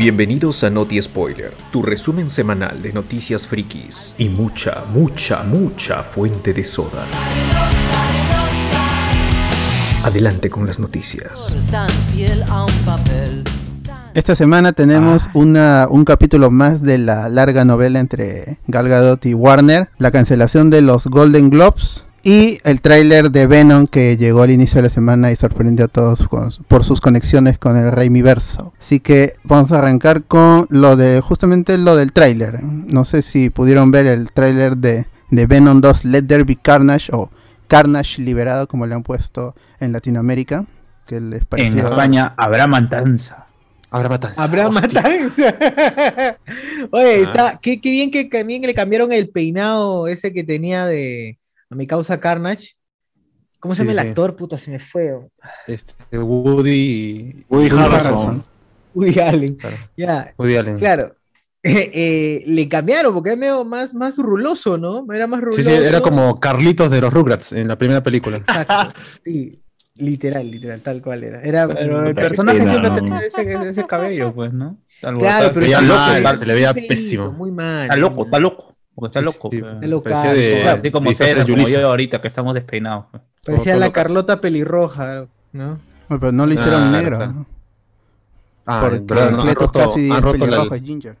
Bienvenidos a Noti Spoiler, tu resumen semanal de noticias frikis y mucha, mucha, mucha fuente de soda. Adelante con las noticias. Esta semana tenemos una, un capítulo más de la larga novela entre Gal Gadot y Warner, la cancelación de los Golden Globes y el tráiler de Venom que llegó al inicio de la semana y sorprendió a todos con- por sus conexiones con el Raimiverso. Así que vamos a arrancar con lo de justamente lo del tráiler. No sé si pudieron ver el tráiler de, de Venom 2 Let There Be Carnage o Carnage liberado como le han puesto en Latinoamérica. Que les En España habrá matanza. Habrá matanza. Habrá Hostia. matanza. Oye, Ah. está, qué, qué bien que también le cambiaron el peinado ese que tenía de a mi causa Carnage. ¿Cómo se Sí, llama el sí. actor? Puta, se me fue. oh. Este, Woody. Woody Harrelson. Harrelson. Woody Allen. Claro. Ya, Woody Allen. claro. Eh, eh, le cambiaron porque era medio más, más ruloso, ¿no? Era más ruloso. Sí, sí, era como Carlitos de los Rugrats en la primera película. Exacto. Sí, literal, literal, tal cual era. Era Pero el personaje siempre ¿no? tenía ese, ese cabello, pues, ¿no? Algo- Claro, pero loco, se le veía pésimo. Muy mal. está loco, está loco. Porque está Sí, loco. sí, loco. Claro, Así como Cera, como yo ahorita, que estamos despeinados. Parecía la. Carlota pelirroja, ¿no? Bueno, pero no lo hicieron Ah, negro. claro. ¿no? Ah, Porque no, han roto, casi han es roto la- pelirrojo, es ginger.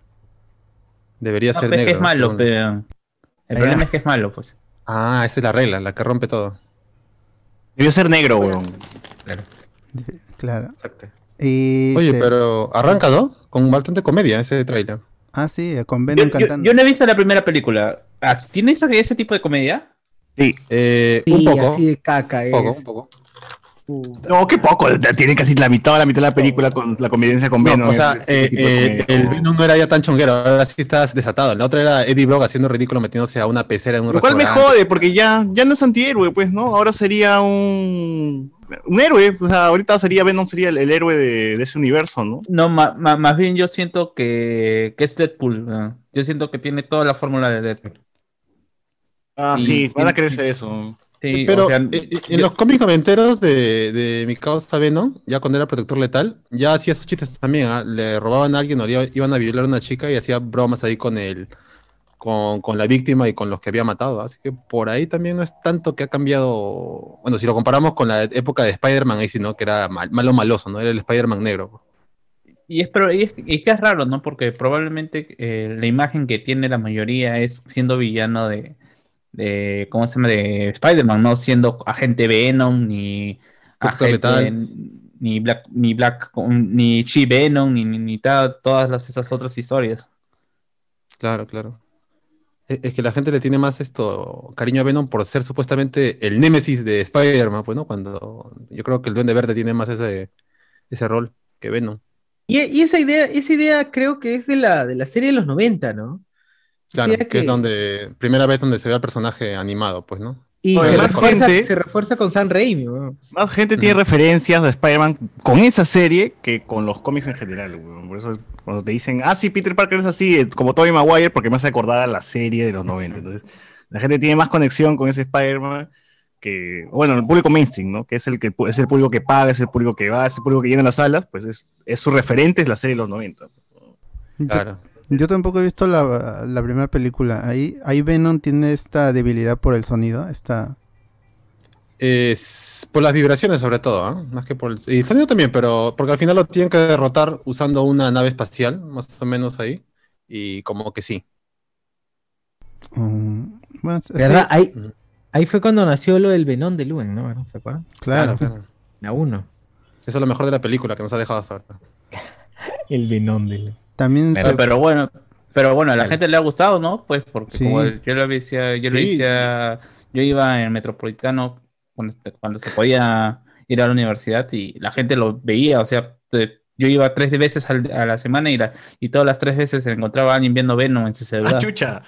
Debería No, ser pues, es que negro. es malo, según- pero... El problema es que es malo, pues. Ah, esa es la regla, la que rompe todo. Debió ser negro, weón. Claro. Exacto. Y Oye, se- pero arranca, ¿no? Con bastante comedia ese tráiler. Ah, sí, con Yo, Venom yo- cantando. yo no he visto la primera película. Ah, ¿Tiene ese, ese tipo de comedia? Sí. Eh, Sí, un poco, así de caca es. un poco, un poco. Puta. No, qué poco. Tiene casi la mitad o la mitad de la película con la convivencia con No, Venom. o sea, eh, eh, el Venom no era ya tan chonguero, ahora sí estás desatado. La otra era Eddie Brock haciendo ridículo metiéndose a una pecera en un Lo cual me jode, porque ya, ya no es antihéroe, pues, ¿no? Ahora sería un, un héroe. O sea, ahorita sería Venom sería el, el héroe de, de ese universo, ¿no? No, ma- ma- más bien yo siento que, que es Deadpool. ah. Yo siento que tiene toda la fórmula de Deadpool. Ah, Y- sí, van a creerse eso. Sí, Pero o sea, eh, eh, en yo- los cómics noventeros de, de mi causa Venom, ya cuando era protector letal, ya hacía esos chistes también. ¿ah? Le robaban a alguien o le iban a violar a una chica y hacía bromas ahí con el, con, con la víctima y con los que había matado. Así que por ahí también no es tanto que ha cambiado. Bueno, si lo comparamos con la época de Spider-Man, ahí sí, ¿no? Que era mal- malo maloso, ¿no? Era el Spider-Man negro. Y es, pero, y es, y que es raro, ¿no? Porque probablemente eh, la imagen que tiene la mayoría es siendo villano de, de ¿cómo se llama? De Spider-Man, no siendo agente Venom, ni agente, ni Black, ni Black, ni Chi Venom, ni, ni, ni ta- todas las, esas otras historias. Claro, claro. Es, es que la gente le tiene más esto cariño a Venom por ser supuestamente el némesis de Spider-Man, pues, ¿no? Cuando yo creo que el Duende Verde tiene más ese, ese rol que Venom. Y, y esa idea, esa idea creo que es de la, de la serie de los 90, ¿no? Claro, idea que es donde, primera vez donde se ve al personaje animado, pues, ¿no? Y Oye, se, más refuerza, gente- se refuerza con San Raimi, weón. Más gente tiene referencias de Spider-Man con esa serie que con los cómics en general, weón. Por eso cuando te dicen, ah, sí, Peter Parker es así, eh, como Tobey Maguire, porque me hace acordar a la serie de los 90. Entonces, la gente tiene más conexión con ese Spider-Man que, bueno, el público mainstream, ¿no? Que es el que es el público que paga, es el público que va, es el público que llena las salas, pues es, es su referente, es la serie de los 90. Yo- Claro. Yo, tampoco he visto la, la primera película. Ahí, ahí Venom tiene esta debilidad por el sonido. Esta... Es por las vibraciones sobre todo, ¿ah? Más que por el... Y el sonido también, pero porque al final lo tienen que derrotar usando una nave espacial, más o menos ahí. Y como que sí. mm, bueno, sí, ¿Verdad? Ahí, ahí fue cuando nació lo del Venom de Luen, ¿no? ¿Se acuerdan? claro. claro. La 1. Eso es lo mejor de la película que nos ha dejado hasta ahora. El Venom de Luen. También Pero, se- pero bueno, pero bueno, a la gente le ha gustado, ¿no? Pues porque Sí. como yo lo decía, yo lo Sí. decía, yo iba en el Metropolitano cuando, este- cuando se podía ir a la universidad y la gente lo veía, o sea, te- yo iba tres veces al- a la semana y, la, y todas las tres veces se encontraba alguien viendo Venom en su ¡Ah, celular. chucha!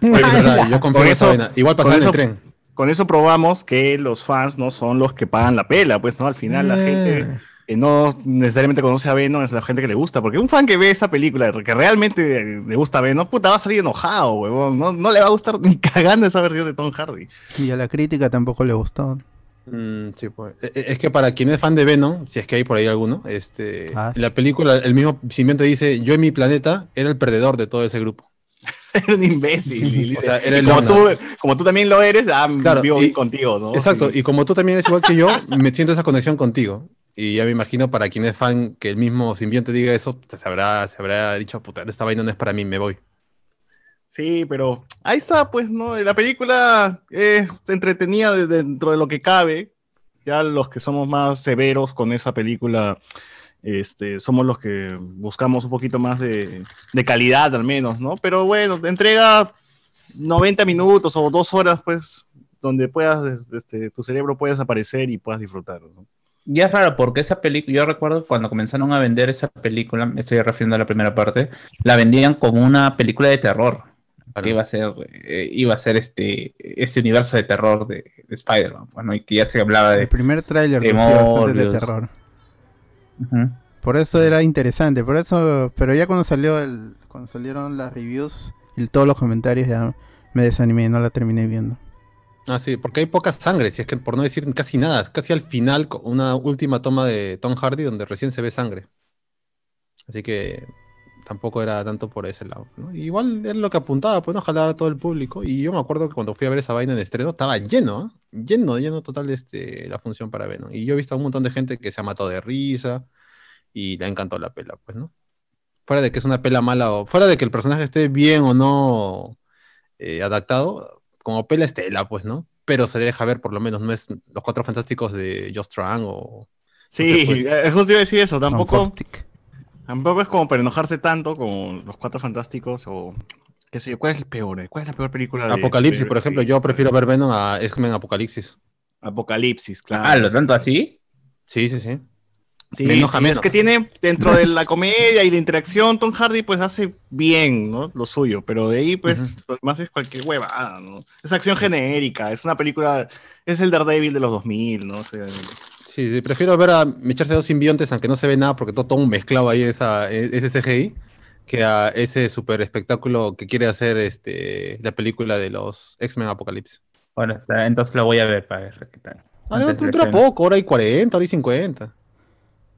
Oye, verdad, yo confío Con en esa eso- vaina. Igual con pasaba en el eso- tren. Con eso probamos que los fans no son los que pagan la pela, pues, ¿no? Al final la gente que no necesariamente conoce a Venom es la gente que le gusta. Porque un fan que ve esa película, que realmente le gusta a Venom, puta, va a salir enojado, huevón. No, no le va a gustar ni cagando esa versión de Tom Hardy. Y a la crítica tampoco le gustó. Mm, sí, pues. E- e- Es que para quien es fan de Venom, si es que hay por ahí alguno, este, Ah, sí. la película el mismo simbionte dice, yo en mi planeta era el perdedor de todo ese grupo. Era un imbécil. y- O sea, era y el como, tú, como tú también lo eres, ah, Claro, vivo y- contigo, ¿no? Exacto, Sí. y como tú también eres igual que yo, me siento esa conexión contigo. Y ya me imagino para quien es fan que el mismo simbionte diga eso, se habrá, se habrá dicho, puta, esta vaina no es para mí, me voy. Sí, pero ahí está, pues, ¿no? La película es entretenida de- dentro de lo que cabe. Ya los que somos más severos con esa película, este, somos los que buscamos un poquito más de, de calidad, al menos, ¿no? Pero bueno, entrega 90 minutos o dos horas, pues, donde puedas, este, tu cerebro puede desaparecer y puedas disfrutar, ¿no? Ya es raro, porque esa película, yo recuerdo cuando comenzaron a vender esa película, me estoy refiriendo a la primera parte, la vendían como una película de terror. Claro. Que iba a ser, eh, iba a ser este, este universo de terror de, de Spider-Man, bueno, y que ya se hablaba El de. primer tráiler de terror. Ujú. Por eso era interesante, por eso, pero ya cuando salió el, cuando salieron las reviews y todos los comentarios ya me desanimé y no la terminé viendo. Ah, sí, porque hay poca sangre, si es que por no decir casi nada, es casi al final una última toma de Tom Hardy donde recién se ve sangre. Así que tampoco era tanto por ese lado. Igual era lo que apuntaba, pues no jalar a todo el público. Y yo me acuerdo que cuando fui a ver esa vaina en estreno estaba lleno, ¿ah? lleno, lleno total este, la función para Venom. Y yo he visto a un montón de gente que se ha matado de risa y le ha encantado la pela, pues, ¿no? Fuera de que es una pela mala o fuera de que el personaje esté bien o no eh, adaptado, como pela estela, pues, ¿no? Pero se deja ver, por lo menos, no es los cuatro fantásticos de Joss Trank o. Sí, pues. eh, justo iba a decir eso, tampoco... Tampoco es como para enojarse tanto con los Cuatro Fantásticos o qué sé yo. ¿Cuál es el peor? eh? ¿Cuál es la peor película? de Apocalipsis, por ejemplo. Yo prefiero ver Venom a X-Men Apocalipsis. Apocalipsis, claro. Ah, ¿lo tanto así? Sí, sí, sí. Sí, me enoja sí, menos. Es que tiene dentro de la comedia y la interacción, Tom Hardy pues hace bien, ¿no? Lo suyo, pero de ahí pues más es cualquier huevada, ¿no? Es acción genérica, es una película, es el Daredevil de los 2000, ¿no? O sea, Sí, sí, prefiero ver a echarse dos simbiontes, aunque no se ve nada, porque todo, todo un mezclado ahí, esa, e- ese CGI, que a ese super espectáculo que quiere hacer este, la película de los X-Men Apocalipsis. Bueno, entonces lo voy a ver para ver qué tal. Ah, no, dura poco, hora y 40, hora y 50.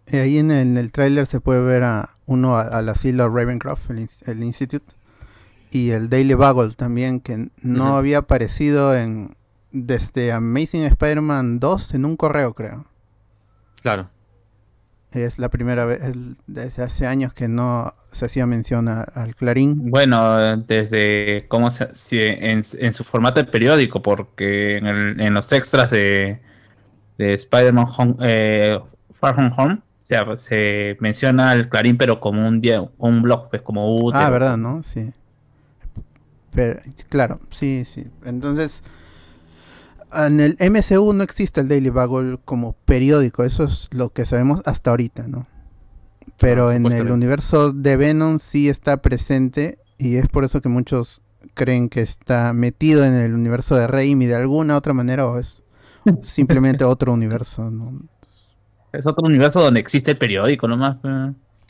Eh, ahí en el, el tráiler se puede ver a uno a- al asilo Ravencroft, el, el Institute, y el Daily Bugle también, que no había aparecido en desde Amazing Spider-Man 2 en un correo, creo. Claro. Es la primera vez, el- desde hace años que no se hacía mención a- al Clarín. Bueno, desde cómo se, si en, en su formato de periódico, porque en, el- en los extras de, de Spider-Man Home- eh, Far From Home, o sea, se menciona el Clarín, pero como un día, un blog, pues como útero. Ah, verdad, ¿no? Sí. Pero, claro, sí, sí. Entonces, en el MCU no existe el Daily Bugle como periódico, eso es lo que sabemos hasta ahorita, ¿no? Pero Ah, en el universo de Venom sí está presente y es por eso que muchos creen que está metido en el universo de Raimi de alguna otra manera o es simplemente otro universo, ¿no? Es otro universo donde existe el periódico nomás.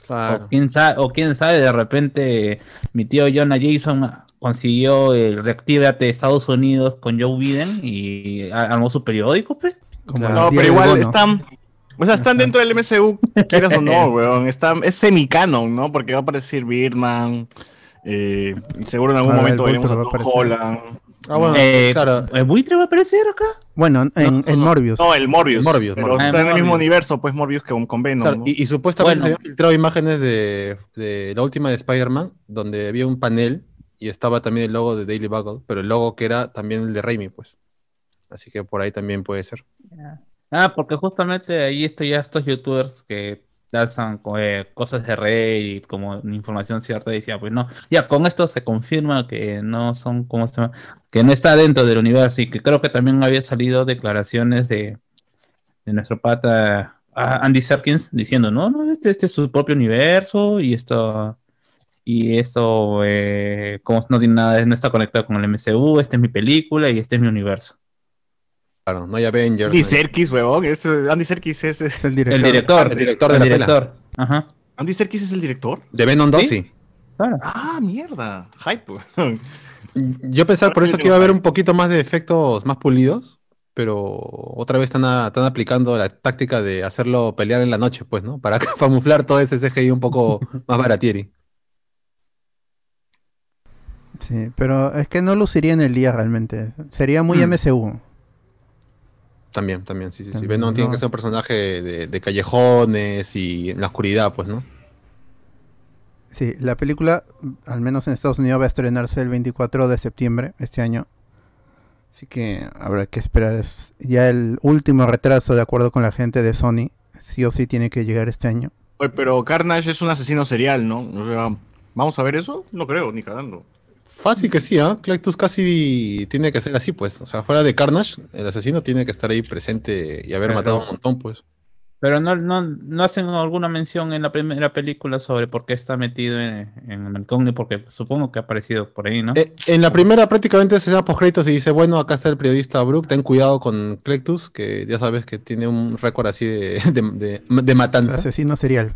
Claro. O, quién sabe, o quién sabe, de repente mi tío Jonah Jason consiguió el Reactivate de Estados Unidos con Joe Biden y armó su periódico, pues. Como Claro. el No, pero igual bono. están. O sea, están dentro del MCU, quieras o no, weón. Están, es semi-canon, ¿no? Porque va a aparecer Birdman. Eh, seguro en algún momento veremos a Tom Holland. Ah, bueno, Eh, claro. ¿El buitre va a aparecer acá? Bueno, en, no, en no. Morbius. No, el Morbius. Morbius, Pero Morbius. está en el Ah, mismo universo, pues Morbius que con, con Venom. Claro, ¿no? y, y supuestamente Bueno. se habían filtrado imágenes de, de la última de Spider-Man, donde había un panel y estaba también el logo de Daily Bugle, pero el logo que era también el de Raimi, pues. Así que por ahí también puede ser. Ah, porque justamente ahí estoy ya estos youtubers que lanzan eh, cosas de Reddit como información cierta decía, pues no, ya con esto se confirma que no son, ¿cómo se? Que no está dentro del universo y que creo que también había salido declaraciones de, de nuestro pata Andy Serkins diciendo, no, no, este, este es su propio universo y esto, y esto, eh, como no tiene nada, no está conectado con el MCU, esta es mi película y este es mi universo. Claro, no hay Avengers. Andy no hay- Serkis, weón. Este- Andy Serkis es. Es el El director. director, el director de el la pela. director. Ajá. ¿Andy Serkis es el director? De Venom 2, ¿Sí? sí. Claro. Ah, mierda. Hype. Yo pensaba por eso que iba a haber un poquito más de efectos más pulidos, pero otra vez están, a- están aplicando la táctica de hacerlo pelear en la noche, pues, ¿no? Para camuflar todo ese CGI un poco más baratieri. Sí, pero es que no luciría en el día realmente. Sería muy Mm. MCU. También, también, sí, sí, sí. Venom tiene que ser un personaje de, de callejones y en la oscuridad, pues, ¿no? Sí, la película, al menos en Estados Unidos, va a estrenarse el 24 de septiembre este año. Así que habrá que esperar. Es ya el último retraso, de acuerdo con la gente de Sony. Sí o sí tiene que llegar este año. Oye, pero Carnage es un asesino serial, ¿no? O sea, ¿vamos a ver eso? No creo, ni cagando. Fácil que sí, ¿ah? Clectus casi tiene que ser así, pues. O sea, fuera de Carnage, el asesino tiene que estar ahí presente y haber Pero- matado un montón, pues. Pero no, no, no hacen alguna mención en la primera película sobre por qué está metido en, en el incógnito, porque supongo que ha aparecido por ahí, ¿no? Eh, en la primera prácticamente se da postcréditos y dice, bueno, acá está el periodista Brook, ten cuidado con Clectus, que ya sabes que tiene un récord así de, de, de- de matanza. Asesino serial.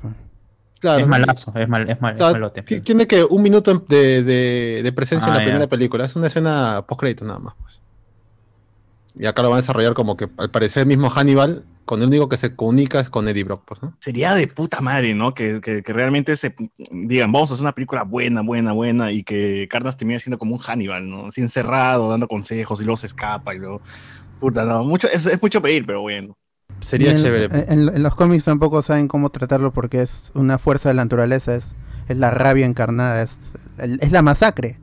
Pues. Claro, es malazo, es, mal, es, mal, O es sea, malote. ti- tiene que un minuto de, de- de presencia en Ah, la primera ya. película. Es una escena post nada más. Pues. Y acá lo van a desarrollar como que al parecer mismo Hannibal, con el único que se comunica es con Eddie Brock, pues, ¿no? Sería de puta madre, ¿no? Que, que- que realmente se digan, vamos a hacer una película buena, buena, buena, y que Carnage termine siendo como un Hannibal, ¿no? Así encerrado, dando consejos, y luego se escapa, y luego. Puta, no, mucho, es, es mucho pedir, pero bueno. Sería en, chévere. En, en los cómics tampoco saben cómo tratarlo porque es una fuerza de la naturaleza, es, es la rabia encarnada, es, la masacre,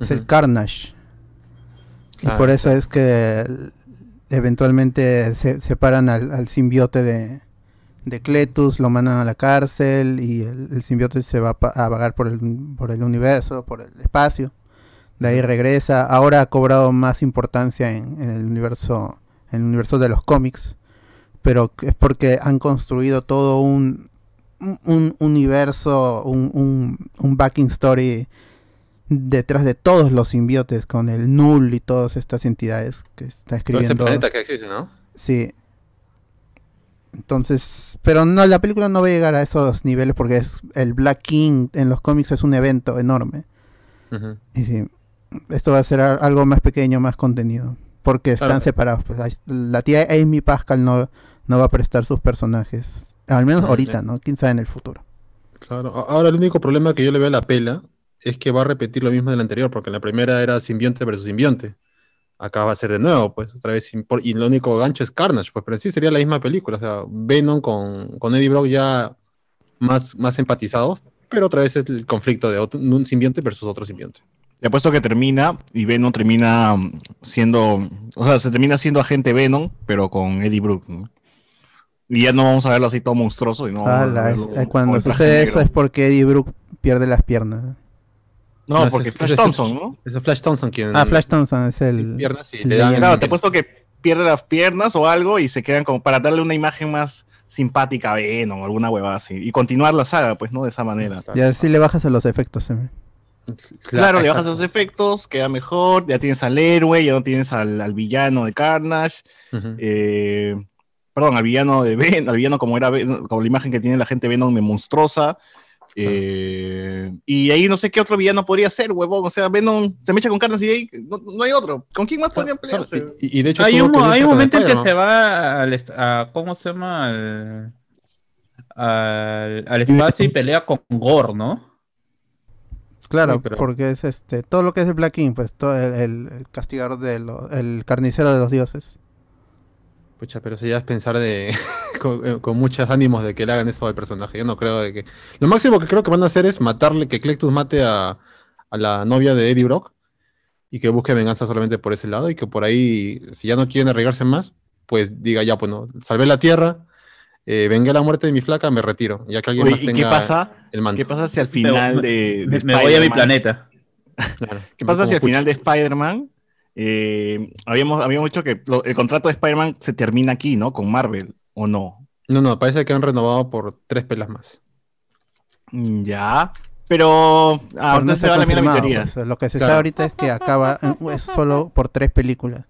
es el carnage. Y Claro, por eso es que eventualmente se separan al, al simbiote de, de Cletus, lo mandan a la cárcel y el, el simbiote se va a, vagar por el, por el universo, por el espacio. De ahí regresa. Ahora ha cobrado más importancia en, en el universo, en el universo de los cómics. Pero es porque han construido todo un, un- un universo, un, un, un backing story detrás de todos los simbiotes, con el Null y todas estas entidades que está Todo ese escribiendo. planeta que existe, ¿no? Sí. Entonces, pero no, la película no va a llegar a esos niveles porque es el Black King en los cómics es un evento enorme. Y sí, esto va a ser algo más pequeño, más contenido. Porque están Claro. separados. Pues, la tía Amy Pascal no, no va a prestar sus personajes. Al menos ahorita, ¿no? Quién sabe en el futuro. Claro. Ahora el único problema que yo le veo a la pela es que va a repetir lo mismo del anterior, porque en la primera era simbionte versus simbionte. Acá va a ser de nuevo, pues, otra vez. Y el único gancho es Carnage, pues, pero sí sería la misma película. O sea, Venom con, con Eddie Brock ya más, más empatizados, pero otra vez es el conflicto de otro- un simbionte versus otro simbionte. Te apuesto que termina y Venom termina mm, siendo, o sea, se termina siendo agente Venom, pero con Eddie Brook, ¿no? Y ya no vamos a verlo así todo monstruoso. Y no vamos a Ala, es- con cuando sucede negro. eso es porque Eddie Brook pierde las piernas. No, porque es- Flash es Thompson. ¿no? Es Flash Thompson quien Ah, Flash Thompson es el... piernas y le dan. Claro, te apuesto que pierde las piernas o algo y se quedan como para darle una imagen más simpática a Venom o alguna huevada así. Y continuar la saga, pues, ¿no? De esa manera. Y así le bajas a los efectos. ¿eh? Claro, le bajas esos efectos, queda mejor, ya tienes al héroe, ya no tienes al, al villano de Carnage, eh, perdón, al villano de Venom, al villano como era Ven- como la imagen que tiene la gente Venom de monstruosa. eh, y ahí no sé qué otro villano podría ser, huevón. O sea, Venom se me echa con Carnage y ahí no, no hay otro. ¿Con quién más podrían pelearse? y, y de hecho Hay un, hay momento en que se va al, a, ¿cómo se llama? Al, al, al espacio y pelea con Gore, ¿no? Claro, Sí, pero- porque es este todo lo que es el Black King, pues todo el, el- castigador de el carnicero de los dioses. Pucha, pero si ya es pensar de con, eh, con muchos ánimos de que le hagan eso al personaje. Yo no creo de que. Lo máximo que creo que van a hacer es matarle, que Clectus mate a, a la novia de Eddie Brock y que busque venganza solamente por ese lado y que por ahí, si ya no quieren arriesgarse más, pues diga ya, pues no, salvé la tierra, eh, vengué la muerte de mi flaca, me retiro. Ya que alguien Oye, más ¿y tenga qué pasa? el manto. ¿Qué pasa si al final Me- de, Me, de me voy a mi Spider-Man- planeta. Claro. ¿Qué pasa si al final de Spider-Man eh, habíamos, habíamos dicho que lo- el contrato de Spider-Man se termina aquí, ¿no? Con Marvel, ¿o no? No, no, parece que han renovado por tres pelas más. Mm, Ya. Pero. Ah, no se va la teoría. pues, lo que se Claro. sabe ahorita es que acaba en- es solo por tres películas.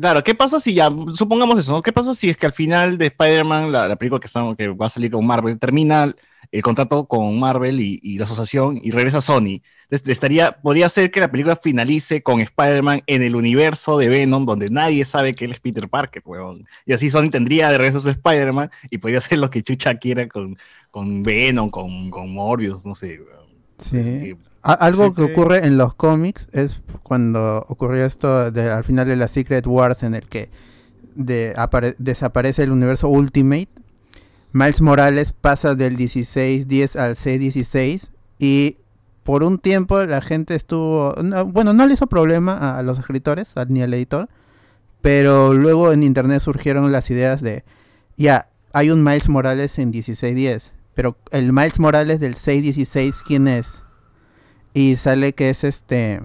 Claro, ¿qué pasa si ya, supongamos eso, ¿no? ¿Qué pasa si es que al final de Spider-Man, la, la película que, estamos- que va a salir con Marvel, termina el contrato con Marvel y, y la asociación y regresa a Sony. Entonces, estaría, podría ser que la película finalice con Spider-Man en el universo de Venom, donde nadie sabe que él es Peter Parker, weón. Y así Sony tendría de regreso a su Spider-Man y podría hacer lo que Chucha quiera con, con Venom, con, con Morbius, no sé, weón. Sí. Algo que ocurre en los cómics es cuando ocurrió esto de- al final de la Secret Wars en el que de- apare- desaparece el universo Ultimate. Miles Morales pasa del 1610 al 616 y por un tiempo la gente estuvo... no, bueno, no le hizo problema a, a los escritores a- ni al editor, pero luego en internet surgieron las ideas de, ya, hay un Miles Morales en 1610, pero el Miles Morales del 616, ¿quién es? Y sale que es este.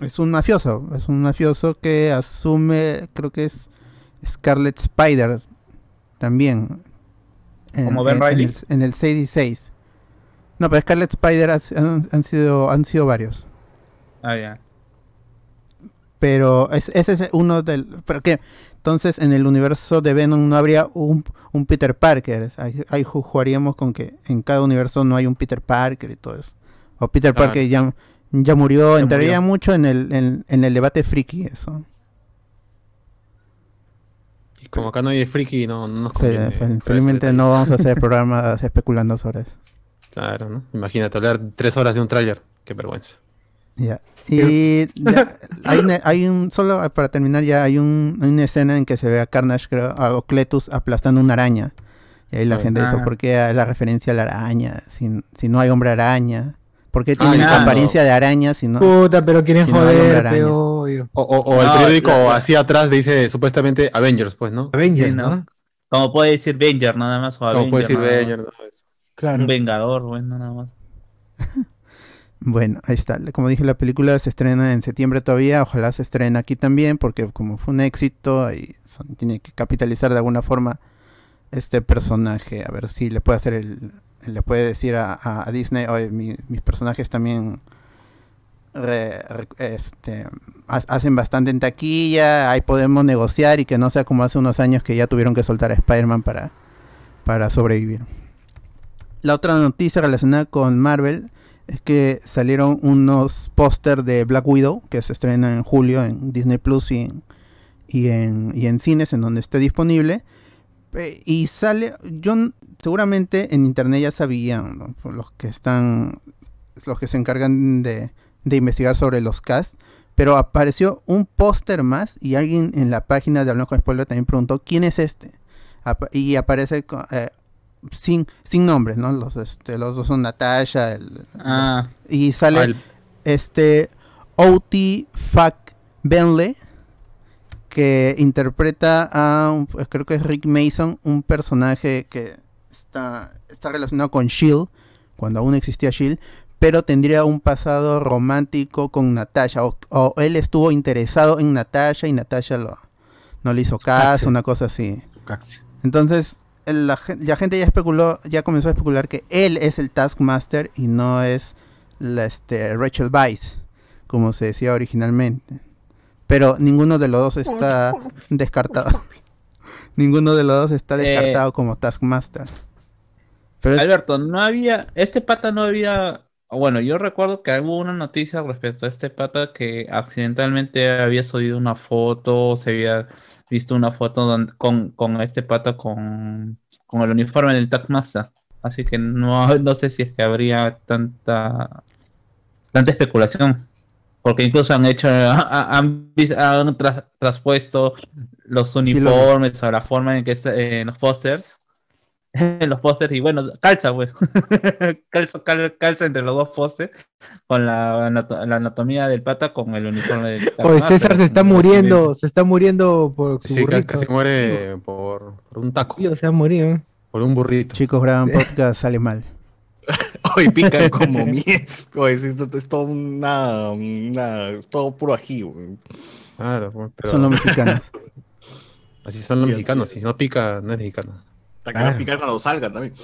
Es un mafioso. Es un mafioso que asume. Creo que es Scarlet Spider. También. En, ¿Como Ben en- en el, en el 616. No, pero Scarlet Spider has- han, han sido, han sido varios. Ah, ya. Pero es- ese es uno del. ¿Pero qué? Entonces en el universo de Venom no habría un, un Peter Parker. Ahí, ahí ju- jugaríamos con que en cada universo no hay un Peter Parker y todo eso. O Peter Claro. Parker ya, ya murió. Ya Entraría murió. mucho en el, en, en el debate friki eso. Y como acá no hay friki, no, no nos conviene felizmente no vamos a hacer programas especulando sobre eso. Claro, ¿no? Imagínate hablar tres horas de un tráiler. Qué vergüenza. Ya. Y ya, hay, hay un, solo para terminar ya, hay, un, hay una escena en que se ve a Carnage, creo, a Ocletus aplastando una araña. Y ahí la Ah. gente dice, Ah. ¿por qué la referencia a la araña? Si, si no hay hombre araña. ¿Por qué Ah, tiene ya. apariencia de araña si no? Puta, pero quieren Si no joder, araña. obvio. O, o- o el No, periódico la- la- así atrás dice supuestamente Avengers, pues, ¿no? Avengers, Sí, ¿no? ¿no? Como puede decir Venger, nada más. O Como Avenger, puede decir nada más. Avengers. ¿no? Claro. Un Vengador, bueno, nada más. Bueno, ahí está. Como dije, la película se estrena en septiembre todavía. Ojalá se estrene aquí también, porque como fue un éxito, y son- tiene que capitalizar de alguna forma este personaje. A ver si le puede hacer el. Le puede decir a, Disney, oye, mi- mis personajes también este, ha- hacen bastante en taquilla. Ahí podemos negociar y que no sea como hace unos años que ya tuvieron que soltar a Spider-Man para, para sobrevivir. La otra noticia relacionada con Marvel es que salieron unos póster de Black Widow que se estrena en julio en Disney Plus y en, y en, y en cines en donde esté disponible. Pe- Y sale, yo seguramente en internet ya sabían, ¿no? Por los que están, los que se encargan de, de investigar sobre los cast, pero apareció un póster más y alguien en la página de Hablando con Spoiler también preguntó quién es este. Y aparece eh, sin, sin nombres, ¿no? Los, este, los dos son Natasha, el- Ah. los- y sale el- este O.T. Fuck Benley que interpreta a creo que es Rick Mason, un personaje que está, está relacionado con Shield, cuando aún existía Shield, pero tendría un pasado romántico con Natasha, o, o él estuvo interesado en Natasha y Natasha lo, no le hizo caso, una cosa así. Entonces, la, gen- la gente ya especuló, ya comenzó a especular que él es el Taskmaster y no es la, este, Rachel Weisz, como se decía originalmente. Pero ninguno de los dos está descartado. ninguno de los dos está Eh. descartado como Taskmaster. Pero es- Alberto, no había, este pata no había, bueno, yo recuerdo que hubo una noticia respecto a este pata que accidentalmente había subido una foto, se había visto una foto con, con este pata con, con el uniforme del Taskmaster. Así que no, no sé si es que habría tanta, tanta especulación. Porque incluso han hecho, ha- han, han tras- traspuesto los uniformes o la forma en que está eh, en los pósters. En los pósters y bueno, calza pues. calza, cal- calza entre los dos pósters con la, la anatomía del pata con el uniforme del Oye, Ah, César pero se está no muriendo, se está muriendo por su Sí, burrito. casi muere por, por un taco, Tío, se ha morido. por un burrito. chicos graban podcast, sale mal. Hoy pican como mierda. Es, es- todo una, todo puro ají, güey. Claro, pues, pero Son los mexicanos. así son los mexicanos. Si no pica, no es mexicano. Hasta que va a Claro. picar cuando salga también.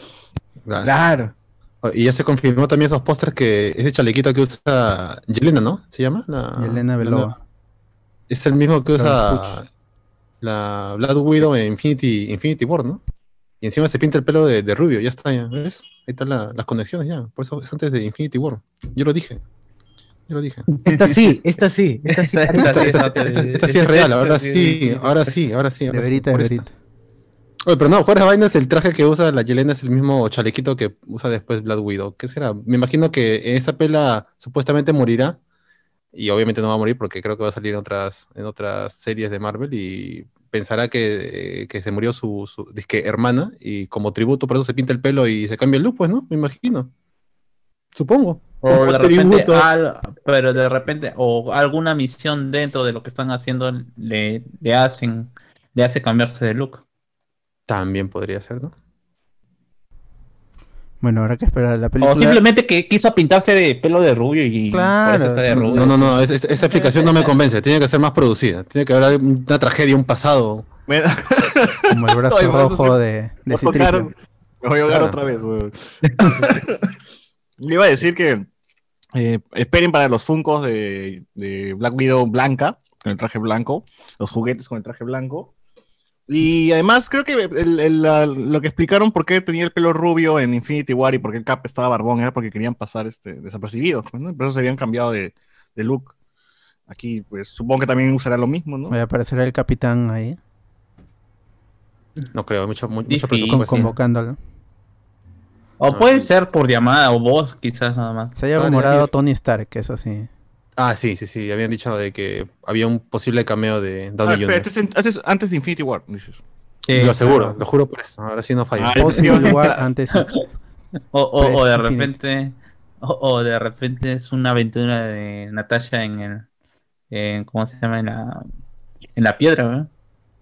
Claro. Oh, Y ya se confirmó también esos pósters que ese chalequito que usa Yelena, ¿no? ¿Se llama? La, Yelena Belova. Es el mismo que usa la Black Widow en Infinity, Infinity War, ¿no? Y encima se pinta el pelo de, de rubio, ya está, ya, ¿ves? Ahí están la- las conexiones ya. Por eso es antes de Infinity War. Yo lo dije. Yo lo dije. Esta sí, esta sí, esta sí. Esta- Esta, sí, esta- esta- esta- esta sí es real, ahora sí, ahora sí, ahora sí. De ahora sí, verita, de verita. Oye, pero no, fuera de vainas, el traje que usa la Yelena es el mismo chalequito que usa después Black Widow. ¿Qué será? Me imagino que en esa pela supuestamente morirá. Y obviamente no va a morir porque creo que va a salir en otras, en otras series de Marvel y pensará que, que se murió su, su disque hermana y como tributo por eso se pinta el pelo y se cambia el look, pues, ¿no? Me imagino. Supongo. O de repente, tributo. al- pero de repente, o alguna misión dentro de lo que están haciendo le, le hacen, le hace cambiarse de look. También podría ser, ¿no? Bueno, habrá que esperar la O película. simplemente que quiso pintarse de pelo de rubio y Claro, por eso está de rubio. No, no, no, es- es- esa explicación no me convence. Tiene que ser más producida. Tiene que haber una tragedia, un pasado. Me, Como el brazo rojo de, de me Citripio. tocaron. Me voy a ahogar Claro. otra vez, weón. Le iba a decir que eh, esperen para los Funcos de, de Black Widow blanca, con el traje blanco, los juguetes con el traje blanco. Y además creo que el- el- la- lo que explicaron por qué tenía el pelo rubio en Infinity War y por qué el Cap estaba barbón era porque querían pasar este, desapercibidos, pues, ¿no? Por eso se habían cambiado de, de look. Aquí, pues supongo que también usará lo mismo, ¿no? Voy a aparecer el capitán ahí, No creo, mucho, mu- mucho presupuesto. convocándolo. O puede ser por llamada o voz, quizás nada más. Se haya rumorado Tony Stark, eso sí. Ah, sí, sí, sí. Habían dicho de que había un posible cameo de Ah, Downey espera, Jr. este es en- antes, antes de Infinity War, dices. Sí, lo aseguro, claro. lo juro por eso. Ahora sí no falla. Ah, War antes. O, o, o de repente, o, o de repente es una aventura de Natasha en el, en, ¿cómo se llama? En la, en la piedra, ¿verdad?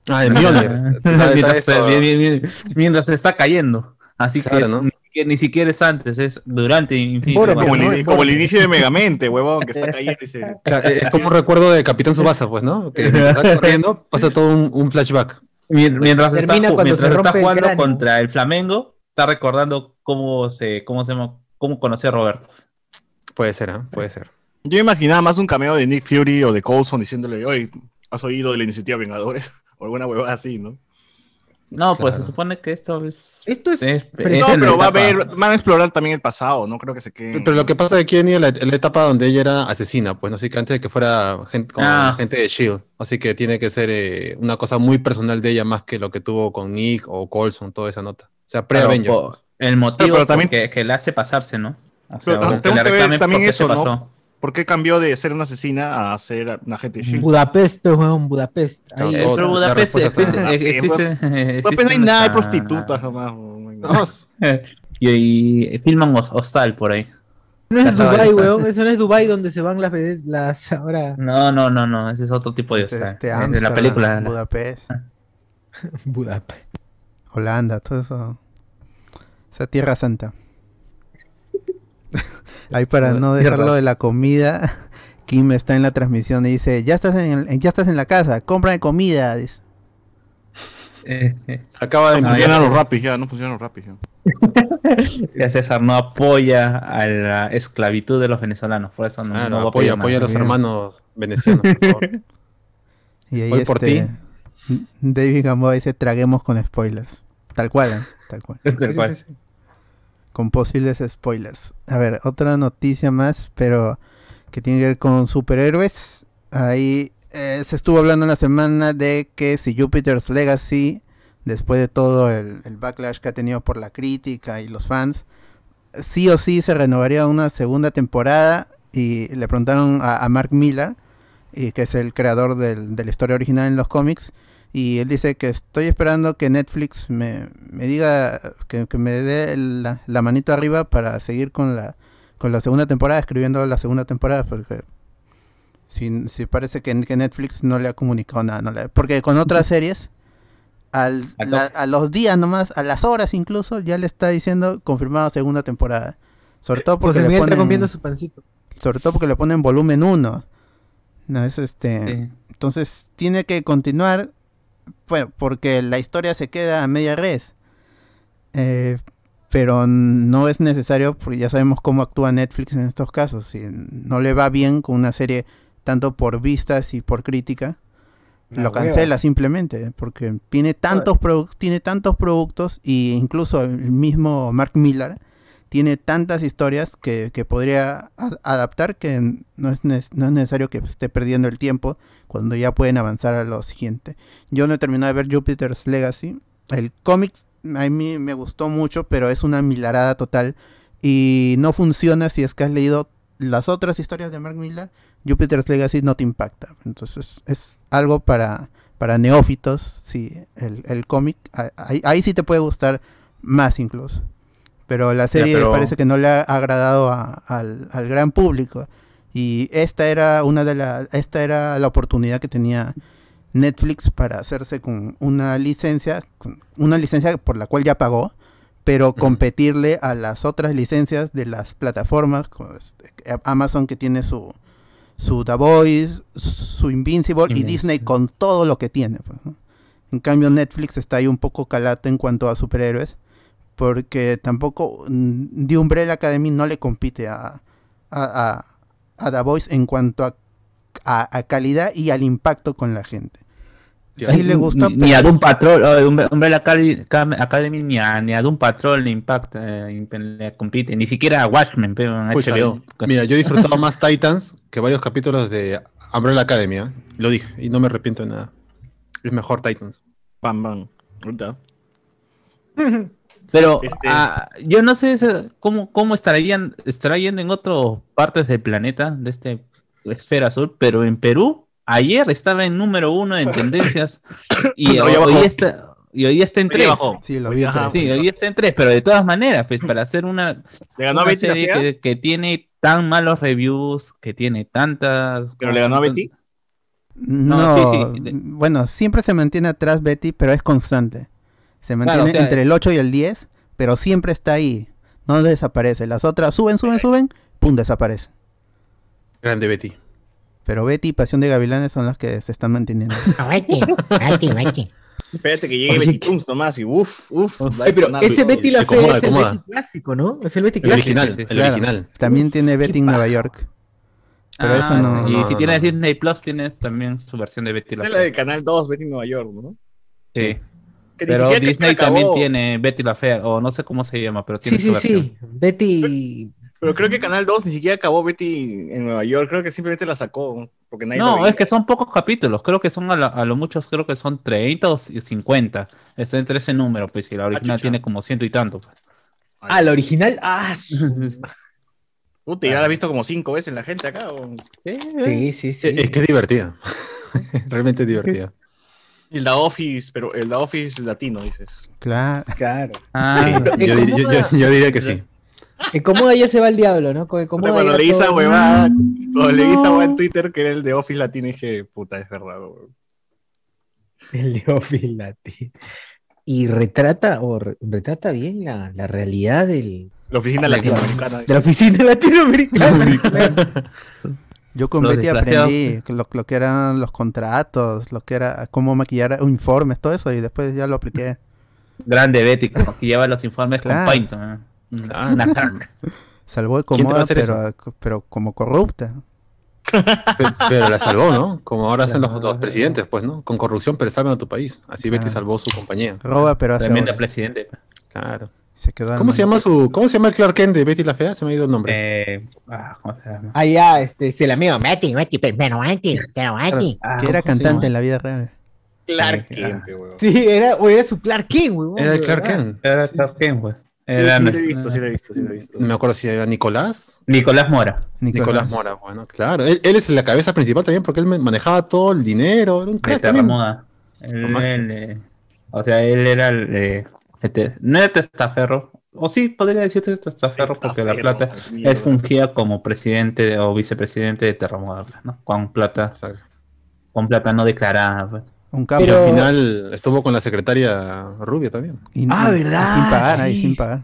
Ah, en Mjolnir. Está mientras, se- mientras está cayendo. Así Claro, que, es- ¿no? Ni, siquiera- ni siquiera es antes, es durante Infinity War. Como, el, como inicio de Megamente, huevón, que está cayendo y se... O sea, es como un recuerdo de Capitán Subasa, pues, ¿no? Que está corriendo, pasa todo un, un flashback. Mien- Mientras, está, mientras se está el jugando contra el Flamengo, está recordando cómo se, cómo se llama- cómo conoció a Roberto. Puede ser, ¿ah? Puede ser. Yo imaginaba más un cameo de Nick Fury o de Coulson diciéndole, oye, ¿has oído de la iniciativa Vengadores? O alguna huevada así, ¿no? No, pues se supone que esto es. Esto es. es- es No, pero va a ver, van a explorar también el pasado, no creo que se queden... Pero lo que pasa es que venía la, la etapa donde ella era asesina, pues, ¿no? Así que antes de que fuera gente, con Ah. gente de S.H.I.E.L.D. Así que tiene que ser eh, una cosa muy personal de ella más que lo que tuvo con Nick o Colson, toda esa nota. O sea, pre-Avengers. po- el motivo pero también- que, que le hace pasarse, ¿no? O sea, Pero que le que ver reclamen también por qué eso, se ¿no? ¿Por qué cambió de ser una asesina a ser una agente S.H.I.E.L.D.? Budapest, pues, weón, Budapest. Ahí. Pero Budapest existe, existe, Budapest existe no hay nada de prostitutas jamás. No, Y, y filman hos- Hostal por ahí. No es Dubai, weón. Eso no es Dubai donde se van las las ahora No, no, no, no, ese es otro tipo de Hostal. este, de la película. Budapest, Budapest. Holanda, todo eso. Esa tierra santa. Ahí para no dejarlo de la comida, Kim está en la transmisión y dice, ya estás en, el- ya estás en la casa, compra de comida. dice. Eh, eh, acaba de No Ah, ya. funcionan los rapis ya, no funcionan los rapis ya. ya César no apoya a la esclavitud de los venezolanos, por eso no, Claro, no va a apoya, apoya a los hermanos venecianos, por favor. Y ahí Voy por este, David Gamboa dice, traguemos con spoilers. Tal cual, ¿eh? tal cual. Tal sí, cual. sí, sí. Con posibles spoilers. A ver, otra noticia más, pero que tiene que ver con superhéroes. Ahí eh, se estuvo hablando la semana de que si Jupiter's Legacy, después de todo el, backlash que ha tenido por la crítica y los fans, sí o sí se renovaría una segunda temporada. Y le preguntaron a, Mark Miller, y que es el creador del- de la historia original en los cómics. Y él dice que estoy esperando que Netflix me, me diga, que, que me dé la, la manito arriba para seguir con la, con la segunda temporada, escribiendo la segunda temporada, porque si, si parece que, que Netflix no le ha comunicado nada. no le- porque con otras series, al, la- a los días nomás, a las horas incluso, ya le está diciendo confirmado segunda temporada. Sobre todo porque José le ponen, comiendo su pancito. sobre todo porque le ponen volumen 1. No, es este... Sí. Entonces tiene que continuar, bueno, porque la historia se queda a media res. Eh, pero no es necesario, porque ya sabemos cómo actúa Netflix en estos casos. Si no le va bien con una serie tanto por vistas y por crítica, La lo hueva. cancela simplemente porque tiene tantos tiene tantos productos y incluso el mismo Mark Millar tiene tantas historias que, que podría adaptar que no es, no es necesario que esté perdiendo el tiempo cuando ya pueden avanzar a lo siguiente. Yo no he terminado de ver Jupiter's Legacy. El cómic a mí me gustó mucho, pero es una milarada total y no funciona si es que has leído las otras historias de Mark Millar. Jupiter's Legacy no te impacta. Entonces es algo para, para neófitos, sí, el, el cómic. ahí sí te puede gustar más incluso. Pero la serie pero- parece que no le ha agradado a- al, al gran público. Y esta era una de la, esta era la oportunidad que tenía Netflix para hacerse con una licencia, con una licencia por la cual ya pagó, pero competirle a las otras licencias de las plataformas, este, Amazon que tiene su, su The Voice, su Invincible, y Invincible. Disney con todo lo que tiene. pues. En cambio Netflix está ahí un poco calato en cuanto a superhéroes, porque tampoco mm, The Umbrella Academy no le compite a, a, a- a The Voice en cuanto a, a- a calidad y al impacto con la gente. Sí le gusta, Ni, ni a Doom Patrol, oh, Umbre- Umbrella Academy, ni, a, ni a Doom Patrol le impacta, eh, le compite, ni siquiera a Watchmen, pero en Pucha, HBO. Mira, yo he disfrutado más Titans que varios capítulos de Umbrella Academy. ¿eh? Lo dije y no me arrepiento de nada. Es mejor Titans. Pam, pam. Pero Este- ah, yo no sé cómo, cómo estarían, estará yendo en otras partes del planeta, de este esfera azul, pero en Perú, ayer estaba en número uno en tendencias y Hoy está, y hoy está en tres. Sí, lo vi Ajá. Sí, hoy está en tres, pero de todas maneras, pues para hacer una, ¿Le ganó a una Betty la serie que tiene tan malos reviews, que tiene tantas... ¿Pero le ganó a Betty? No, No, sí, sí. bueno, siempre se mantiene atrás Betty, pero es constante. Se mantiene o sea, entre el 8 y el 10, pero siempre está ahí. No desaparece. Las otras suben, suben, suben, pum, desaparece. Grande Betty. Pero Betty y Pasión de Gavilanes son las que se están manteniendo. Vete, vete, vete. Espérate que llegue Oye, Betty ¿qué- Toons nomás y uff, uff. Pero ese Betty la acomoda, es el acomoda. Betty clásico, ¿no? Es el Betty El clásico. original, sí, sí, el claro. original. También tiene Betty en Nueva York. Pero eso no- Y no, si no, tienes no. Disney Plus, tienes también su versión de Betty la es la de Canal 2, Betty Nueva York, ¿no? Sí. Que ni Pero siquiera Disney también tiene Betty la Fea, o no sé cómo se llama, pero tiene Sí, su sí, versión. sí. Betty. Pero creo que Canal 2 ni siquiera acabó Betty en Nueva York. Creo que simplemente la sacó. Porque nadie No, es que son pocos capítulos, creo que son a, la- a lo muchos, creo que son 30 o 50. Está entre ese número, pues, y la original chucha. tiene como ciento y tanto. pues. Ah, la original. Ah, su- Puta, ya la has visto como cinco veces la gente acá. o- sí, sí, sí. Eh, Es que es divertida. Realmente es divertida. El The Office, pero el The Office latino, dices. Claro. Claro. Ah, Yo, dir- yo- yo- yo diría que sí. En Comoda ya se va el diablo, ¿no? Comoda cuando leí esa huevada, cuando leí esa huevada en Twitter que era el The Office latino, dije, puta, es verdad. weón. El de Office Latino. Y retrata, o re- retrata bien la, la realidad del, La oficina latinoamericana. de la oficina latinoamericana. Yo con Los Betty desgraciados. aprendí lo, lo que eran los contratos, lo que era cómo maquillar informes, todo eso, y después ya lo apliqué. grande Betty, que lleva los informes Claro. con Paint. ¿no? Claro. Una crack. Salvó de ¿Quién te va a cómoda, hacer pero, pero como corrupta. Pe- Pero la salvó, ¿no? Como ahora hacen los, los presidentes, pues, ¿no? Con corrupción, pero salvan a tu país. Así Betty Claro. salvó su compañía. Roba, pero hace Tremenda presidente. Claro. Se quedó al ¿Cómo se llama su, cómo se llama el Clark Kent de Betty la Fea? Se me ha ido el nombre. Eh, ah, ¿cómo se llama? Ah, ya, este, se la mío. Vete, vete, pero vete, pero vete. Ah, Que era ¿cómo se cantante en la vida real. Clark Kent, weón. Sí, era, o era su Clark Kent, güey. Era el Clark Kent. Era Clark Kent, güey. Sí, Era sí, lo he visto, sí lo he visto, sí lo he visto. No me acuerdo si era Nicolás. Nicolás Mora. Nicolás, Mora, bueno, claro. Él, él es la cabeza principal también porque él manejaba todo el dinero. Era un de crack. Él- máximo. él, eh, o sea, él era el. eh, este, no era testaferro. O sí, podría decirte testaferro porque la plata es fungía como presidente o vicepresidente de Terramoda, ¿no? Con plata, Exacto. con plata no declarada. Un capo. Y Pero- al final estuvo con la secretaria Rubia también. Y- Ah, ¿verdad? sin pagar, ahí sin pagar.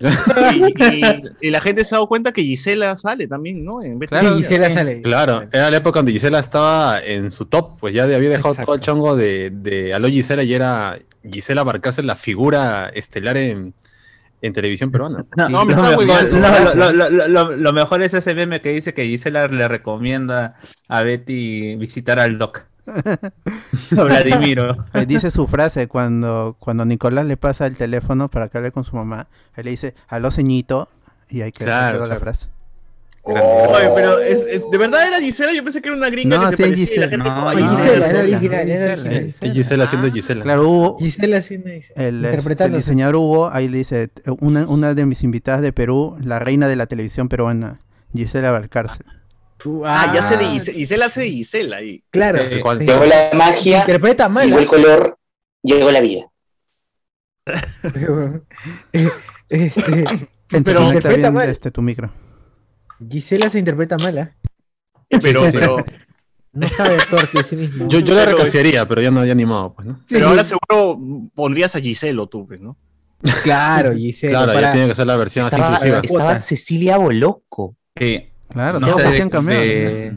Y, y- y la gente se ha dado cuenta que Gisela sale también, ¿no? En Betty. Claro. Sí, Gisela sale. Claro, era la época donde Gisela estaba en su top, pues ya había dejado Exacto. todo el chongo de, de Aló Gisela y era Gisela Barcácer la figura estelar en, en televisión peruana. No, No, me lo, está mejor, huevando. no, lo, lo- lo- lo- lo mejor es ese meme que dice que Gisela le recomienda a Betty visitar al Doc. Vladimiro. Eh, dice su frase cuando, cuando Nicolás le pasa el teléfono para que hable con su mamá. Él le dice, aló ceñito. Y ahí quedó, Claro, quedó la claro. frase. Oye, pero es, es- de verdad era Gisela, yo pensé que era una gringa No, que se sí, parecía y la Gisela. gente No, como, "Ay, Gisela, Gisela". era Gisela, original, era Gisela, original. Gisela. Y Gisela haciendo Gisela. Claro, Hugo, Gisela haciendo eso. el, este, el diseñador Hugo, ahí le dice, una, una de mis invitadas de Perú, la reina de la televisión peruana, Gisela Valcárcel. Ah, ya sé de Gisela, Gisela hace de Gisela ahí. Claro. Sí. Llegó la magia, Interpreta mal. llegó el color, llegó la vida. Eh, este, Pero interpreta bien mal. este, tu micro. Gisela se interpreta mala. Pero, pero, No sabe actuar de sí mismo. Yo, yo la Pero- recasearía, pero ya no, ya ni modo, pues, ¿no? pero ahora seguro pondrías a Giselo tú, pues, ¿no? Claro, Gisela. Claro, para- ya tiene que ser la versión así inclusiva. estaba Cecilia Boloco. Sí. Claro, No todos hacían cameo. de-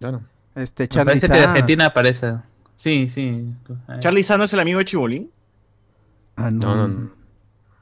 Claro. Este, Me Charlie parece que de Argentina aparece. Sí, sí. Charlie Sano es el amigo de Chibolín. Ah, no. No, no, no.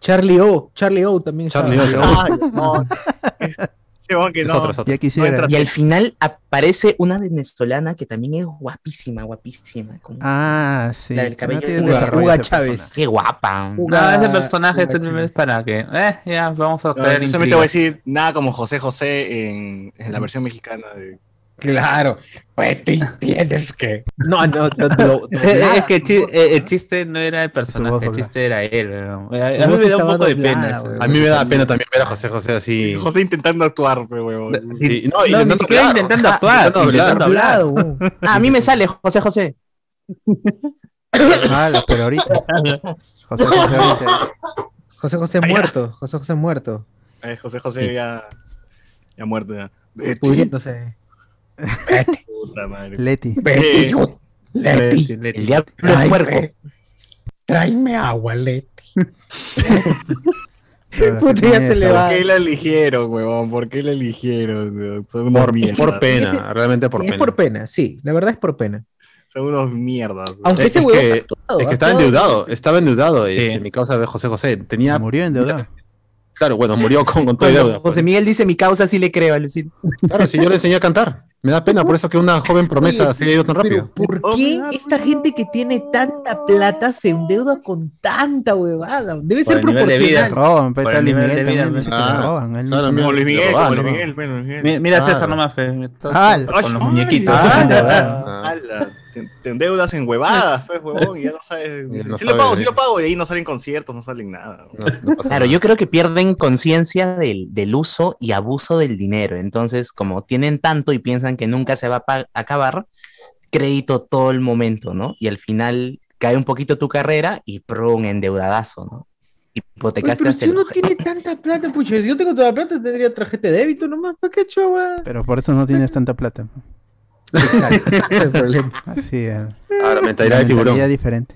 Charlie O. Charlie O también. Charlie. O. Ay, no. Sí, bueno, que Es no. otro, es otro. Ya quisiera. entra- Y al final aparece una venezolana que también es guapísima, guapísima. como- Ah, sí. La del no cabello tiene de Uga- Chávez. Qué guapa. Uga- No, ese personaje este es para que. Eh, ya, vamos a No, solamente voy a decir nada como José José en, en la versión mexicana de. Claro. Pues tú tienes que. No, no, no. no, no, Eh, Es que el, eh, el chiste no era el voz personaje, el chiste era él. weón. A, mí me da un poco de pena. eso. weón. A mí me da pena también ver a José José así. José intentando actuar, huevón. Sí, no, No, ni intentando siquiera hablar. intentando Ah, actuar, intentando hablar. intentando hablar. Ah, a mí me sale José José. Ah, la- pero ahorita. José José ahorita. José José muerto. José José muerto. Eh, José José ya, ya muerto. Ya. Betty, Pudriéndose. puta madre. Leti. Eh, Leti. El diablo es Tráeme, puerco. tráeme agua, Leti. que Puta, ya se le va. ¿Por qué la eligieron, huevón? ¿Por qué la eligieron? Son unos Por, mierdas. por pena, Ese- realmente por es pena. por pena, sí. La verdad es por pena. Son unos mierdas. weón. Aunque Es ese que- huevón ha actuado, Es que estaba endeudado, estaba endeudado. Sí. Este, mi causa de José José. Tenía. Murió endeudado. Claro, bueno, murió con, con toda Cuando deuda. José Miguel dice mi causa, sí le creo, Lucín. Claro, si yo le enseñé a cantar. Me da pena por eso que una joven promesa Oye, se haya ido tan rápido. ¿por qué esta gente que tiene tanta plata se endeuda con tanta huevada? Debe Por ser proporcional. Roban, Luis nivel Miguel también dice que ah, le roban. Él no claro, se mira, Como Luis Miguel, como Luis Miguel, Mira. César nomás, fe, todo- Ah, con los muñequitos. Te, te endeudas en huevadas, pues, huevón, y ya no sabes. No sí lo pago, sí lo pago, y ahí no salen conciertos, no salen nada. No, no pasa Claro, nada. yo creo que pierden conciencia del, del uso y abuso del dinero. Entonces, como tienen tanto y piensan que nunca se va a acabar, crédito todo el momento, ¿no? Y al final cae un poquito tu carrera y pro un endeudadazo, ¿no? Oye, Hipotecaste pero hasta si uno tiene tanta plata, pucha, si yo tengo toda la plata, tendría tarjeta de débito nomás. ¿Para qué chava? Pero por eso no tienes tanta plata. El problema. Así es. Ah, la mentalidad de tiburón. mentalidad diferente.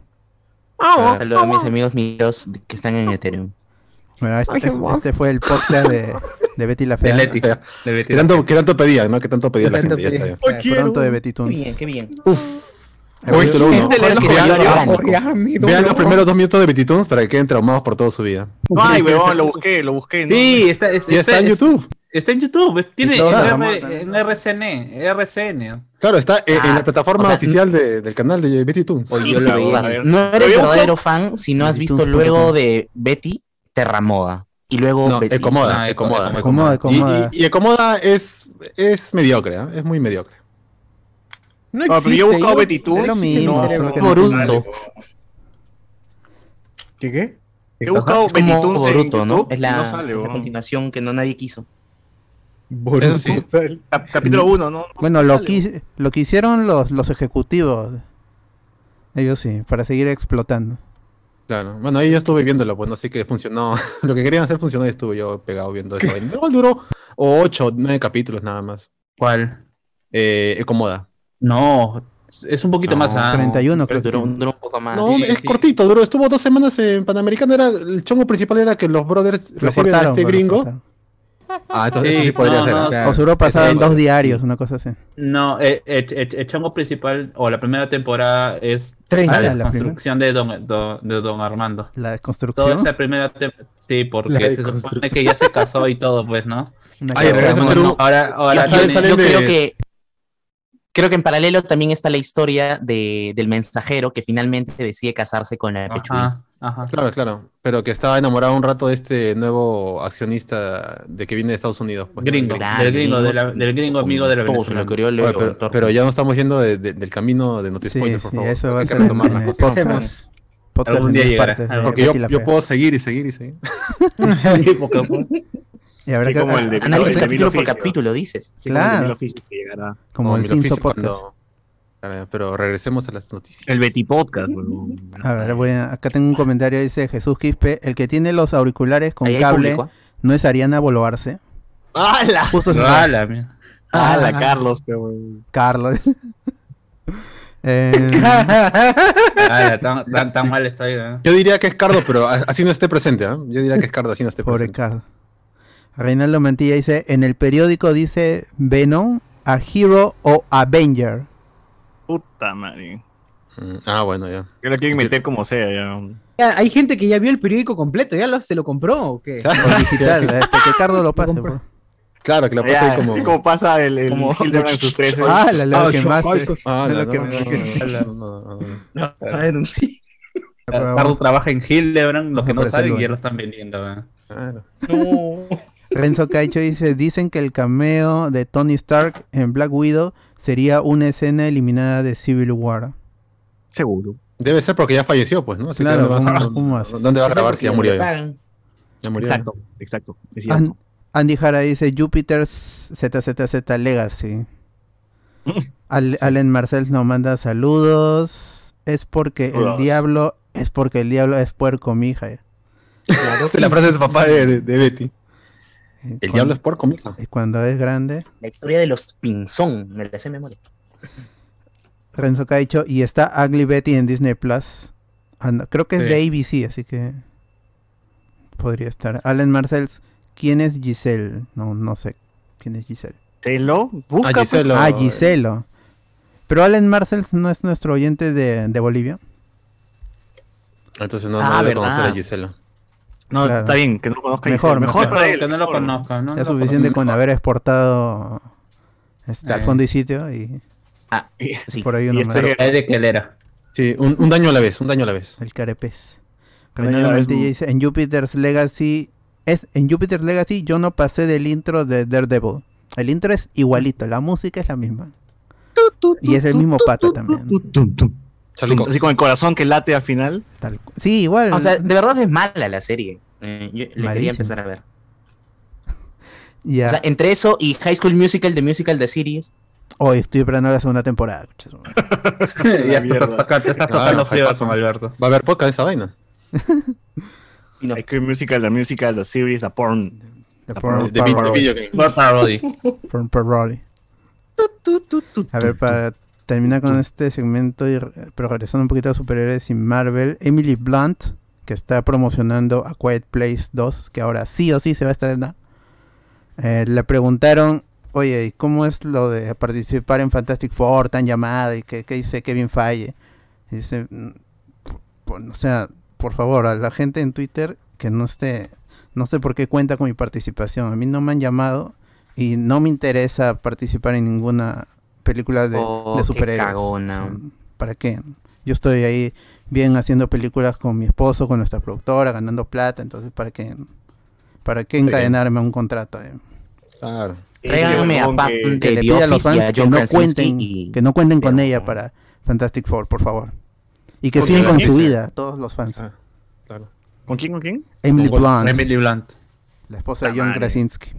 Ah, Saludos a mis amigos míos que están en Ethereum. Bueno, este, este- este fue el podcast de, de Betty la De Fea. Leti. de Betty. ¿Qué tanto, qué tanto pedía, no? ¿Qué tanto pedía la Tanto gente? Ya está pedía. bien. Pronto de Betty Qué Toons. bien, qué bien. Uno. Orgánico. Vean los primeros dos minutos de Betty Toons para que queden traumados por toda su vida. No hay, huevón, lo busqué, lo busqué. ¿no? Sí, está, es- Y está en es- YouTube. Está en YouTube. es- Tiene todo, en, R- también. en RCN. RCN. Claro, está en, en Ah, la plataforma o sea, oficial de- del canal de Betty Toons. Oye, yo lo A veía. ver. No eres verdadero fan si no has visto luego de Betty Terramoda. Y luego No, Betty. Ecomoda, Ah, Ecomoda. Ecomoda. Acomoda, Y, y, y Ecomoda es, es mediocre, ¿ah? es muy mediocre. No No, pero yo he buscado Betty Toons. es lo mismo, no- Boruto. ¿Qué qué? He buscado Betty Toons en Boruto, ¿no? YouTube Es la, no sale, la continuación que no nadie quiso. Eso sí. Cap- Capítulo 1, ¿no? Bueno, No lo que, lo que hicieron los, los ejecutivos. Ellos sí, para seguir explotando. Claro. Bueno, ahí yo estuve viéndolo, pues, así que funcionó. Lo que querían hacer funcionó y estuve yo pegado viendo eso. Igual duró o 8, 9 capítulos nada más. ¿Cuál? Eh, Ecomoda. No, es un poquito No, más. ah, 31 creo que. Duró, duró un poco más. No, sí, es sí. cortito, duró, estuvo dos semanas en Panamericano. Era, el chongo principal era que los brothers Lo reciben a este gringo. Ah, entonces eso Sí, sí podría no, ser. no, Claro. O seguro pasaban Sí. dos diarios, una cosa así. No, el, el, el- el chango principal o la primera temporada es la 30. Ah, la desconstrucción de don, do- de don Armando. La Toda desconstrucción. esa primera temporada. Sí, La porque se supone que ya se casó y todo, pues, ¿no? Ay, Bueno. Ahora, ahora tiene- salen yo de- creo que Creo que en paralelo también está la historia de, del mensajero que finalmente decide casarse con la. Ajá, ajá. Claro, claro. Pero que estaba enamorado un rato de este nuevo accionista de que viene de Estados Unidos. pues. Gringo, del gringo, de la- del gringo amigo de la Venezuela. Oye, pero, pero ya no estamos yendo de- de- del camino de Noticias Sí, por sí, favor. eso va a ser en, en el podcast. Podcast Algún día 10 llegará, partes Porque yo, yo puedo seguir y seguir y seguir. Sí, Y habrá Sí, que- como el de- Análisis capítulo por capítulo, dices. Sí, como el de Claro. Que como el oficio Podcast. cuando- Pero regresemos a las noticias. El Betty Podcast, weón. A ver, voy a- acá tengo un comentario, dice Jesús Quispe, el que tiene los auriculares con Ahí cable público, ¿ah? no es Ariana Boloarse. ¡Hala! Justo. ¡Hala, Carlos, pero! Carlos. Eh, tan, tan, tan mal estoy. ¿eh? Yo diría que es Cardo, pero así no esté presente. ¿ah? Yo diría que es Cardo, así no esté pobre presente. Carlos. Reinaldo Mantilla dice, en el periódico dice Venom, a Hero o Avenger. Puta madre. Mm, Ah, bueno, ya. Que lo quieren meter como sea, ya. Ya, hay gente que ya vio el periódico completo, ¿ya lo, se lo compró o qué? O digital, este, que Cardo lo pase. por- Claro, que la pasa Ya, ahí como. así como pasa el, el como- Hildebrand en sus tres. Ah, la lo Ah, que más. Ah, no, lo que no, me- no, no, no, no, no. sí. Cardo trabaja en Hildebrand, los que no saben ya lo están vendiendo. ¿eh? Claro. Renzo Caicho dice, dicen que el cameo de Tony Stark en Black Widow sería una escena eliminada de Civil War. Seguro. Debe ser porque ya falleció, pues, ¿no? Así que Claro, ¿dónde, vas a- ¿cómo-? ¿dónde va a grabar si ya murió? Ya, murió. Exacto, exacto. Es cierto. An- Andy Jara dice Jupiter's ZZZ Legacy. Al- Allen Marcel nos manda saludos. Es porque el diablo, es porque el diablo es puerco, mija. Es la frase de su papá de, de- de Betty. El Cuando- diablo es puerco, mija. Y cuando es grande, La historia de los Pinzón, me la sé memoria. Renzo Caicho. Y está Ugly Betty en Disney Plus. Ah, creo que es Sí. de ABC, así que podría estar. Allen Marcels, ¿quién es Giselle? No, no sé quién es Giselle. Telo, busca. Ah. Giselo. Ah, Giselo. Pero Allen Marcels no es nuestro oyente de, de Bolivia. Entonces no, Ah, no debe ¿verdad? conocer a Gisela. No, Claro. está bien, que no lo conozca. Mejor, mejor, mejor. para él. que no lo conozca. ¿no? Es suficiente con haber exportado este, al fondo y sitio y Ah, sí. por ahí uno este- más. Es de que él era. Sí, un, un daño a la vez, un daño a la vez. El carepez. Mu- dice, en Jupiter's Legacy, es, en Jupiter's Legacy yo no pasé del intro de Daredevil. El intro es igualito, la música es la misma. Y es el mismo pata también. Charlie Cox. Así con el corazón que late al final. tal sí, igual. O sea, de verdad es mala la serie. Eh, yo le quería empezar a ver. O sea, entre eso y High School Musical, de Musical de Series. Hoy estoy esperando la segunda temporada. ya mierda. está tocando, te estás tocando frío con Alberto. Va a haber podcast de esa vaina. No. High School Musical, la musical, la series, la porn. The porn De, vi- de parody. video game. Por parody. Porn parody. A ver, para terminar con este segmento, y pero regresando un poquito a superhéroes y Marvel, Emily Blunt, que está promocionando A Quiet Place 2, que ahora sí o sí se va a estrenar, eh, le preguntaron, oye, ¿y cómo es lo de participar en Fantastic Four, tan llamada, y qué, qué dice Kevin Feige? Y dice, "Mm, o sea, por favor, a la gente en Twitter que no esté, no sé por qué cuenta con mi participación, a mí no me han llamado y no me interesa participar en ninguna película de, Oh, de qué superhéroes. ¿Para qué? Yo estoy ahí bien haciendo películas con mi esposo, con nuestra productora, ganando plata, entonces ¿para qué? ¿Para qué encadenarme a un contrato? eh? Claro. Tráigame a Pam que- Que le pida a los fans que no cuenten, y- que no cuenten con pero- ella para Fantastic Four, por favor. Y que sigan con su vida, todos los fans. Ah, claro. ¿Con quién, con quién? Emily Con- Blunt, Emily Blunt. la esposa de John madre. Krasinski.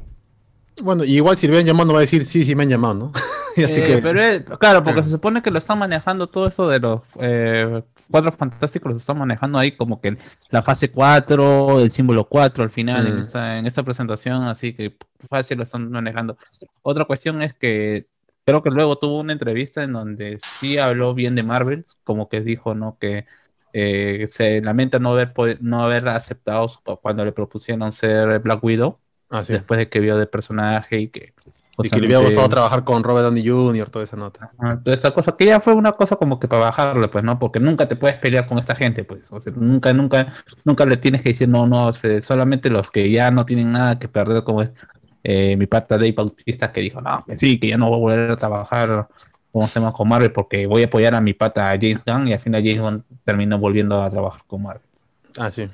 Bueno, y igual si le habían llamado, no va a decir sí, sí me han llamado, ¿no? así Eh, que. pero claro, porque se supone que lo están manejando todo esto de los eh, cuatro fantásticos, lo están manejando ahí como que la fase 4, el símbolo 4 al final en, Mm. esta, en esta presentación, así que fácil lo están manejando. Otra cuestión es que creo que luego tuvo una entrevista en donde sí habló bien de Marvel, como que dijo, ¿no? Que eh, se lamenta no haber, no haber aceptado cuando le propusieron ser Black Widow, Ah, sí. después de que vio del personaje y que... Y que le justamente- gustado trabajar con Robert Downey Jr., toda esa nota. Toda esta cosa que ya fue una cosa como que para bajarle, pues, ¿no? Porque nunca te puedes pelear con esta gente, pues. O sea, nunca, nunca, nunca le tienes que decir no, no, solamente los que ya no tienen nada que perder, como es eh, mi pata Dave Bautista que dijo, no, que sí, que ya no voy a volver a trabajar ¿cómo se llama? Con Marvel porque voy a apoyar a mi pata James Gunn y al final James Gunn terminó volviendo a trabajar con Marvel. Ah, sí.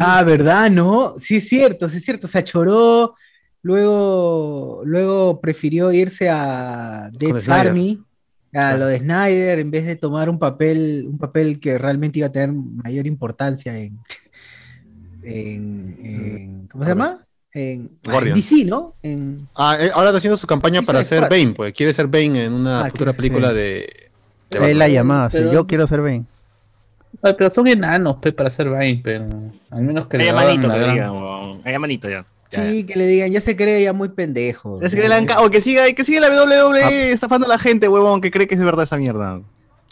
Ah, ¿verdad? No, sí es cierto, sí es cierto. Se achoró, luego, luego prefirió irse a Death Snyder. Army, a lo de Snyder, en vez de tomar un papel, un papel que realmente iba a tener mayor importancia en, en, en- ¿cómo se llama? En, ah, en. DC, ¿no? En, Ah, eh, ahora está haciendo su campaña para ser Squad. Bane, pues. Quiere ser Bane en una Ah, futura película sí. de. de la Pero- yo quiero ser Bane. Ay, pero son enanos, pe, para hacer Vine, pero al menos que Hay le manito gran-. Hay manito ya. Ya. sí, que le digan, ya se cree ya muy pendejo. O que siga, que siga la WWE estafando a la gente, huevón, que cree que es de verdad esa mierda. O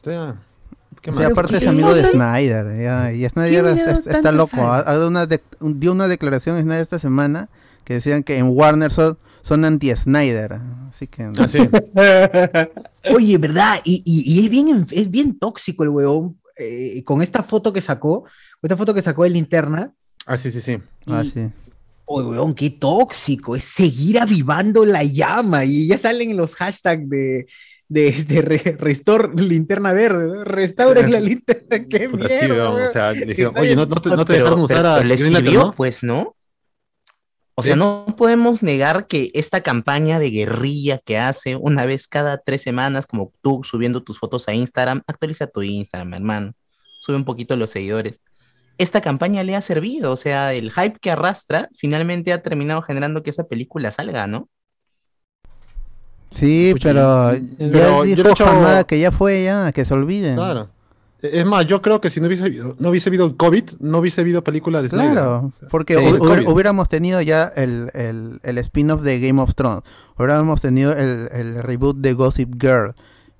sea, ¿qué O más? sea, aparte es amigo de Snyder. ya, y Snyder ¿Quién es- le da es- está loco. sal? Ha, ha dado una de- un- dio una declaración Snyder esta semana que decían que en Warner son, son anti-Snyder. Así que. Ah, sí. Oye, ¿verdad? Y, y- y es, bien, es bien tóxico el huevón. eh, con esta foto que sacó, con esta foto que sacó de linterna. Ah, sí, sí, sí. Ah, y- sí. Oye, huevón, qué tóxico. Es seguir avivando la llama. Y ya salen los hashtags de, de, de re- Restore Linterna Verde. ¿no? Restauren la linterna. Qué mierda. sí, weón. O sea, dijeron, oye, no, no te, no te Pero- dejaron usar pero- a pero le Green Lantern, sirvió, ¿no? pues, ¿no? O sea, no podemos negar que esta campaña de guerrilla que hace una vez cada tres semanas, como tú subiendo tus fotos a Instagram, actualiza tu Instagram, hermano. Sube un poquito los seguidores. Esta campaña le ha servido, o sea, el hype que arrastra finalmente ha terminado generando que esa película salga, ¿no? Sí, pero ya pero yo dijo he hecho- que ya fue, ya, que se olviden. Claro. Es más, yo creo que si no hubiese habido, no hubiese habido COVID, no hubiese habido película de Snyder. Claro, porque Sí, el hubiéramos tenido ya el, el- el spin-off de Game of Thrones, hubiéramos tenido el, el reboot de Gossip Girl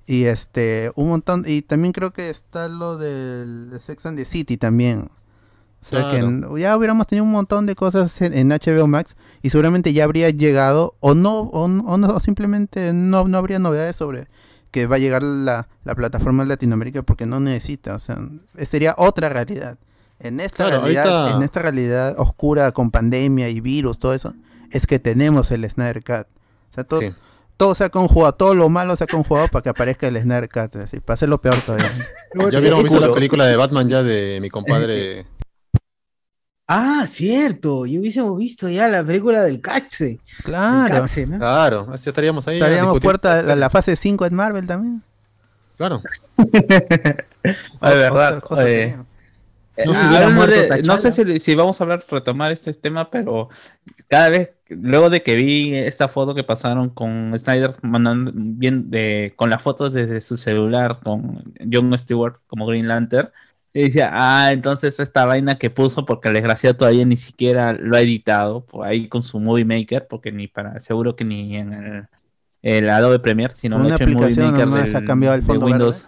y este un montón y también creo que está lo del Sex and the City también. O sea que Claro. ya hubiéramos tenido un montón de cosas en, en HBO Max y seguramente ya habría llegado o no o, no- o no o simplemente no, no habría novedades sobre que va a llegar la, la plataforma de Latinoamérica porque no necesita, o sea, sería otra realidad. En esta Claro, realidad, ahorita- en esta realidad oscura con pandemia y virus, todo eso, es que tenemos el Snyder Cut. O sea, todo, Sí. todo se ha conjugado, todo lo malo se ha conjugado para que aparezca el Snyder Cut, así, para hacerlo peor todavía. Ya hubiéramos visto la película de Batman ya de mi compadre. Ah, cierto. Y hubiésemos visto ya la película del Caxe. Claro. El Caxe, ¿no? Claro, así estaríamos ahí. ya Estaríamos puerta a la, la fase 5 en Marvel también. Claro. De verdad. Eh. Eh, No ah, sé si, si vamos a hablar, retomar este tema, pero cada vez, luego de que vi esta foto que pasaron con Snyder mandando bien de, con las fotos desde su celular con John Stewart como Green Lantern, y decía, ah, entonces esta vaina que puso, porque el desgraciado todavía ni siquiera lo ha editado, por ahí con su Movie Maker, porque ni para, seguro que ni en el, el Adobe Premiere, sino Una en Movie Maker nomás ha cambiado el de fondo Windows.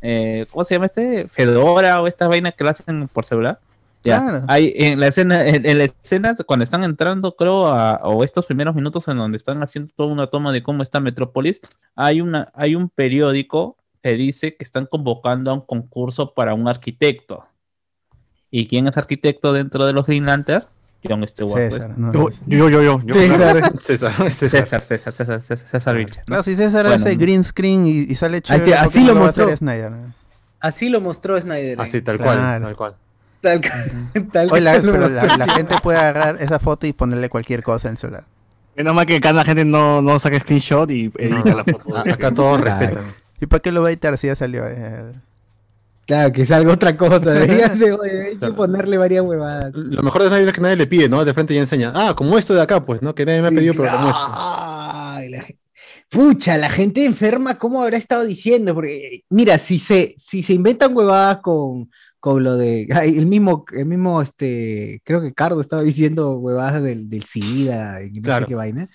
Eh, ¿Cómo se llama este? Fedora o estas vainas que lo hacen por celular. Ya, Claro. hay en la escena, en, en la escena cuando están entrando, creo, a- o estos primeros minutos en donde están haciendo toda una toma de cómo está Metrópolis, hay una, hay un periódico que dice que están convocando a un concurso para un arquitecto. ¿Y quién es arquitecto dentro de los Green Lantern? John Stewart. pues. César, no, Yo, no. yo, yo, yo. yo. César. César, César. César, César, César, César, César Vilches, ¿no? Si César Bueno. hace green screen y, y sale chévere, Así- ¿por qué así no lo mostró. Snyder? Así lo mostró Snyder. ¿eh? Así, tal cual. Claro. Tal cual. Tal, tal Oye, la- cual pero la, la gente puede agarrar esa foto y ponerle cualquier cosa en el celular. Menos mal que acá la gente no, no saque screenshot y edita la foto. Acá todo respeto. ¿Y para qué lo va a editar si ya salió? eh? Claro, que salga otra cosa. Deberías de, oye, hay que Claro. ponerle varias huevadas. Lo mejor de Snyder es que nadie le pide, ¿no? De frente ya enseña. Ah, como esto de acá, pues, ¿no? Que nadie me ha Sí, pedido, pero lo muestro. ay, la gente- Pucha, la gente enferma, ¿cómo habrá estado diciendo? Porque, mira, si se, si se inventan huevadas con, con lo de. ay, el mismo, el mismo, este, creo que Cardo estaba diciendo huevadas del, del SIDA y no Claro. sé qué vaina.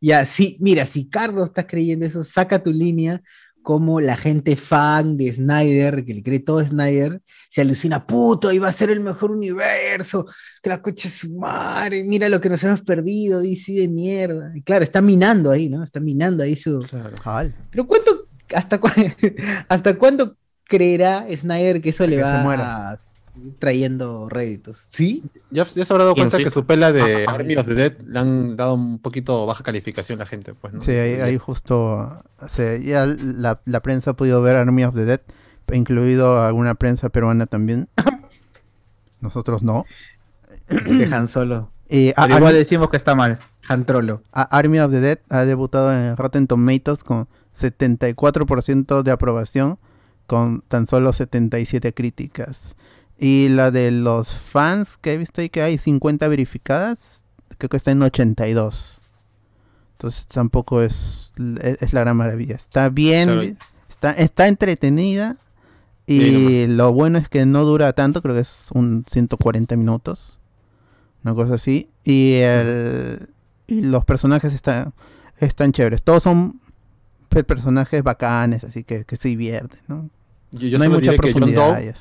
Ya, sí, mira, si Cardo está creyendo eso, saca tu línea como la gente fan de Snyder, que le cree todo a Snyder, se alucina, puto, ahí va a ser el mejor universo, que la coche es su madre, mira lo que nos hemos perdido, DC de mierda. Y claro, está minando ahí, ¿no? Está minando ahí su... Claro. Pero ¿cuánto, hasta, cu- hasta cuándo creerá Snyder que eso le Que se va muera. a... trayendo réditos. ¿Sí? Ya, ya se habrá dado cuenta que su pela de Army of the Dead le han dado un poquito baja calificación a la gente, pues, ¿no? Sí, ahí, ahí justo ya la, la prensa ha podido ver Army of the Dead, incluido alguna prensa peruana también. Nosotros no. Dejan solo. Y a- Pero igual Army, decimos que está mal. Han Trollo. a- Army of the Dead ha debutado en Rotten Tomatoes con 74% de aprobación, con tan solo 77 críticas. Y la de los fans que he visto ahí que hay 50 verificadas, creo que está en 82. Entonces tampoco es, es, es la gran maravilla. Está bien, Claro. está, está entretenida. Y Sí, lo bueno es que no dura tanto, creo que es un 140 minutos. Una cosa así. Y, el, y los personajes están, están chéveres. Todos son pe- personajes bacanes, así que, que se divierten, ¿no? Yo, yo no hay mucha diré que John profundidad. Doe.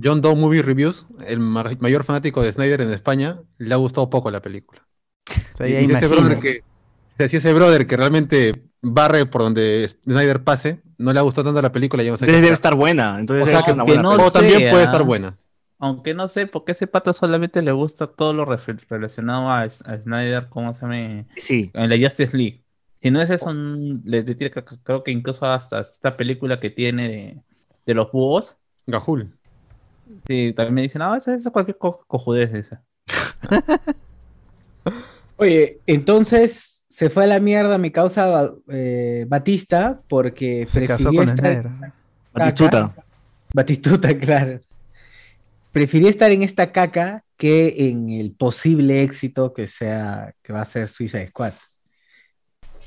John Doe Movie Reviews, el ma- mayor fanático de Snyder en España, le ha gustado poco la película. O sea, Y- ese brother que, o sea, si ese brother que realmente barre por donde Snyder pase, no le ha gustado tanto la película, ya no sé qué Entonces debe estar buena. Entonces O sea, que buena no. O también puede estar buena. Aunque no sé por qué ese pata solamente le gusta todo lo relacionado a, Snyder, ¿cómo se llama? Sí. En la Justice League. Si no es eso, un- le le creo que incluso hasta esta película que tiene de, de los búhos, Gajul. Sí, también me dicen, ah, esa es cualquier co- cojudez esa. Oye, entonces se fue a la mierda mi causa eh, Batista porque Se casó prefirió con estar- Snyder. Batistuta. Batistuta, claro. Prefirió estar en esta caca que en el posible éxito que sea que va a ser Suicide Squad.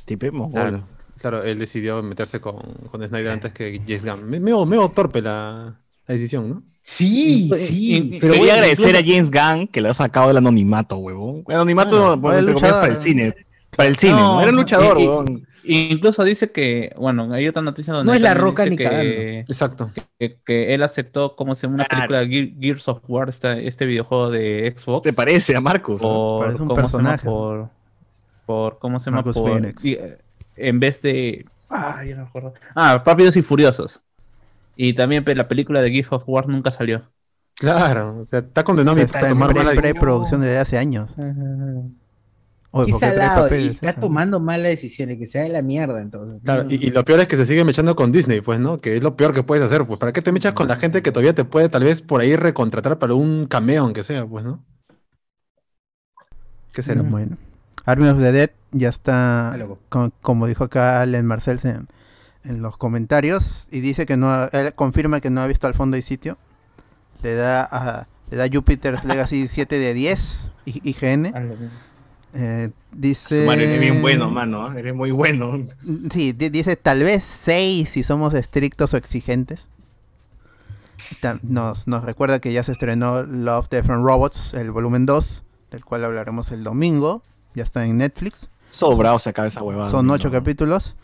Tipe mongol. Claro. Claro, él decidió meterse con, con Snyder antes que James Gunn. Me- Medio, medio torpe la, la decisión, ¿no? Sí, Y- sí. y- pero Quería bueno, agradecer incluso- a James Gunn que le ha sacado del anonimato, huevón. El anonimato Claro. bueno, El para el cine. Para el cine, No, ¿no? Era un luchador, huevón. Incluso dice que, bueno, hay otra noticia donde No es La Roca ni que. Exacto. que, que él aceptó como se llama una Claro. película de Gear- Gears of War, este videojuego de Xbox. Te parece a Marcos. ¿no? por, Parece un ¿cómo se llama? personaje. Por, por, ¿cómo se llama? Marcus Por- Phoenix. y, eh, en vez de, ah, no me acuerdo. Ah, Rápidos y Furiosos. Y también la película de Gears of War nunca salió. Claro. O sea, está condenado O sea, a está en tomar pre- mala preproducción desde hace años. Oye, Qué porque trae salado, y está eso. tomando malas decisiones, que sea de la mierda entonces. Claro, y, y lo peor es que se sigue mechando con Disney, pues, ¿no? Que es lo peor que puedes hacer, pues. ¿Para qué te mechas con la gente que todavía te puede tal vez por ahí recontratar para un cameo, aunque sea, pues, ¿no? ¿Qué será? Bueno. Army of the Dead ya está, como dijo acá Allen Marcel en, en los comentarios, y dice que no, ha- él confirma que no ha visto al fondo y sitio. Le da a, le da Jupiter's Legacy 7 de 10 I- IGN. Eh, dice... Su madre, eres bien bueno, mano. ¿eh? Eres muy bueno. Sí, di- dice tal vez 6 si somos estrictos o exigentes. Nos, nos recuerda que ya se estrenó Love, Death and Robots, el volumen 2, del cual hablaremos el domingo. Ya está en Netflix. Sobrado se acaba esa huevada. Son ¿no? 8 capítulos.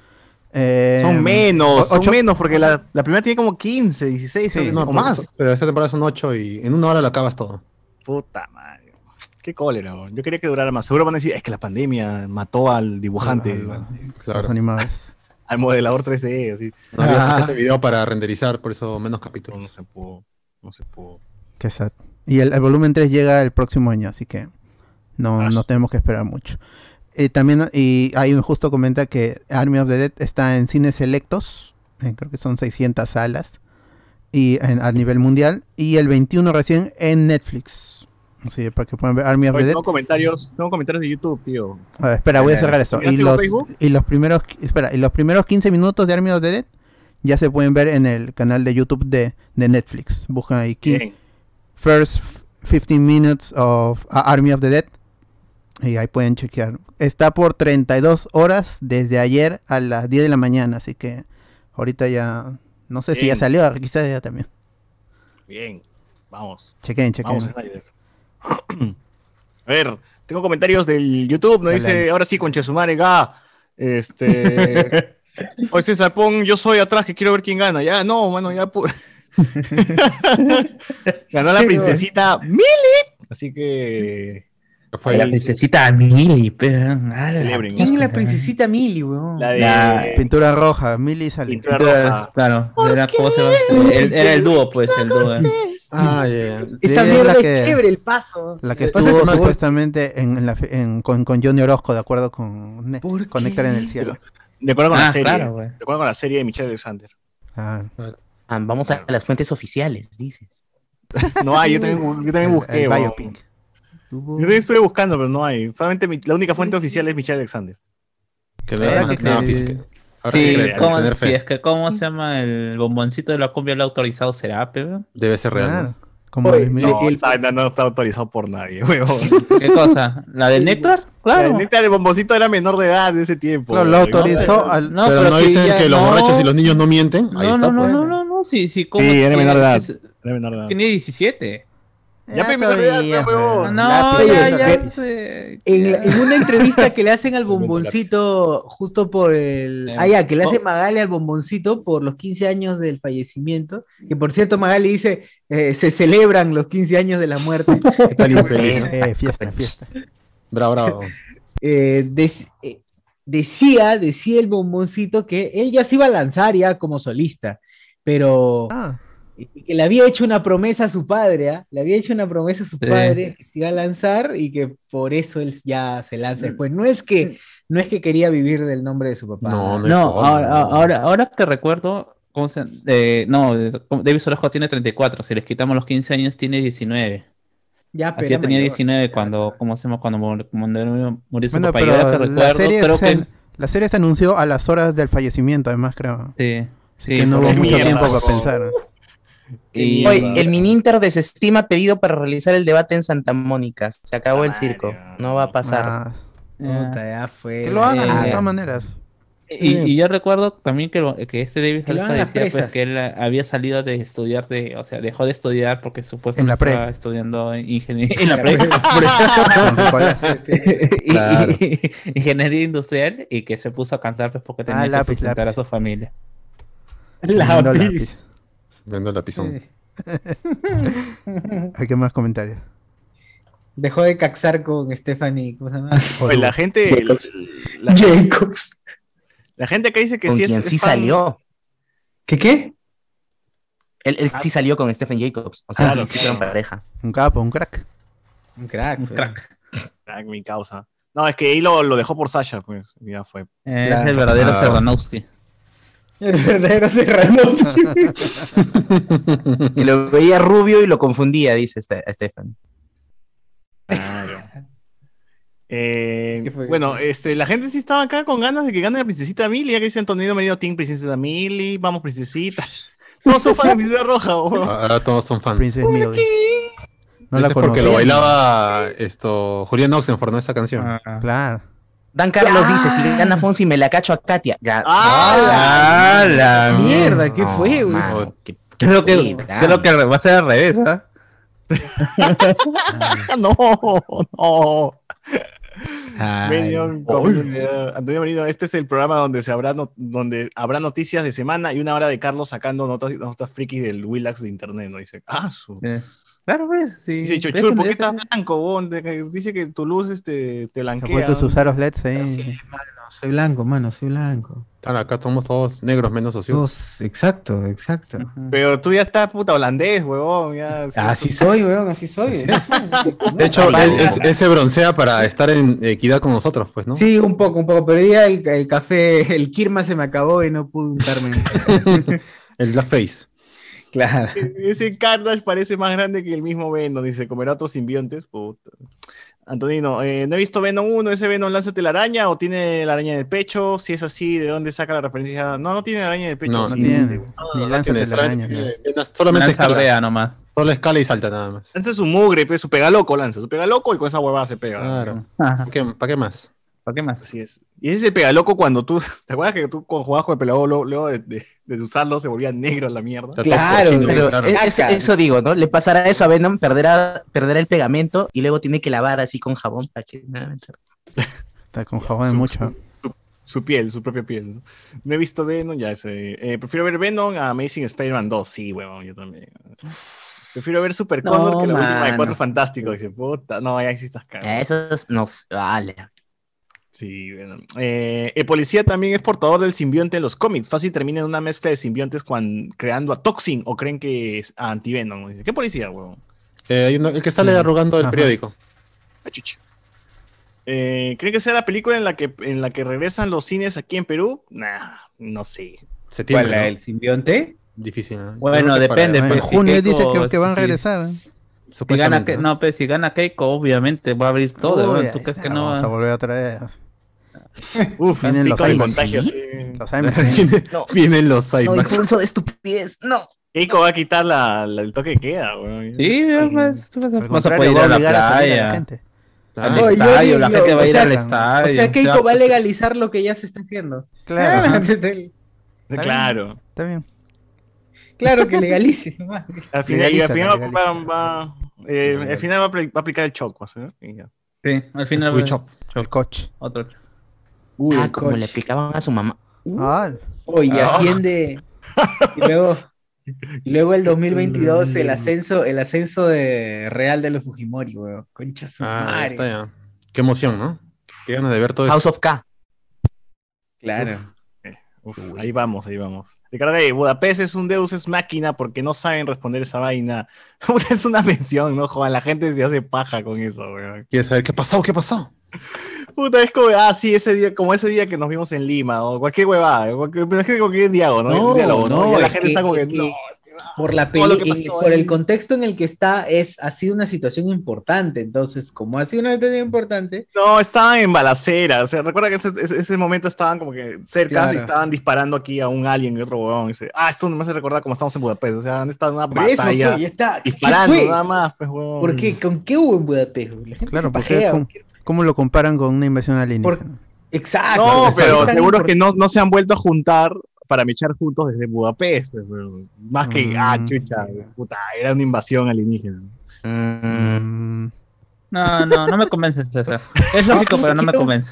Eh, Son menos, o- ocho- son menos, porque la, la primera tiene como 15, 16 Sí, o No, más. pero, pero esta temporada son 8 y en una hora lo acabas todo. Puta madre. Qué cólera, weón. Yo quería que durara más. Seguro van a decir, es que la pandemia mató al dibujante, a- a- al, Los Claro. animadores. modelador 3D, así. No había suficiente video para renderizar, por eso menos No, no capítulos. se pudo. No se pudo. Qué sad. Y el, el volumen 3 llega el próximo año, así que no, no tenemos que esperar mucho. Eh, también, y hay un justo comenta que Army of the Dead está en cines selectos, eh, creo que son 600 salas, y en- a nivel mundial, y el 21 recién en Netflix. Así para que puedan ver Army of Oye, the Dead. tengo comentarios, tengo comentarios de YouTube, tío. A ver, espera, voy a Eh, cerrar eso. ¿ya Y los, y los primeros, espera, y los primeros 15 minutos de Army of the Dead ya se pueden ver en el canal de YouTube de, de Netflix. Buscan ahí Bien. First 15 Minutes of uh, Army of the Dead. Y ahí pueden chequear. Está por 32 horas desde ayer a las 10 de la mañana. Así que ahorita ya. No sé si ya salió, quizás ya también. Bien. Vamos. Chequen, chequen. Vamos, Snyder. A ver, tengo comentarios del YouTube. Nos dice, ahora sí, con Chesumare, ga. Este. Oye, César, pon yo soy atrás que quiero ver quién gana. Ya, no, bueno, ya. Ganó la princesita Mili. Así que. Fue la princesita Millie, pero, ¿Quién es la princesita Millie, weón? La de. La- Pintura roja, Millie sale. Pintura roja. Claro, era, ¿cómo se llama? El- era el dúo, pues, el dúo. Ah, ya, ya. Esa mierda la es que- chévere, el paso. La que El estuvo supuestamente en, en la, fe- en- con, con Johnny Orozco, de acuerdo con Ne- ¿Por con? Néctar en el cielo. De acuerdo con Ah, la serie. claro, güey. de acuerdo con la serie de Michelle Alexander. Ah, Ah, vamos a las fuentes oficiales, dices. No hay, yo también, yo también el- busqué. el weón. biopic. Yo también estuve buscando, pero no hay. Solamente mi- la única fuente oficial es Michelle Alexander. Que Ahora vean que física. Ahora Sí, que ¿cómo, si fe. es que, ¿cómo se llama el bomboncito de la cumbia lo autorizado será, pe, weón? Debe ser real. Claro. ¿no? Como Oye. No, el- no está autorizado por nadie, weón. ¿Qué cosa? ¿La del néctar? Claro. La neta, el bomboncito era menor de edad de ese tiempo. Claro, lo autorizó al. No, pero, no si dicen ya- que los no. borrachos y los niños no mienten. Ahí No, está, no, no, pues. no, no, no, sí, sí, ¿cómo? Sí, era sí, menor de edad. sí, Era menor de edad. Tenía 17. Ya, todavía, pe, huevón. No, ya, ya. sé, En, la- ya. en una entrevista que le hacen al bomboncito, justo por el. Ah, ya, que le hace oh. Magali al bomboncito por los 15 años del fallecimiento. Que por cierto, Magali dice: eh, se celebran los 15 años de la muerte. Eh, fiesta, fiesta. Bravo, bravo. Eh, dec- eh, decía, decía el bomboncito que él ya se iba a lanzar ya como solista, pero Ah, y que le había hecho una promesa a su padre, ¿ah? le había hecho una promesa a su Sí. padre que se iba a lanzar y que por eso él ya se lanza después. No es que, no es que quería vivir del nombre de su papá. No, no No, ahora, no. ahora, ahora que recuerdo, ¿cómo se, eh, no, David Sorejo tiene 34, si les quitamos los 15 años tiene 19. ya, Así pero ya era tenía mayor. 19 cuando, ¿cómo se llama? Cuando murió, murió su bueno, papá. pero ahora que la recuerdo, serie, creo se, que... la serie se anunció a las horas del fallecimiento, además, creo. Sí, sí. que no hubo mucho tiempo para pensar. Y- Oye, el mini Inter desestima pedido para realizar el debate en Santa Mónica. Se acabó el circo. ah. No va a pasar. Ah, Puta, ya fue. que lo hagan, Eh, de todas maneras. Y, y yo recuerdo también que, lo- que este David Que las decía pues, que él eh, había salido de estudiar, de, o sea, dejó de estudiar porque En la supuestamente estaba estudiando ingeniería en la pre. Claro. ingeniería industrial y que se puso a cantar pues porque tenía Ah, que lápiz, sustentar lápiz. a su familia. Lápiz. Viendo el lapizón. Sí. Hay que más comentarios. Dejó de caxar con Stephanie, ¿cómo se llama? Oye, la gente. La, Jacobs. la gente acá dice que con sí quien es. sí fan- salió. ¿Qué qué? Él, él sí salió con Stephen Jacobs. O sea, Claro, sí, sí fueron claro. pareja. Un capo, un crack. Un crack. Un fue. crack. Ah, mi causa. No, es que ahí lo, lo dejó por Sasha, pues. Ya fue. Eh, Claro. Es el verdadero Ah. Serranowski. El verdadero Serrano. Y lo veía rubio y lo confundía, dice este, Stefan. Claro. Eh, bueno, este, la gente sí estaba acá con ganas de que gane la princesita Millie, ya que dice Antonio Merino Team Princesita Millie, vamos princesita. Todos son fans de Princesa Roja, weón. Ahora todos son fans. Princess Millie. No Ese la es porque lo bailaba esto, Julián Oxenford, ¿no? Esa canción. Ah. Claro. Dan Carlos dice, si gana Fonsi me la cacho a Katia. ¡Ah, la Mierda, ¿qué No, fue, güey? qué- qué Creo que, fue, creo que va a ser al revés, ¿ah? no, no. Ay. Antonio Merino, este es el programa donde se habrá no- donde habrá noticias de semana y una hora de Carlos sacando notas, notas frikis del Willax de internet, ¿no? Dice, ah, su. Eh, Claro, pues. Sí. Dice, Chochur, ¿por qué estás blanco, bon? Dice que tu luz este, te Se blanquea. fue tus usaros LEDs ahí. Soy blanco, mano, soy blanco. Claro, acá somos todos negros menos socios. Exacto, exacto. Pero tú ya estás puta holandés, huevón. Ya, sí, Así soy, weón, así soy. De hecho, él, él- él se broncea para estar en equidad con nosotros, pues, ¿no? Sí, un poco, un poco. Pero el, el café, el Kirma se me acabó y no pude untarme. El blackface. Claro. Ese Cardash parece más grande que el mismo Venom, dice, comerá otros simbiontes. Puta. Antonino, eh, no he visto Venom 1, ese Venom lanza telaraña o tiene la araña en el pecho. Si es así, ¿de dónde saca la referencia? No, no tiene la araña en el pecho. No, No tiene. sí. Ni lanza tiene, telarañas. solamente, ¿no? solamente Lanza escala. nomás. Solo escala y salta nada más. Lanza su mugre, su pega loco lanza. Su pega loco y con esa huevada se pega. Claro. ¿Para qué, para qué más? ¿Para qué más? Así es. Y ese es el pega loco cuando tú. ¿Te acuerdas que tú cuando jugabas con el pelado luego, luego de, de- de usarlo se volvía negro la mierda? Claro, cochino, Pero claro. es- eso, eso digo, ¿no? Le pasará eso a Venom, perderá, perderá el pegamento y luego tiene que lavar así con jabón para que nada, Está con jabón Su- mucho. Su piel, su propia piel. ¿no? No he visto Venom, ya sé. Eh, prefiero ver Venom a Amazing Spider-Man 2. Sí, huevón, yo también. Prefiero ver Super No, Condor que la última de. Cuatro Fantásticos. Dice, puta, no, ahí sí estás cagado. Eso es- nos vale. Sí, bueno. Eh, el policía también es portador del simbionte en los cómics. Fácil termina en una mezcla de simbiontes cuando, creando a Toxin o creen que es a Antivenom. ¿Qué policía, huevón? Eh, hay uno- el que sale arrugando el Ajá. periódico. Ah. Eh, ¿Creen que sea la película en la que en la que regresan los cines aquí en Perú? Nah, no sé. ¿Cuál, ¿no? del simbionte? Difícil. ¿no? Bueno, para- depende. En pues, junio si dice Keiko- que- que van a regresar, ¿eh? Si gana, ¿no? no, pues si gana Keiko, obviamente va a abrir todo. Uy, ¿Tú crees que no? Vamos a volver otra vez. Uf, Vienen los IMAX. contagio, ¿Sí? Los IMAX. Vienen, No. vienen los No, IMAX. impulso de estupidez. No. Keiko va a quitar la, la- el toque que queda, weón. Sí, tú vas a, vas a poder ir va a la obligar a salir a la playa. gente. Al Ah, No, yo estadio, la gente va a o ir sea, al estadio. O sea, Keiko sea, va a legalizar lo que ya se está haciendo. Claro, Antes del- Claro. está bien. Claro que legalice. nomás. Al final, y al Legaliza, final va, legaliza. va- eh, al final va a, apli- va a aplicar el choco. ¿sí? Sí, al final. Uy, chop. El coche. Otro. Uy, ah, como le explicaban a su mamá. Ah, Oh, y Ah. asciende. Y luego, y luego el 2022 el ascenso, el ascenso de Real de los Fujimori, weón. Concha su Ah, madre. está ya. Qué emoción, ¿no? Qué ganas de ver todo House esto. of K. Claro. Uf, ahí vamos, ahí vamos. Ricardo Budapest es un Deus es máquina porque no saben responder esa vaina. Es una mención, ¿no? Joder, la gente se hace paja con eso, weón. ¿Quieres saber qué pasó? ¿Qué pasó? Puta, es como, ah, sí, ese día, como ese día que nos vimos en Lima, o cualquier huevada, cualquier, es que cualquier diálogo, ¿no? No, diálogo, ¿no? no, la gente que- está como que, no, Por la peli, que pasó por ahí. el contexto en el que está, es, ha sido una situación importante. Entonces, como ha sido una situación importante, No, estaban en balacera. O sea, recuerda que ese, ese- ese momento estaban como que cerca Claro. y estaban disparando aquí a un alien y otro huevón. Y dice, ah, esto me hace recordar como estamos en Budapest. O sea, han estado en una por eso, batalla pues, ya está. ¿Qué disparando nada más, pues, huevón. ¿Por qué? ¿Con qué hubo en Budapest? La gente Claro, se porque pajea, ¿cómo, cómo lo comparan con una invasión alienígena? Exacto. No, pero seguro que no, no se han vuelto a juntar para mechar juntos desde Budapest. pues. Más que, ah, Mm, chucha, puta, era una invasión alienígena. Mm, No, no, no me convence, César. Es lógico, pero no me convence.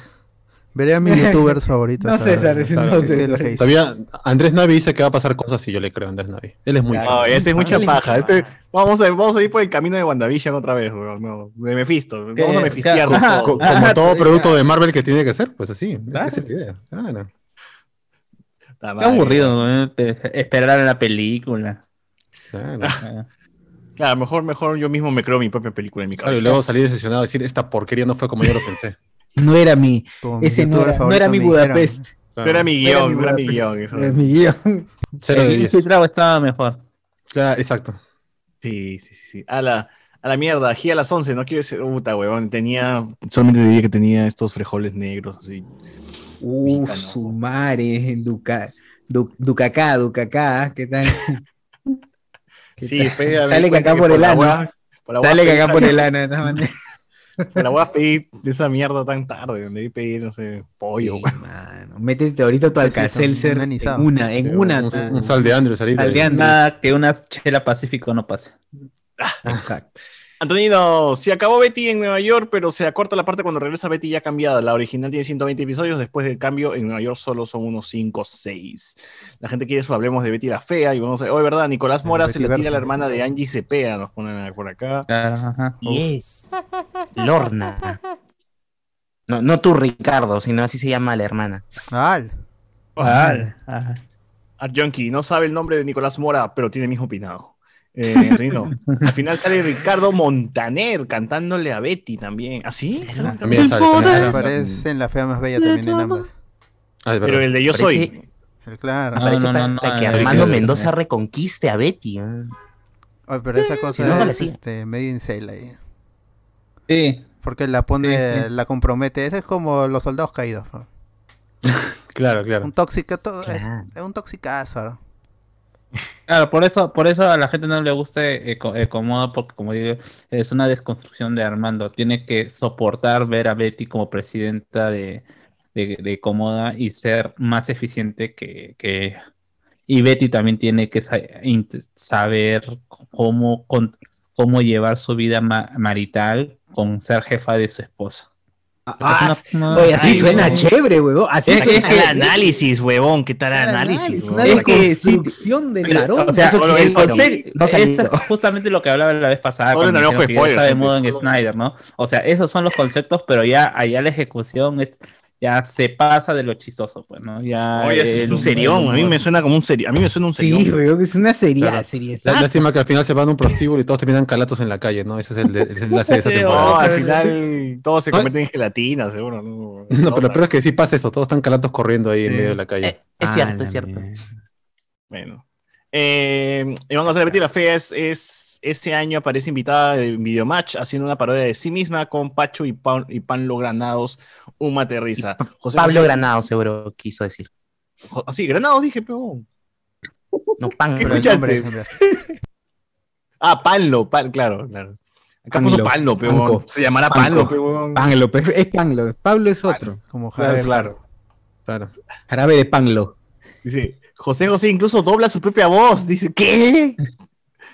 Veré a mis youtubers favoritos. No, a César, no, dicen. Todavía Andrés Navi dice que va a pasar cosas y yo le creo a Andrés Navi. Él es muy Claro. No, ese es mucha paja. Este, vamos, a, vamos a ir por el camino de WandaVision otra vez, weón. No, de Mephisto. Vamos a mefistearlo todo. Co- como Ah, todo producto de Marvel que tiene que ser, pues así. esa- Claro. Esa es la idea. Claro. Qué aburrido ¿eh? esperar a la película. claro. Eh, Claro, mejor, mejor yo mismo me creo mi propia película en mi Claro, cabeza. y luego salí decepcionado a decir, esta porquería no fue como yo lo pensé. No era mi, ese no era, no era mi Budapest. No era mi No era guion, mi no era mi guion. eso. Era mi guion. Cero de el diez. Trago estaba mejor. Claro, exacto. Sí, sí, sí, sí. A la, a la mierda, aquí a las 11, no quiero ser puta, weón. Tenía, solamente diría que tenía estos frijoles negros, así. Uh, Mexicano. su madre, Duca, du, Ducacá, Ducacá, ¿qué tal? ¿Qué Sí, tal? Sale cacá que por el ano. por pedí cacá por el ano, de todas maneras. Por la voy a pedir de esa mierda tan tarde, donde debí pedir, no sé, pollo, Sí, mano. Métete ahorita tu Alcacelser en una, en una. un, un sal de Andrews ahorita. Sal de Andrews. Nada que una chela pacífico no pase. Exacto. Antonino, se acabó Betty en Nueva York, pero se acorta la parte cuando regresa Betty ya cambiada. La original tiene 120 episodios, después del cambio en Nueva York solo son unos 5 o 6. La gente quiere eso, hablemos de Betty la fea. Y vamos a... Oh, es verdad, Nicolás Mora se le tira a la hermana de Angie Cepeda, nos ponen por acá. Ajá. y es Lorna. No, no tú, Ricardo, sino así se llama la hermana. Al. Ajá. Art Junkie, no sabe el nombre de Nicolás Mora, pero tiene el mismo opinado. Eh, Antonino, al final sale Ricardo Montaner cantándole a Betty también. ¿Ah, sí? También sale. Aparece en la fea más bella también en ambas. Ah, Pero el de Yo Parece- Soy. El claro. No, Parece no, no, para no, que Armando Mendoza reconquiste a Betty. ¿eh? Oye, pero esa cosa no, es este, medio incel ahí. Sí, Porque la pone, Sí, sí. la compromete. Ese es como los soldados caídos. ¿no? Claro, claro. Un tóxico, to- es, Claro. es un toxicazo. ¿no? Claro, por eso, por eso a la gente no le gusta Eco- Ecomoda, porque como digo, es una desconstrucción de Armando. Tiene que soportar ver a Betty como presidenta de, Ecomoda y ser más eficiente que. Y Betty también tiene que saber cómo, cómo llevar su vida ma- marital con ser jefa de su esposo. Ah, una- oye, así Ay, suena chévere, huevón. Así Es- ¿Qué suena que- análisis, huevón? ¿Qué tal análisis? Una? Es que sí, deconstrucción del Pero, varón. o sea, Eso el quisieron, concepto- no es justamente lo que hablaba la vez pasada en que spoiler, está de moda Snyder, ¿no? O sea, esos son los conceptos, pero ya allá la ejecución es ya se pasa de lo chistoso, pues, ¿no? Ya Oye, es el- un serión. A mí me suena como un serio. A mí me suena un serión. Sí, weón, es una serie, Claro. serie. La- Lástima que al final se van a un prostíbulo y todos terminan calatos en la calle, ¿no? Ese es el, de- el desenlace de esa temporada. No, al final todos se Ay. convierten en gelatina, seguro. No, No, pero lo peor es que sí pasa eso, todos están calatos corriendo ahí en Sí. medio de la calle. Eh, es Ah, cierto, es cierto. Bueno. Eh, y vamos a ver, Betty la Fea es, es- ese año aparece invitada en Videomatch haciendo una parodia de sí misma con Pacho y, Pan, y Panlo Granados, un mate de risa. José Pablo José- Granado seguro quiso decir. Jo- Sí, Granados dije, pero. No, pan. ¿Qué escuchaste? Ah, Panlo, pan, claro, claro. Acá Panlo, puso Panlo, pero Panco. se llamará. Panlo, pe- es Panglo. Pablo es otro. Como Claro, jarabe. claro. Claro. Jarabe de Panglo. Dice, José José incluso dobla su propia voz. Dice, ¿qué? ¿Qué?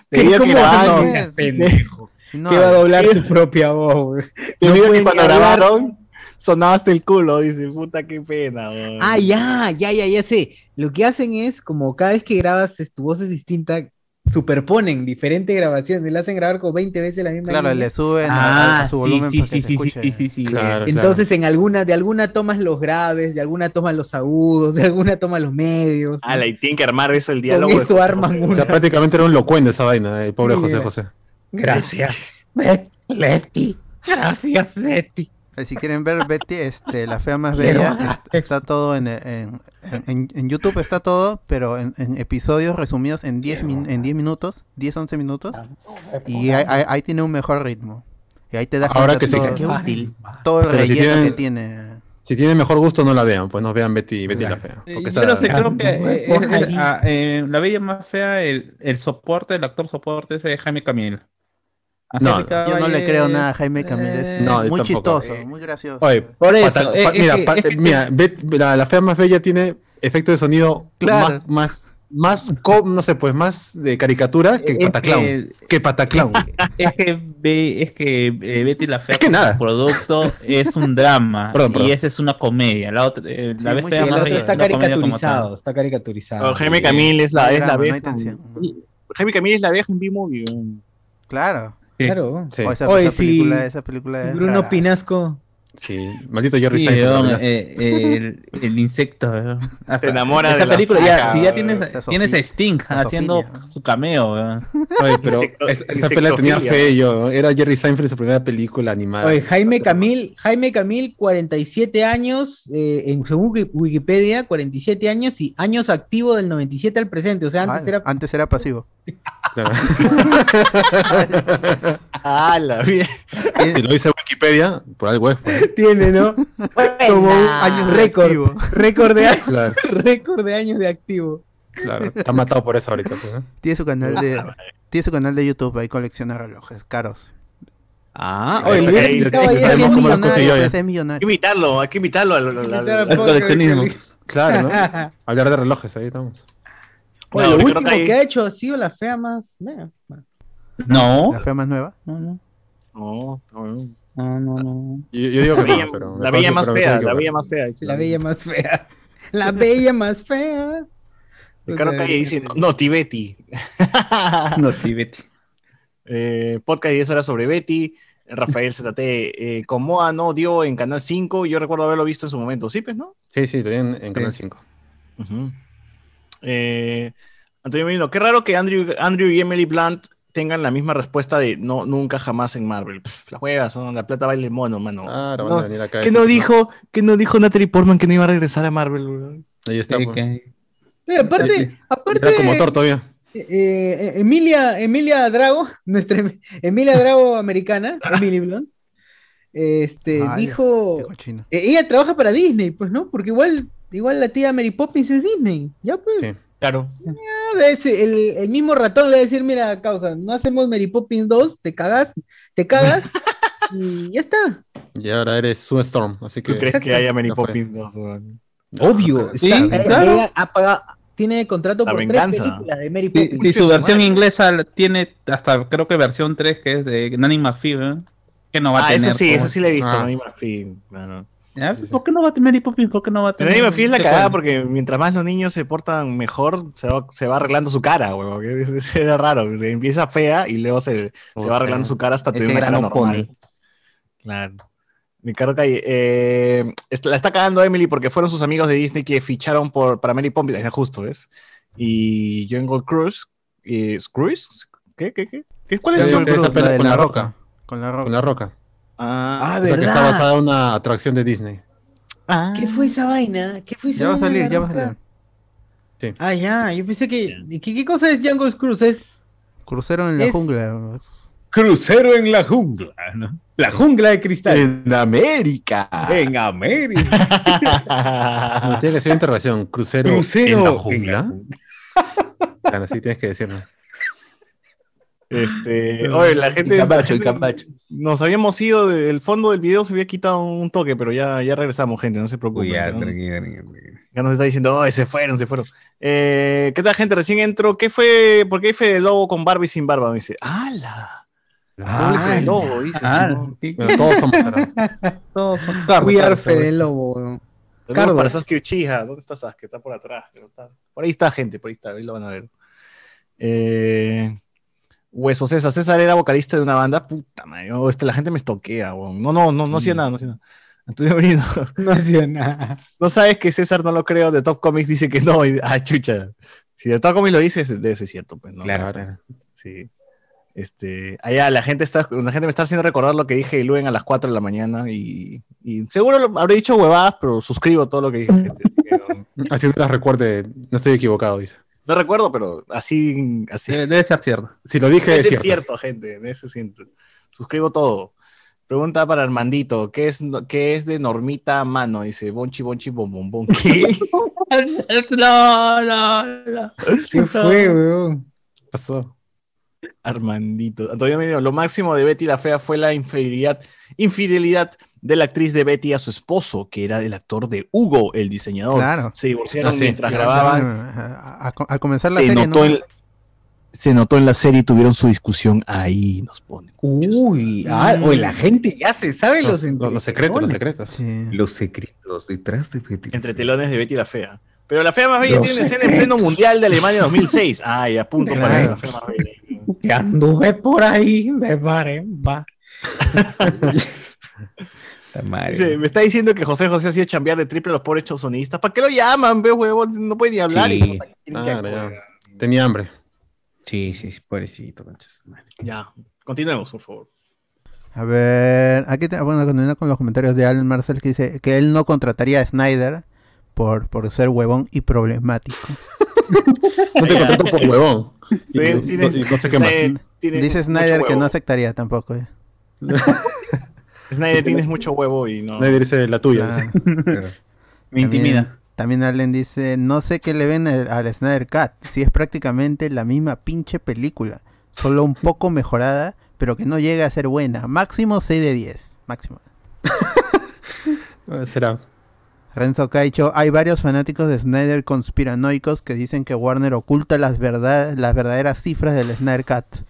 Tenía que ¿Cómo grabar, no? ¿no? seas pendejo. No, ¿Qué va a doblar tu propia voz, güey? Te No digo que cuando grabaron, sonaba hasta el culo. Dice, puta, qué pena. weón". Ah, ya, ya, ya, ya sé. Lo que hacen es, como cada vez que grabas, es- tu voz es distinta, superponen diferentes grabaciones. Le hacen grabar como 20 veces la misma Claro, línea. le suben a, Ah, a su sí, volumen sí, para que sí, se sí, escuche. sí, sí, sí. Claro, Entonces, en alguna, de alguna tomas los graves, de alguna tomas los agudos, de alguna tomas los medios. Ah, la- y tienen que armar eso, el Con diálogo. de eso arman José. O sea, una. prácticamente era un locuendo esa vaina, el pobre Sí, José. José. Gracias. Leti. Gracias, Leti. Si quieren ver Betty, este, la fea más bella, está todo en, en, en- en YouTube, está todo, pero en, en episodios resumidos en 10, min- en 10 minutos, 10, 11 minutos, y ahí, ahí- ahí tiene un mejor ritmo. Y ahí te das Ahora cuenta que sí, todo, Qué útil. todo el Pero si relleno tienen- que tiene. Si tienen mejor gusto, no la vean, pues no vean Betty, Betty la fea. Porque no sé, creo que Ah, eh, eh, ah, eh, la bella más fea, el, el soporte, el actor soporte es de Jaime Camil. No, Yo no le creo nada a Jaime Camil, es eh, No, muy tampoco. chistoso, muy gracioso. Oye, Por eso, Pata- eh, pa- es mira, es que la, la fea más bella tiene efecto de sonido Claro. más, más, más, co- no sé, pues más de caricatura que es Pataclown. que- Que Pataclown. Es que, ve- es que eh, Betty la Fea Es que nada. producto es un drama Perdón, perdón. y esa es una comedia. La otra, eh, la vez fea más bella está caricaturizado, está caricaturizado. Jaime Camil es la, es la no vieja. tensión. Jaime Camil es la vieja en B-Movie. Claro. Claro. Sí, O esa, Oye, esa sí, película, esa película es Bruno. Pinasco. sí. Maldito Jerry Sí, Seinfeld. arruinaste. eh, el, el insecto. weón. Te enamora Esa de la película, ya, si ya tienes, tienes a Sting haciendo Sofía. su cameo. Oye, pero Insecto- esa, esa pelea tenía fe yo. Era Jerry Seinfeld su primera película animada. Oye, Jaime Camil, Jaime Camil, 47 años, eh, en según Wiki- Wikipedia, 47 años y años activo del 97 al presente. O sea, antes Ah, era. antes era pasivo. Claro. Ah, la si lo dice Wikipedia, por algo es. pues. Tiene, ¿no? Como un año de récord. de, años- Claro, récord de años de activo. claro. Está matado por eso ahorita. Pues. Tiene su canal de tiene su canal de YouTube, ahí colecciona relojes caros. Ah, oye. Ese es Hay que millonario. invitarlo, hay que invitarlo al, al- al- Quitar al- al podcast, coleccionismo. Claro, ¿no? Hablar de relojes, ahí estamos. Oye, No, lo último que ha hecho ha sido la fea más. Mira, No, La fea más nueva. no, no, No, no. no, no, no. Yo, yo digo La que bella, no, pero. la bella más fea, la bella más fea. La bella más fea. La bella más fea. Ricardo O sea, Calle dice, no, no, Tibeti. No, Betty. Eh, podcast y eso era sobre Betty. Rafael ZT, eh, con Moa no dio en Canal 5. Yo recuerdo haberlo visto en su momento. ¿Sí, pues, no? Sí, sí, también en Canal 5. Ujú. Eh, Antonio Merino, qué raro que Andrew, Andrew y Emily Blunt tengan la misma respuesta de no, nunca jamás en Marvel. Pff, las juegas, son la plata baile mono, mano. Claro, No, van a venir acá. a ¿Qué no dijo, que no dijo Natalie Portman que no iba a regresar a Marvel? Ahí está. Pues. aparte, aparte. Era como Thor todavía. eh, eh, Emilia, Emilia Drago, nuestra Em- Emilia Drago americana, Emily Blunt, este, Vaya, dijo, Qué eh, ella trabaja para Disney, pues, ¿no? Porque igual, igual la tía Mary Poppins es Disney, ya pues. Sí. Claro. El, el mismo ratón le va a decir, mira, causa, no hacemos Mary Poppins 2, te cagas, te cagas, y ya está. Y ahora eres Sue Storm, así que. ¿Tú crees que haya Mary. Poppins 2? weón? Obvio, Sí, está- claro. tiene contrato La por venganza. tres películas de Mary Poppins. sí, Conche su versión madre. inglesa tiene hasta creo que versión 3 que es de Nanny McPhee, ¿eh? que no va a Ah, tener. esa sí, como- esa sí la he visto, Ah. Nanny McPhee, ¿Ya? ¿Por qué no va a tener Mary Poppins? ¿Por qué no va a Pero tener? McPhee es la cagada porque mientras más los niños se portan mejor, se va, se va arreglando su cara, huevón. que es- es- Era raro. Empieza fea y luego se, se va arreglando su cara hasta tener una cara normal. pone. Claro. Ricardo Calle, eh, la está cagando Emily porque fueron sus amigos de Disney que ficharon por, para Mary Poppins, ah, justo, ¿ves? Y Jungle Cruise, eh, ¿Cruise? ¿Qué, qué, qué? ¿Qué- ¿Cuál es Sí, Jungle Cruise? la roca. Con la roca. Con la roca. Ah, Ah, O sea, que está basada en una atracción de Disney. ah. ¿Qué fue esa vaina? ¿Qué fue esa Ya va a salir, ya va a salir. Ah, ya, yo pensé que. ¿Qué, qué cosa es Jungle Cruise? Es Crucero en la Es- jungla. crucero en la jungla, ¿no? La jungla de cristal. En América. En América. No, tiene que ser interrogación. Crucero, Crucero en la en jungla. Claro, así tienes que decirlo. Este, oye, la gente, Y la gente- nos habíamos ido del fondo del video, se había quitado un toque, pero ya, ya regresamos, gente, no se preocupen. Ya, ¿no? tranquilo, tranquilo, tranquilo. Ya nos está diciendo, oh, se fueron, se fueron. Eh, ¿Qué tal, gente? Recién entro. ¿Qué fue? ¿Por qué hay Fede Lobo con barba y sin barba? Me dice, ¡Hala! Doble Fede Lobo, dice. Ah, ¿no? ¿qué- Bueno, todos somos todos son We are Fede Lobo. para Sasuke Uchiha. ¿Dónde está Sasuke? Está por atrás. pero está- Por ahí está, gente, por ahí está, ahí lo van a ver. Eh, Hueso César. César era vocalista de una banda. Puta madre, oh, este, la gente me estoquea, weón. No, no, no, no hacía nada, no hacía nada. Antonio Brito, No hacía nada. no sabes que César no lo creo, de Top Comics dice que no. y- ah, chucha. Si de Top Comics lo dice, es- debe ser cierto, pues, ¿no? Claro, claro. Sí. Este, allá la gente está, la gente me está haciendo recordar lo que dije de Luen a las 4 de la mañana y, y seguro lo- habré dicho huevadas, pero suscribo todo lo que dije, gente. así que no las recuerde, no estoy equivocado, dice. No recuerdo, pero así, así Debe, debe ser cierto. Si lo dije, debe es ser cierto. cierto, gente, debe ser cierto. Suscribo todo. Pregunta para Armandito, ¿qué es, qué es de Normita a mano? Dice, bonchi, bonchi, bom, bom, bom. ¿Qué No, no, no. ¿Qué fue, weón? pasó? Armandito. Antonio Menino, lo máximo de Betty la Fea fue la infidelidad, infidelidad de la actriz de Betty a su esposo, que era el actor de Hugo, el diseñador. Claro. Se divorciaron Ah, sí. mientras grababan. A, a- a comenzar la Se serie, notó, ¿no? en, se notó en la serie y tuvieron su discusión ahí, nos ponen. Uy, ah, la gente ya se sabe los, Los, los- los secretos, los secretos. Sí. Los secretos detrás de Betty. Entre telones de Betty la Fea. Pero la Fea más bella Los tiene una escena en pleno mundial de Alemania 2006. Ay, a punto para la Fea más bella. Que anduve por ahí de baremba. Puta madre. Dice, me está diciendo que José José hacía chambear de triple a los pobres sonistas. ¿Para qué lo llaman, ve, huevos? No puede ni hablar. Sí. y que Claro, ya. Tenía hambre. Sí, sí, pobrecito, madre. Ya, continuemos, por favor. A ver, aquí te, bueno, continuando con los comentarios de Alan Marcel que dice que él no contrataría a Snyder por, por ser huevón y problemático. No te contrato por huevón. Y, Sí, no- y no sé qué más. Tienes Dice Snyder que huevo. no aceptaría tampoco. eh. Snyder, tienes mucho huevo y no. Nadie dice la tuya. Claro. Me También- intimida. También Allen dice, no sé qué le ven al, al Snyder Cut, si es prácticamente la misma pinche película, solo un poco mejorada, pero que no llega a ser buena. Máximo 6 de 10. Máximo. Será. Renzo Caicho, hay varios fanáticos de Snyder conspiranoicos que dicen que Warner oculta las, verdad- las verdaderas cifras del Snyder Cut.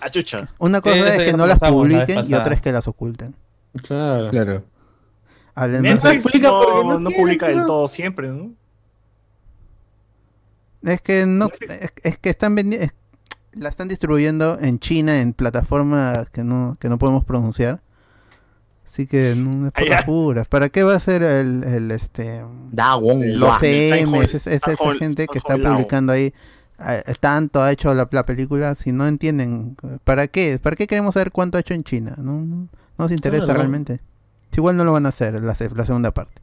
Ah, chucha. Una cosa Eso es que no las la publiquen y otra es que las oculten. Claro. Claro. Netflix publica no, publica del todo siempre, ¿no? es que no, es, es que están vendiendo, la están distribuyendo en China en plataformas que no, que no podemos pronunciar. Así que no es por las puras. ¿Para qué va a ser el, el este Da Wong los. CM, es, es esa gente que está publicando ahí eh, tanto ha hecho la, la película si no entienden para qué para qué queremos saber cuánto ha hecho en China no, no, no nos interesa Claro. realmente igual no lo van a hacer la, se- la segunda parte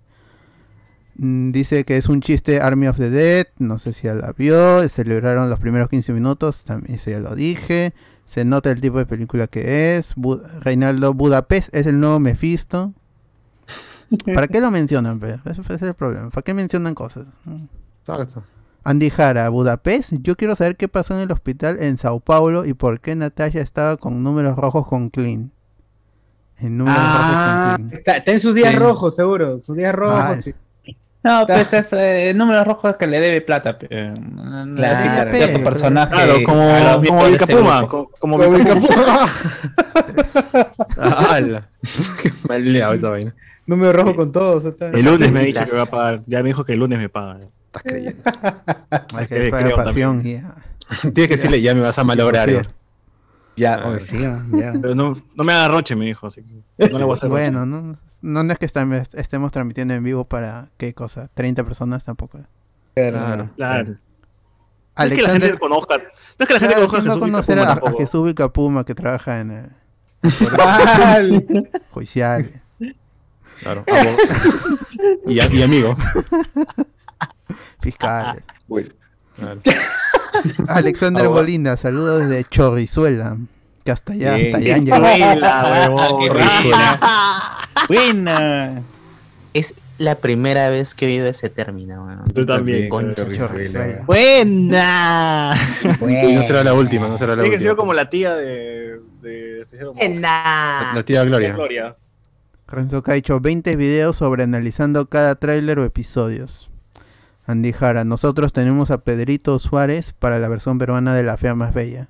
Mm, dice que es un chiste Army of the Dead no sé si ya la vio celebraron los primeros 15 minutos también eso ya lo dije se nota el tipo de película que es Bu- Reinaldo Budapest es el nuevo Mephisto ¿Para qué lo mencionan? ese es el problema. ¿Para qué mencionan cosas? Exacto. Andy Jara, Budapest. Yo quiero saber qué pasó en el hospital en Sao Paulo y por qué Natasha estaba con números rojos con Clean. En números Ah, está, está en sus días Sí. rojos, seguro. Sus días rojos. Ah, sí. No, pero este es eh, el número rojo es que le debe plata. no, Claro, así pe, pero- personaje Claro, como, como miembros de Vilca este Como Vilca Puma. ¡Hala! Qué maleado esa vaina. Número rojo con todos. está. El lunes me ha dicho que va a pagar. Ya me dijo que el lunes me paga. Estás creyendo. Hay que pagar pasión. y- Tienes que decirle, ya me vas a malograr. Ya. Ah, sí, ya. Pero no, no me haga roche, me dijo. Así que no le voy a hacer roche. Bueno, no, no es que estemos transmitiendo en vivo para qué cosa, 30 personas tampoco. Claro. Claro. No es que la gente Alexander, conozca. No es que la gente claro, conozca a ¿quién no Jesús conocer a, a. Jesús Vicapuma que trabaja en el Vale. judicial? Claro. y, a- y amigo. Fiscales. Bueno, Claro. Alexander Ahora- Molina, saludos desde Chorrizuela. Que hasta allá, hasta allá han. Buena. Es la primera vez que he oído ese término. weón. Tú también. Concha, Chorrizuela. Buena. Y no será la última, no será la Tiene que ser última. como la tía de. de. Nah. La tía Gloria. Gloria. Renzo Caicho, 20 videos sobre analizando cada tráiler o episodios. Andy Jara, nosotros tenemos a Pedrito Suárez para la versión peruana de La Fea Más Bella.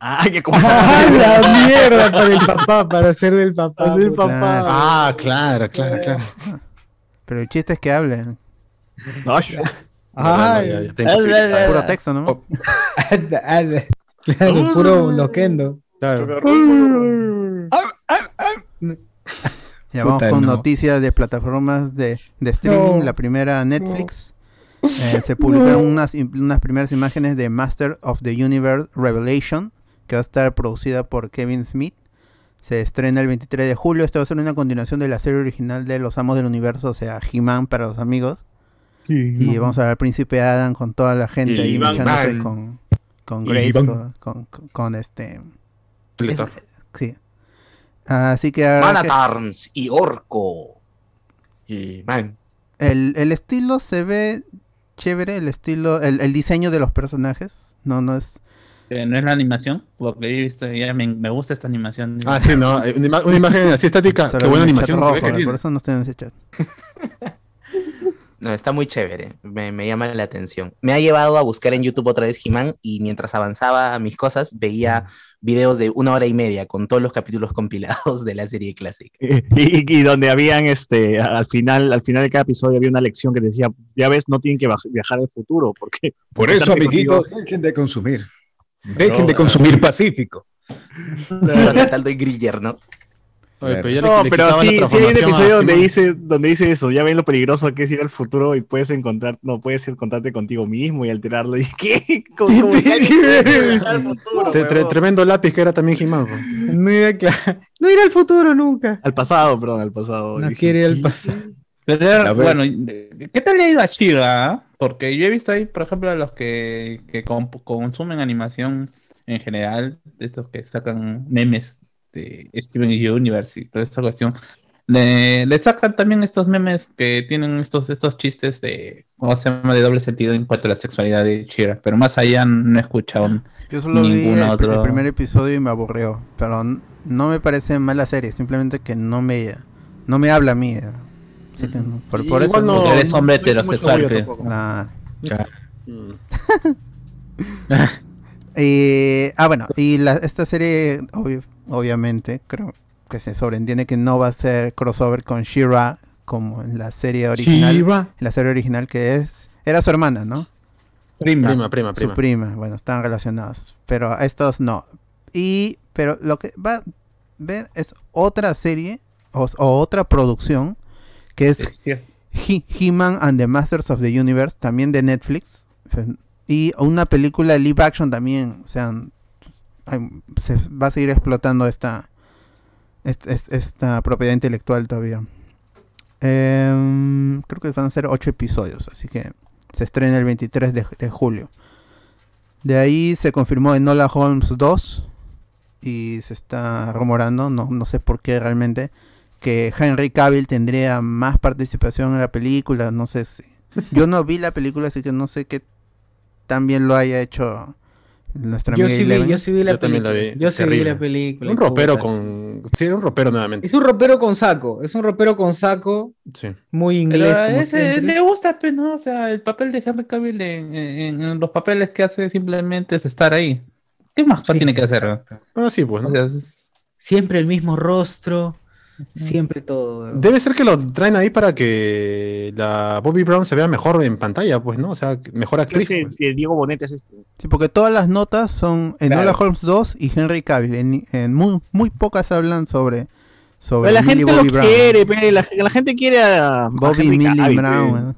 Ay, que como. ¡Ah, la mierda! Para el papá, para ser del papá. Para ser papá. Ah, claro, claro, claro. Pero el chiste es que hablen. No, sh- Ay. Puro texto, ¿no? Oh. Claro, puro loquendo. Claro. Ya vamos Puta, con no. noticias de plataformas de, de streaming. No. La primera, Netflix. Eh, se publicaron unas, unas primeras imágenes de Master of the Universe Revelation, que va a estar producida por Kevin Smith. Se estrena el 23 de julio. Esta va a ser una continuación de la serie original de Los Amos del Universo, o sea, He-Man para los amigos. Y vamos a ver al príncipe Adam con toda la gente ahí He-Man. luchándose con, con Grace, con, con, con este... Sí. Así que que- Manatarms y Orco. Y man, El, el estilo se ve chévere, el estilo, el, el diseño de los personajes. No, no es. Eh, No es la animación, porque he visto, ya me, me gusta esta animación. Ah, sí, no. eh, Una, ima- una imagen así estática. Qué buena animación. rojo, ¿ves que por eso no estoy en ese chat. no, está muy chévere. Me, me llama la atención. Me ha llevado a buscar en YouTube otra vez He-Man y mientras avanzaba a mis cosas veía videos de una hora y media con todos los capítulos compilados de la serie clásica. Y, y donde habían este al final al final de cada episodio había una lección que decía ya ves no tienen que viajar al futuro porque por eso, amiguitos, dejen de consumir. Dejen de consumir Pacífico. Saltando en Griller, ¿no? Oye, pero ya le- no le pero sí, sí hay un episodio donde dice donde dice eso ya ven lo peligroso que es ir al futuro y puedes encontrar no puedes encontrarte contigo mismo y alterarlo y qué ¿Cómo, cómo al futuro, Tre- tre- huevón? tremendo lápiz que era también pues. No irá, cla- no irá al futuro nunca. al pasado perdón al pasado No Dije, quiere ir al pasado. Pero, bueno, ¿qué tal le ha ido a Shira? ah? Porque yo he visto ahí, por ejemplo, a los que, que comp- consumen animación en general, estos que sacan memes de Steven Universe y toda esta cuestión, le, le sacan también estos memes que tienen estos, estos chistes de, ¿cómo se llama?, de doble sentido en cuanto a la sexualidad de Shira. Pero más allá no he escuchado. Yo solo vi Ningún el, otro. el primer episodio y me aburrió. Pero no me parece mala serie, simplemente que no me, no me habla a mí. eh. Así que no, por, por Igual eso no- eres hombre no heterosexual. Nah. Mm. Eh, ah, bueno, y la, esta serie, obvio- obviamente, creo que se sobreentiende que no va a ser crossover con She-Ra como en la serie original. La serie original que es. Era su hermana, ¿no? Prima. Prima, prima, Su prima. Bueno, están relacionados. Pero a estos no. Y. Pero lo que va a ver es otra serie o, o otra producción que es He- He-Man and the Masters of the Universe, también de Netflix. Y una película de live action también. O sea, se va a seguir explotando esta, est- est- esta, propiedad intelectual todavía. Em, creo que van a ser ocho episodios, así que se estrena el 23 de, julio. De ahí se confirmó Enola Holmes 2 y se está rumorando, no, no sé por qué realmente, que Henry Cavill tendría más participación en la película, no sé si... Yo no vi la película, así que no sé qué tan bien lo haya hecho nuestra Yo sí, vi, yo sí vi la Yo también la película. vi, Yo sí vi la película. Un ropero puta. con. Sí, era un ropero nuevamente. Es un ropero con saco. Es un ropero con saco. Sí. Muy inglés. como ese le gusta, pues, ¿no? O sea, el papel de Henry Cavill en, en- en los papeles que hace simplemente es estar ahí. ¿Qué más Sí. tiene que hacer? Ah, sí, pues, ¿no? O sea, es- Siempre el mismo rostro. Siempre todo. Debe ser que lo traen ahí para que la Bobby Brown se vea mejor en pantalla, pues, ¿no? O sea, mejor actriz. Pues. el Diego Bonete es este. Sí, porque todas las notas son en Claro. Hola Holmes 2 y Henry Cavill. En, en muy, muy pocas hablan sobre, sobre Pero la Millie gente Bobby lo Brown. quiere, pe, la, la gente quiere a Bobby Millie Cavill, Brown.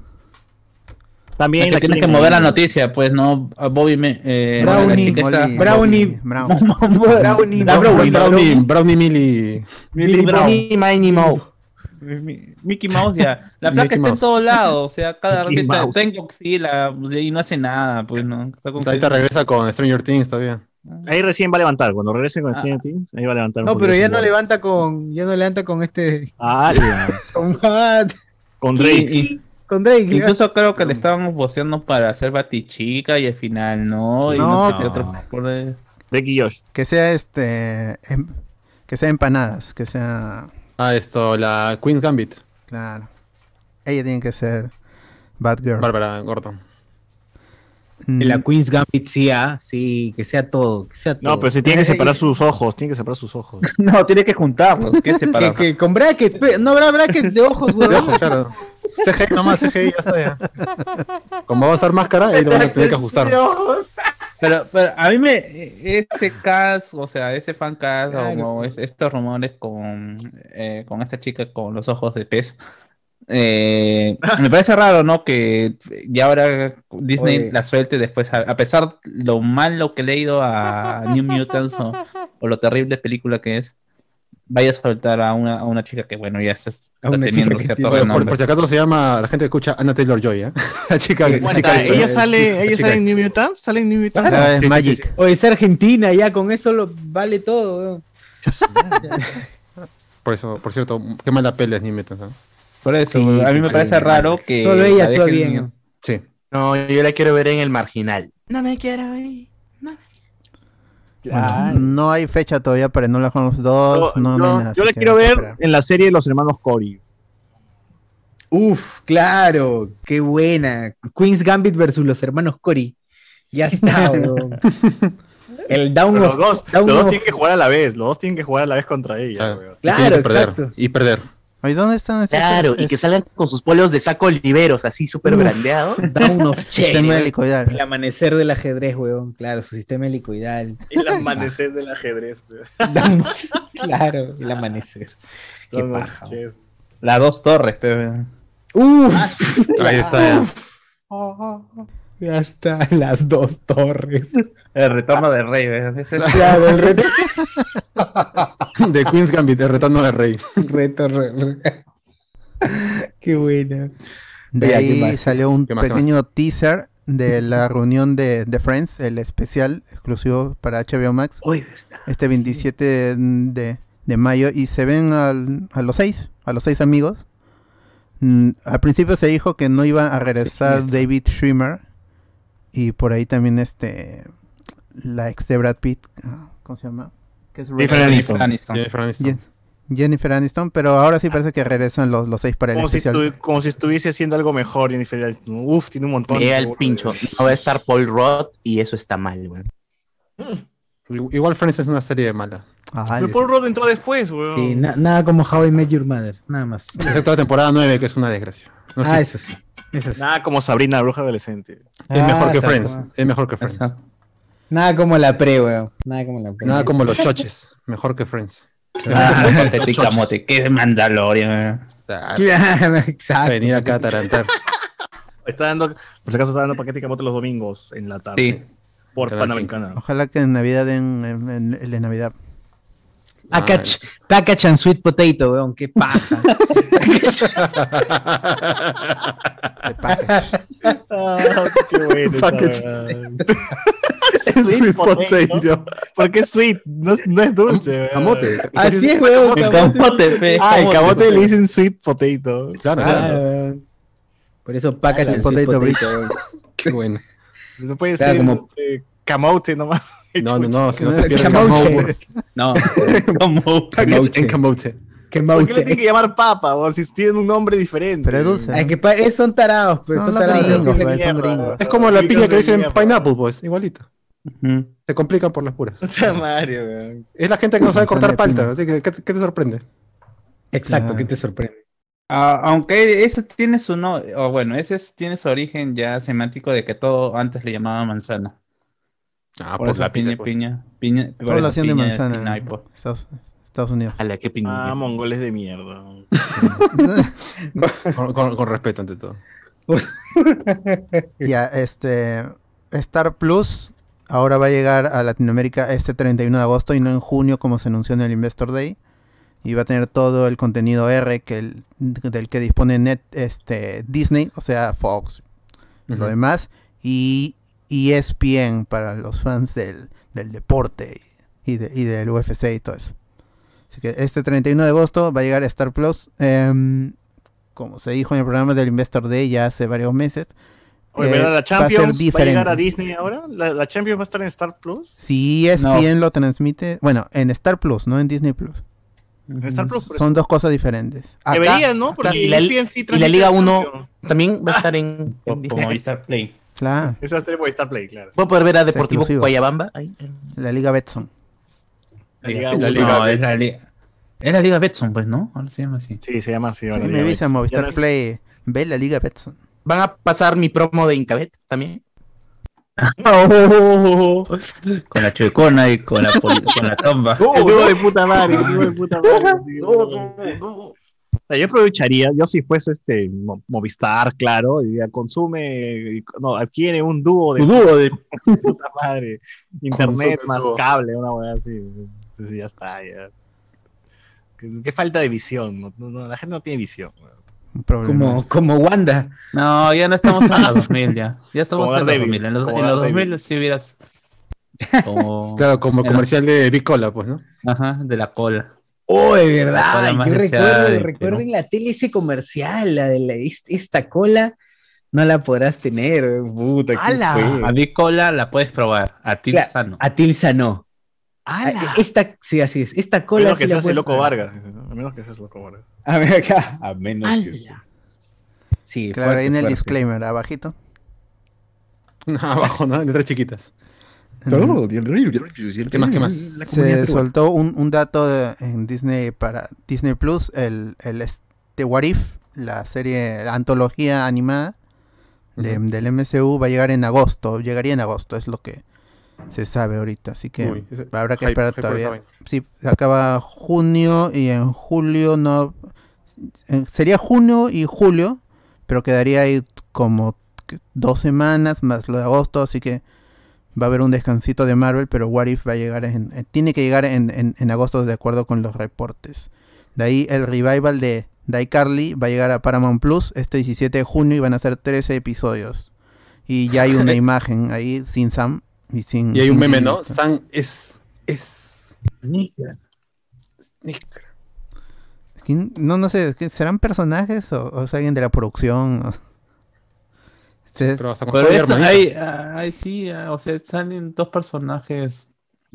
También tienes que mover la ahí. noticia, pues, ¿no? A Bobby me, eh, Brownie, Brownie. Brownie, La Brownie, Brownie, Brownie Millie. Millie Brown. Millie Miney Mo. Mi- Mickey Mouse ya. La placa Mickey está en todos lados. O sea, cada Mouse. tengo Godzilla y no hace nada, pues no. Está con- Ahorita regresa con Stranger Things todavía. Ahí recién va a levantar. Cuando regrese con Ah. Stranger Things, ahí va a levantar. No, pero ya no levanta con. Ya no levanta con este. Ah, ya. Con Matt. Con Drake. Con Drake. incluso creo que le estábamos voceando para hacer Batichica y al final no. Y No, no, que- otro-. Drake y Josh. Que sea este. em- que sea empanadas. Que sea. Ah, esto, la Queen's Gambit. Claro. Ella tiene que ser Batgirl. Bárbara Gordon. Mm, La Queen's Gambit, sí, ah, sí, que sea todo. Que sea todo. No, pero se tiene que separar sus ojos. Tiene que separar sus ojos. No, tiene que juntarlos. ¿Qué Que, separar? que con brackets, no habrá brackets de ojos, De weón. ojo, claro. CGI nomás, CGI, ya está ya. Como va a usar máscara, ahí lo van a tener que ajustar. Pero, pero a mí me. Ese cast, o sea, ese fan cast, Claro. o es- estos rumores con, eh, con esta chica con los ojos de pez. eh, me parece raro, ¿no? Que ya ahora Disney Oye. la suelte después, a, a pesar lo malo que le he ido a New Mutants o, o lo terrible película que es, vaya a soltar a una, a una chica que, bueno, ya está, está teniendo que tiene- Por, por- renombre. por si acaso se llama, la gente que escucha Anna Taylor Joy, ¿eh? La chica que. Bueno, chica ella esta. sale, ella sale en. New Mutants, sale en New es Magic. O es Argentina, ya con eso lo vale todo. Por eso, por cierto, qué mala pelea es New Mutants, ¿no? Por eso, Sí, a mí me parece raro que. Solo ella la actúa bien. Sí. No, yo la quiero ver en el marginal. No me quiero ir. Bueno, no hay fecha todavía para No la Holmes 2. Yo, no, no yo- hay nada. yo la quiero ver en la serie de los hermanos Cory. Uf, claro, qué buena. Queen's Gambit versus los hermanos Cory. Ya está, weón. El Down Pero los of- dos, Down los dos of- tienen que jugar a la vez. Los dos tienen que jugar a la vez contra ella. Claro. weón. Y tiene Claro, perder, exacto. Y perder. Oye, ¿dónde están esas? Claro, y es- que salgan con sus polos de saco oliveros, así súper brandeados. Down of Sistema Chess. helicoidal. El amanecer del ajedrez, weón. Claro, su sistema helicoidal. El amanecer del ajedrez. weón. Down of- claro, el amanecer. Qué paja. Las dos torres, pero. Uf, Ahí está. ya. ya está, las dos torres. El retorno del rey, ¿ves? Claro, el reto. De Queen's Gambit, retorno del rey. reto re- re- Qué buena. De Ya, ¿qué ahí salió un ¿Qué más, qué pequeño teaser de la reunión de, de Friends, el especial exclusivo para HBO Max, Uy, este 27 de, de mayo, y se ven al- a los seis, a los seis amigos. Mm, al principio se dijo que no iba a regresar David Schwimmer, y por ahí también este la ex de Brad Pitt, ah, ¿cómo se llama? Que es Jennifer Aniston. Aniston. Jennifer Aniston. Jen- Jennifer Aniston, pero ahora sí parece que regresan los, los seis para el Como si, especial. como si estuviese haciendo algo mejor. Jennifer Aniston. Uf, tiene un montón. Llega el pincho. No va a estar Paul Roth y eso está mal, weón. Igual Friends es una serie mala. Ah, Pero Paul Rudd entró después, weón. Sí, na- nada como How I Met Your Mother, nada más. Excepto la temporada 9, que es una desgracia. No ah, eso sí. Eso sí. Nada como Sabrina, bruja adolescente. es mejor Ah, que Friends. Es mejor que Friends. Nada como la pre, weón. Nada como la pre. Nada como los choches. Mejor que Friends. Ah, Petit Camote, qué Mandalorian. Ah, Claro, vas a exacto. venir acá a tarantar. Está dando, por si acaso está dando paquete de camote los domingos en la tarde. Sí. Por Panamericana. Ojalá que en Navidad den en, en- el de Navidad. Package, package and sweet potato, weón. Qué paja. Ah, qué bueno. Package. Sweet potato. ¿Por qué sweet? No es, no es dulce. weón. Camote. Así es, weón. El camote. fe. Ah, el camote le dicen sweet potato. Claro, Claro. Por eso package and sweet potato potato, weón. Qué bueno. No puede Claro, ser como- eh, camote nomás. No, no, no, si no se pierde camote. camote. No, camote. Qué ¿Por qué le tienen que llamar papa? O si tienen un nombre diferente. Pero es dulce. Que es- son tarados, pero Son son los tarados. gringos, pues, son gringos. Es como la piña que dicen pineapple, pues, igualito. Ujú. Se complican por las puras. Puta madre, weón. Es la gente que no sabe cortar palta, así que ¿qué, qué te sorprende? Exacto, Claro. ¿qué te sorprende? Ah, aunque ese tiene su no, o bueno, ese es- tiene su origen ya semántico de que todo antes le llamaba manzana. Ah, Por lápices, piña, pues. piña, piña, eso hacían de piña, manzana. piña, en pues. Estados, Estados Unidos. A la que piña. Ah, mongoles de mierda. Con, con- con respeto ante todo. Ya, este. Star Plus ahora va a llegar a Latinoamérica este 31 de agosto y no en junio como se anunció en el Investor Day. Y va a tener todo el contenido R que el- del que dispone Net, este, Disney, o sea, Fox, lo demás. Y ESPN para los fans del, del deporte y, de- y del UFC y todo eso. Así que este 31 de agosto va a llegar a Star Plus. em, como se dijo en el programa del Investor Day ya hace varios meses. Oye, eh, ¿verdad? va ¿La a ser Champions va a, llegar diferente. a Disney ahora? ¿La, la Champions va a estar en Star Plus? Si E ESPN lo transmite, bueno, en Star Plus, no en Disney Plus. En Star Plus, Son dos cosas diferentes. Acá- Deberían, ¿no? Porque y la, ESPN sí y la Liga la 1 Champions. también va a estar en, en Como Disney. Movistar Play. Claro, Esa es Movistar Play, claro. Puedo poder ver a Deportivo. Guayabamba. ahí, en- la Liga Betson. La Liga La. Liga, No, no, es la Liga. Es la Liga Betson, pues, ¿no? Ahora se llama así. Sí, se llama así. Sí, me avisa. Movistar no Play. Ve la Liga Betson. Van a pasar mi promo de Incabet también. Con la chuecona y con la, poli- con la tomba. Dúo de puta madre, dúo de puta madre. sea, yo aprovecharía, yo si fuese este Mo- Movistar, claro, diría, consume, no, adquiere un dúo de Tu dúo de puta madre, internet Consume más dúo. cable, una weá así. Entonces ya está, ya. Qué, qué falta de visión, no- no- no, la gente no tiene visión. Como, como Wanda. No, ya no estamos en los 2000 ya. Ya estamos Como en los Daredevil, 2000. En los, en los Daredevil. 2000 si hubieras... Como... Claro, como comercial de Big Cola, pues, ¿no? Ajá, de la cola. Oh, de verdad. Yo recuerdo, en la tele ese comercial, la de la, est- esta cola, no la podrás tener. eh, Puta. A mi cola la puedes probar. A ti Claro, sano. A Tilsa no. ¡Hala! A- Esta, sí, así es. Esta A cola menos sí que la seas el loco probar. Vargas. A menos que seas loco Vargas. A ver acá. A menos que ¡Hala! sea. Sí, Claro, ahí en el fuerte, fuerte. disclaimer, abajito. Abajo, ¿no? Letras chiquitas. ¿Qué más, qué más? Se soltó un, un dato de- en Disney para Disney Plus, el, el este What If, la serie, la antología animada de- del MCU va a llegar en agosto, llegaría en agosto, es lo que se sabe ahorita, así que Uy, ese- habrá que hype- esperar hype todavía. Sí, acaba junio y en julio no sería junio y julio, pero quedaría ahí como dos semanas más lo de agosto, así que va a haber un descansito de Marvel, pero What If va a llegar en, en- tiene que llegar en, en- en agosto de acuerdo con los reportes. De ahí el revival de iCarly va a llegar a Paramount Plus este 17 de junio y van a ser 13 episodios. Y ya hay una imagen ahí sin Sam y sin Y hay un meme. ¿no? San es. Es. Snicker. ¿Quién? No, no sé, ¿qué- ¿serán personajes o, o es alguien de la producción? Se- Pero hasta con Pero eso, hay, ah, hay sí, ah, o sea, salen dos personajes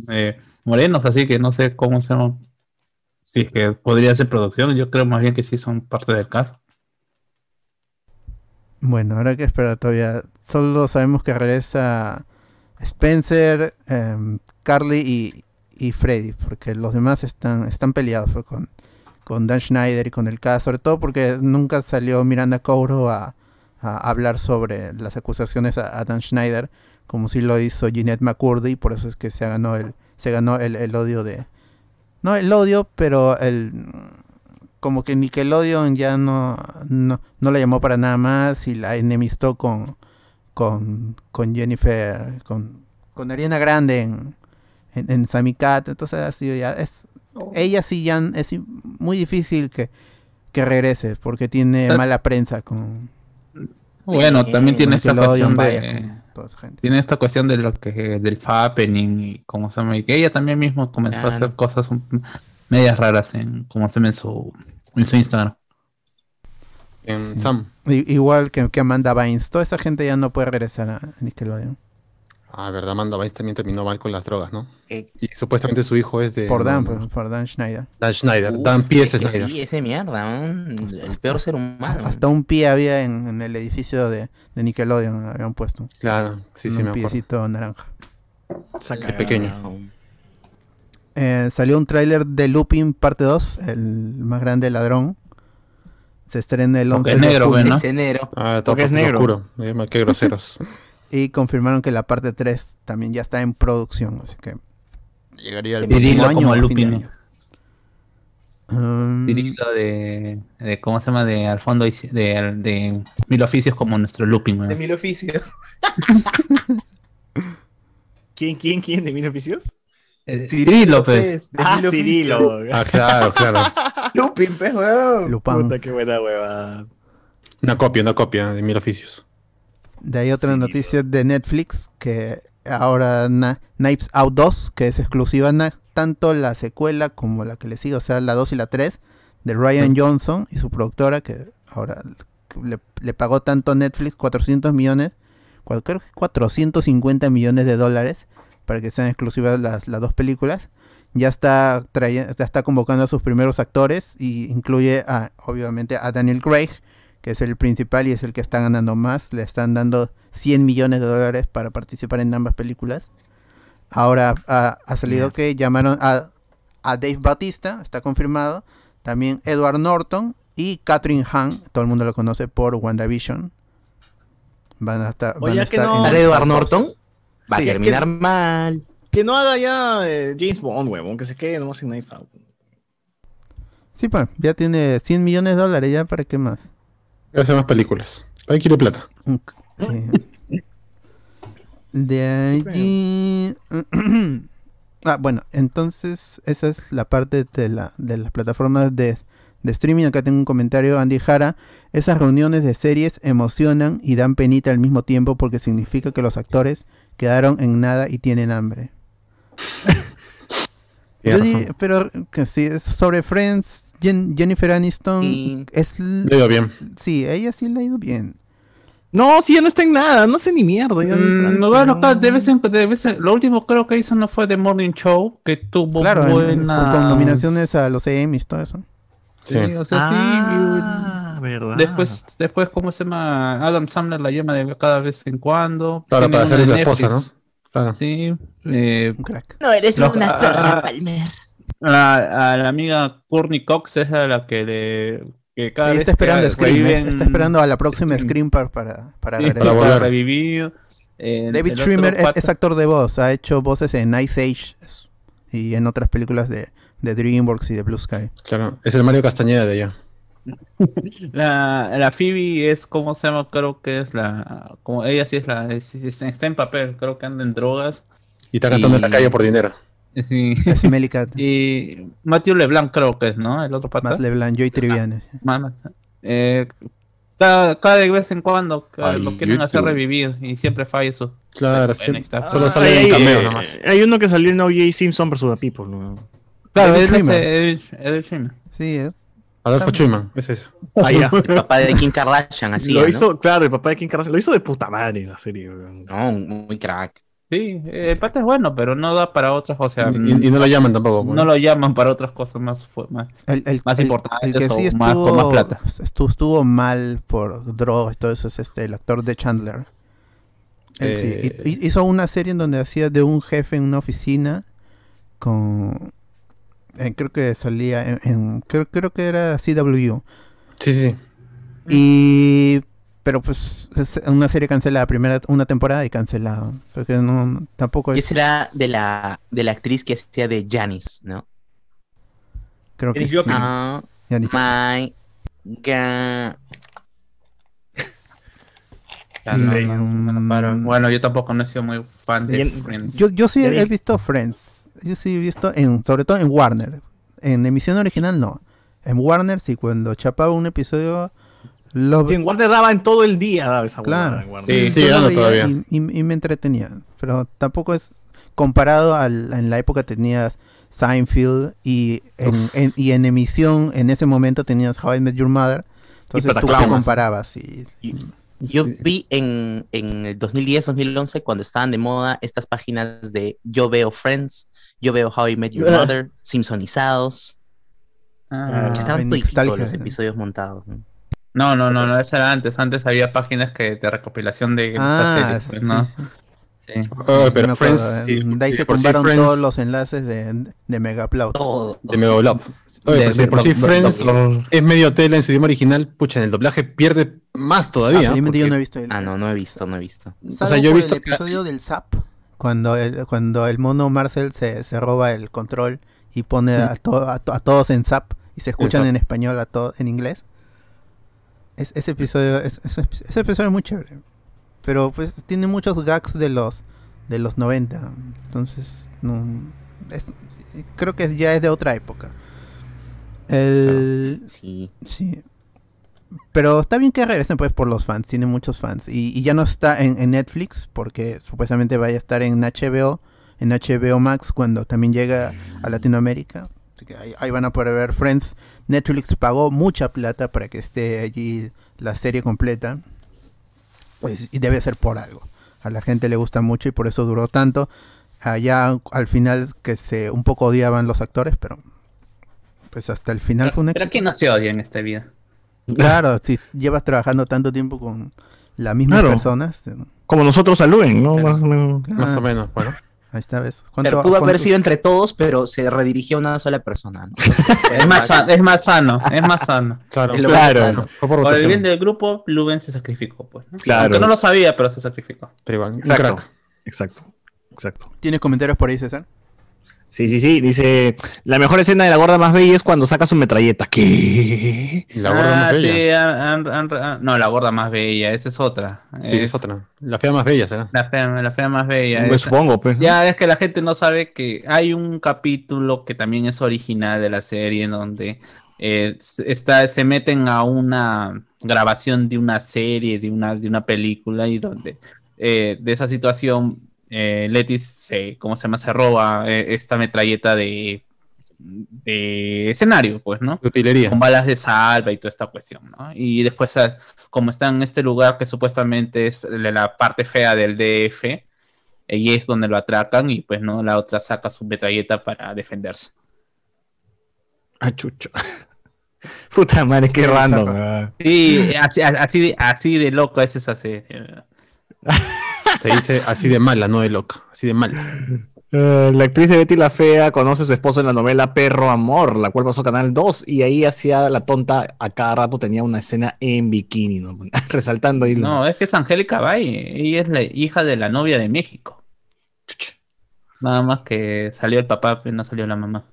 eh, morenos, así que no sé cómo se llaman. Si es que podría ser producción, yo creo más bien que sí son parte del caso. Bueno, habrá que esperar todavía. Solo sabemos que regresa Spencer, em, Carly y, y Freddy, porque los demás están, están peleados pues, con, con Dan Schneider y con el caso, sobre todo porque nunca salió Miranda Cowro a, a hablar sobre las acusaciones a, a Dan Schneider, como si lo hizo Jeanette McCurdy, y por eso es que se ganó el, se ganó el, el odio de... No el odio, pero el como que Nickelodeon ya no, no, no la llamó para nada más y la enemistó con, con, con Jennifer, con, con Ariana Grande en, en, en Sammy Cat. Entonces ha sido ya, es, ella sí ya es muy difícil que, que regrese porque tiene mala prensa con, Bueno, también tiene esta cuestión de, gente. tiene esta cuestión de lo que del happening y cómo se llama, y que ella también mismo comenzó a hacer cosas un- medias raras en como se llama en su en su Instagram. En Sí. Sam. I- igual que, que Amanda Bynes, toda esa gente ya no puede regresar a Nickelodeon. Ah, verdad, Amanda Bynes también terminó mal con las drogas, ¿no? Eh, Y supuestamente su hijo es de. Por Dan, no, no, pues, por Dan Schneider. Dan Schneider. uf, Dan P.S. es que Schneider. Sí, ese mierda, un- el peor ser humano. Hasta un pie había en, en el edificio de, de Nickelodeon, habían puesto. Claro, sí, sí, un me acuerdo. piecito naranja. Saca Qué pequeño. eh, salió un tráiler de Lupin parte 2, el más grande ladrón. Se estrena el 11 Porque es de negro, pues, ¿no? Es enero. Ah, todo Porque es negro. oscuro. Eh, Qué groseros. Y confirmaron que la parte 3 también ya está en producción, así que llegaría el Sí, próximo año como o fin de Lupin. año. Um, Cirilo de, de, ¿cómo se llama? De al fondo de, de mil oficios como nuestro looping. De weón. mil oficios. ¿Quién, quién, quién de mil oficios? Eh, Cirilo, pues. de Ah, Cirilo. oficios. Ah, claro, claro. Lupin, pues, weón. Lupin. Puta, qué buena hueva. Una copia, una copia de mil oficios. De ahí otra Sí, noticia de Netflix que ahora Na- Knives Out 2, que es exclusiva tanto la secuela como la que le sigue, o sea, la 2 y la 3, de Ryan Johnson y su productora, que ahora le, le pagó tanto a Netflix 400 millones, creo que 450 millones de dólares para que sean exclusivas las, las dos películas. Ya está, ya está convocando a sus primeros actores y incluye a, obviamente a Daniel Craig, que es el principal y es el que está ganando más. Le están dando 100 millones de dólares para participar en ambas películas. Ahora ha, ha salido que llamaron a, a Dave Bautista, está confirmado. También Edward Norton y Catherine Hahn, todo el mundo lo conoce por WandaVision. Van a estar, van Oye, a que estar no- en ¿Sale Star Edward. Norton? Va a terminar mal. Que no haga ya eh, James Bond, huevón, que se quede nomás en Knife Out. Sí, pues, ya tiene 100 millones de dólares, ya para qué más. A hacer más películas. Ahí quiere plata. Sí. De allí. ah, bueno, entonces esa es la parte de, la, de las plataformas de, de streaming. Acá tengo un comentario, Andy Jara. Esas reuniones de series emocionan y dan penita al mismo tiempo porque significa que los actores quedaron en nada y tienen hambre. Yo pero que sí, es sobre Friends, Jen- Jennifer Aniston Y- es Le ha ido bien. sí, ella sí le ha ido bien. No, sí, ya no está en nada, no sé ni mierda. Mm, no- bueno, acá de vez en de vez en- lo último creo que hizo no fue The Morning Show, que tuvo Claro, en- buena... con nominaciones a los Emmys, todo eso. Sí, o sea, Ah, sí. verdad. Después, después, ¿cómo se llama? Adam Sandler la llama de cada vez en cuando. Claro, para ser su esposa, ¿no? Claro. Sí. eh, Un crack. No, eres una ah, zorra, ah, Palmer. A, a la amiga Courtney Cox es a la que le. Que cada está esperando que Scream, ¿ves? reviven- está esperando a la próxima Scream. Para, para, para Sí, regresar. para volver. revivir. Eh, David Schwimmer es, actor de voz, ha hecho voces en Ice Age y en otras películas de, de DreamWorks y de Blue Sky. Claro. Es el Mario Castañeda de allá. La, la Phoebe es, ¿cómo se llama? Creo que es la. Como ella sí es la. es- es- está en papel, creo que anda en drogas. Y está cantando en la calle por dinero. Sí. Es Y Matthew LeBlanc creo que es, ¿no? El otro pata. Matt LeBlanc, Joy Triviani. Ma- eh, cada, cada vez en cuando Ay, lo quieren hacer revivir y siempre falla eso. Claro, Bueno, sí. Solo Ah, sale en cameos eh, nomás. hay uno que salió en O.J. Simpson vs. The People. ¿no? Claro, es el Schwimmer. Sí, es. Adolfo Schumann, es eso. Ah, ya. El papá de Kim Kardashian, así. lo ¿no? hizo, claro, el papá de Kim Kardashian. Lo hizo de puta madre en la serie. No, muy crack. Sí, eh, el pata es bueno, pero no da para otras, o sea, Y, y no lo llaman tampoco. no lo llaman para otras cosas más, más El, el- Más el- importantes el que sí o más- estuvo, con más plata. estuvo, estuvo mal por drogas y todo eso es este, el actor de Chandler. Él sí, Eh. hi- hizo una serie en donde hacía de un jefe en una oficina con... eh, creo que salía en... en- creo, creo que era CW. Sí, sí, sí. Y... Pero pues es una serie cancelada, primera una temporada y cancelada. Porque no, tampoco es... esa era de la, de la actriz que hacía de Janice, ¿no? Creo que Janis sí. Ah, my God. No, Sí. no, no, para-. Bueno, yo tampoco no he sido muy fan de. Friends. Yo, yo sí he vi- visto Friends. Yo sí he visto, en, sobre todo en Warner. En emisión original no. En Warner sí, cuando chapaba un episodio, lo Sí, en Warner daba en todo el día, daba esa Claro. Sí, dando veía todavía. Y, y- y me entretenía. Pero tampoco es comparado al, en la época tenías Seinfeld y en, en- y en emisión en ese momento tenías How I Met Your Mother. Entonces tú te comparabas y, Yo vi en, en el 2010-2011, cuando estaban de moda estas páginas de Yo veo Friends, Yo veo How I Met Your. Mother, Simpsonizados, Ah, que estaban nostalgia, los sí. episodios montados. ¿no? No, no, no, no, eso era antes. Antes había páginas que de recopilación de Ah, series, pues, ¿no? sí, sí. Oh, pero Friends, sí, de ahí sí, se tumbaron Friends- todos los enlaces de, de Megaupload. Todo. De Mega Love. Oye, De- pero de- por si Friends es medio tela en su idioma original, pucha, en el doblaje pierde más todavía. Ah, felizmente yo porque- no he visto el, Ah, no, no he visto, no he visto. Salvo sea, yo he visto el que- episodio del Zap, cuando el, cuando el mono Marcel se, se roba el control y pone a, to- a, to- a todos en Zap y se escuchan en español a todos en inglés. Es, ese episodio es, es- ese episodio es muy chévere. Pero pues tiene muchos gags de los de los 90. Entonces, no es- creo que ya es de otra época. El, Sí. Sí. Pero está bien que regresen pues por los fans, tiene muchos fans. Y, y ya no está en, en Netflix porque supuestamente vaya a estar en HBO, en HBO Max cuando también llega a Latinoamérica. Así que ahí, ahí van a poder ver Friends. Netflix pagó mucha plata para que esté allí la serie completa. Pues, y debe ser por algo. A la gente le gusta mucho y por eso duró tanto. Allá al final que se un poco odiaban los actores, pero pues hasta el final fue un Pero éxito. ¿quién no se odia en esta vida? Claro, si llevas trabajando tanto tiempo con las mismas Claro. personas. eh, Como nosotros a Luen, ¿no? Más o menos. Más o menos, bueno. Ahí está, ¿ves? Pero pudo haber sido entre todos, pero se redirigió a una sola persona. ¿no? Es más, es más sano, es más sano. Claro, Es Claro. más sano. Fue por Por el bien del grupo, Luben se sacrificó, pues. ¿no? Claro. Aunque no lo sabía, pero se sacrificó. Pero igual, Exacto. Exacto. Exacto. ¿Tienes comentarios por ahí, César? Sí, sí, sí. Dice, la mejor escena de la gorda más bella es cuando saca su metralleta. ¿Qué? La gorda ah, más bella. sí, han- han- han- no, la gorda más bella, esa es otra. Sí, es otra. La fea más bella será. La fea, la fea más bella. Pues esa. supongo, pues. Ya es que la gente no sabe que hay un capítulo que también es original de la serie en donde eh, se- está, se meten a una grabación de una serie, de una, de una película y donde eh, de esa situación eh, Letis se, ¿cómo se llama? Se roba eh, esta metralleta de, de escenario, pues, ¿no? De utilería. con balas de salva y toda esta cuestión, ¿no? Y después, ah, como está en este lugar que supuestamente es la parte fea del DF, y es donde lo atracan y pues, ¿no? La otra saca su metralleta para defenderse. Ah, chucho. Puta madre, qué random. Sí, así, así, de, así de loco es esa serie. Se dice así de mala, no de loca. Así de mala. Eh, la actriz de Betty la Fea conoce a su esposo en la novela Perro Amor, la cual pasó a Canal 2, y ahí hacía la tonta, a cada rato tenía una escena en bikini, ¿no? resaltando ahí. No, es que es Angélica Bay, ella es la hija de la novia de México. Nada más que salió el papá, pero no salió la mamá.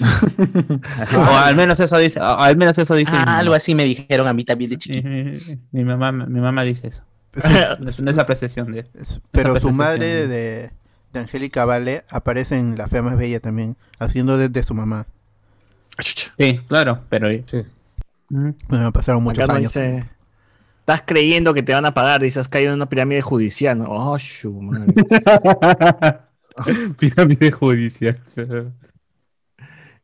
o al menos eso dice, al menos eso dice. Ah, algo así me dijeron a mí también de chiquito. Mi mamá, mi mamá dice eso. Es- es apreciación de. es- pero su madre de, de Angélica Vale aparece en La Fea Más Bella también, haciendo de, de su mamá. Ah. Sí, claro, pero. Sí. Ujú. Bueno, pasaron muchos Acá años. dice, Estás creyendo que te van a pagar, dices, has caído en una pirámide judicial. ¿no? Oh, shu, madre. Pirámide judicial.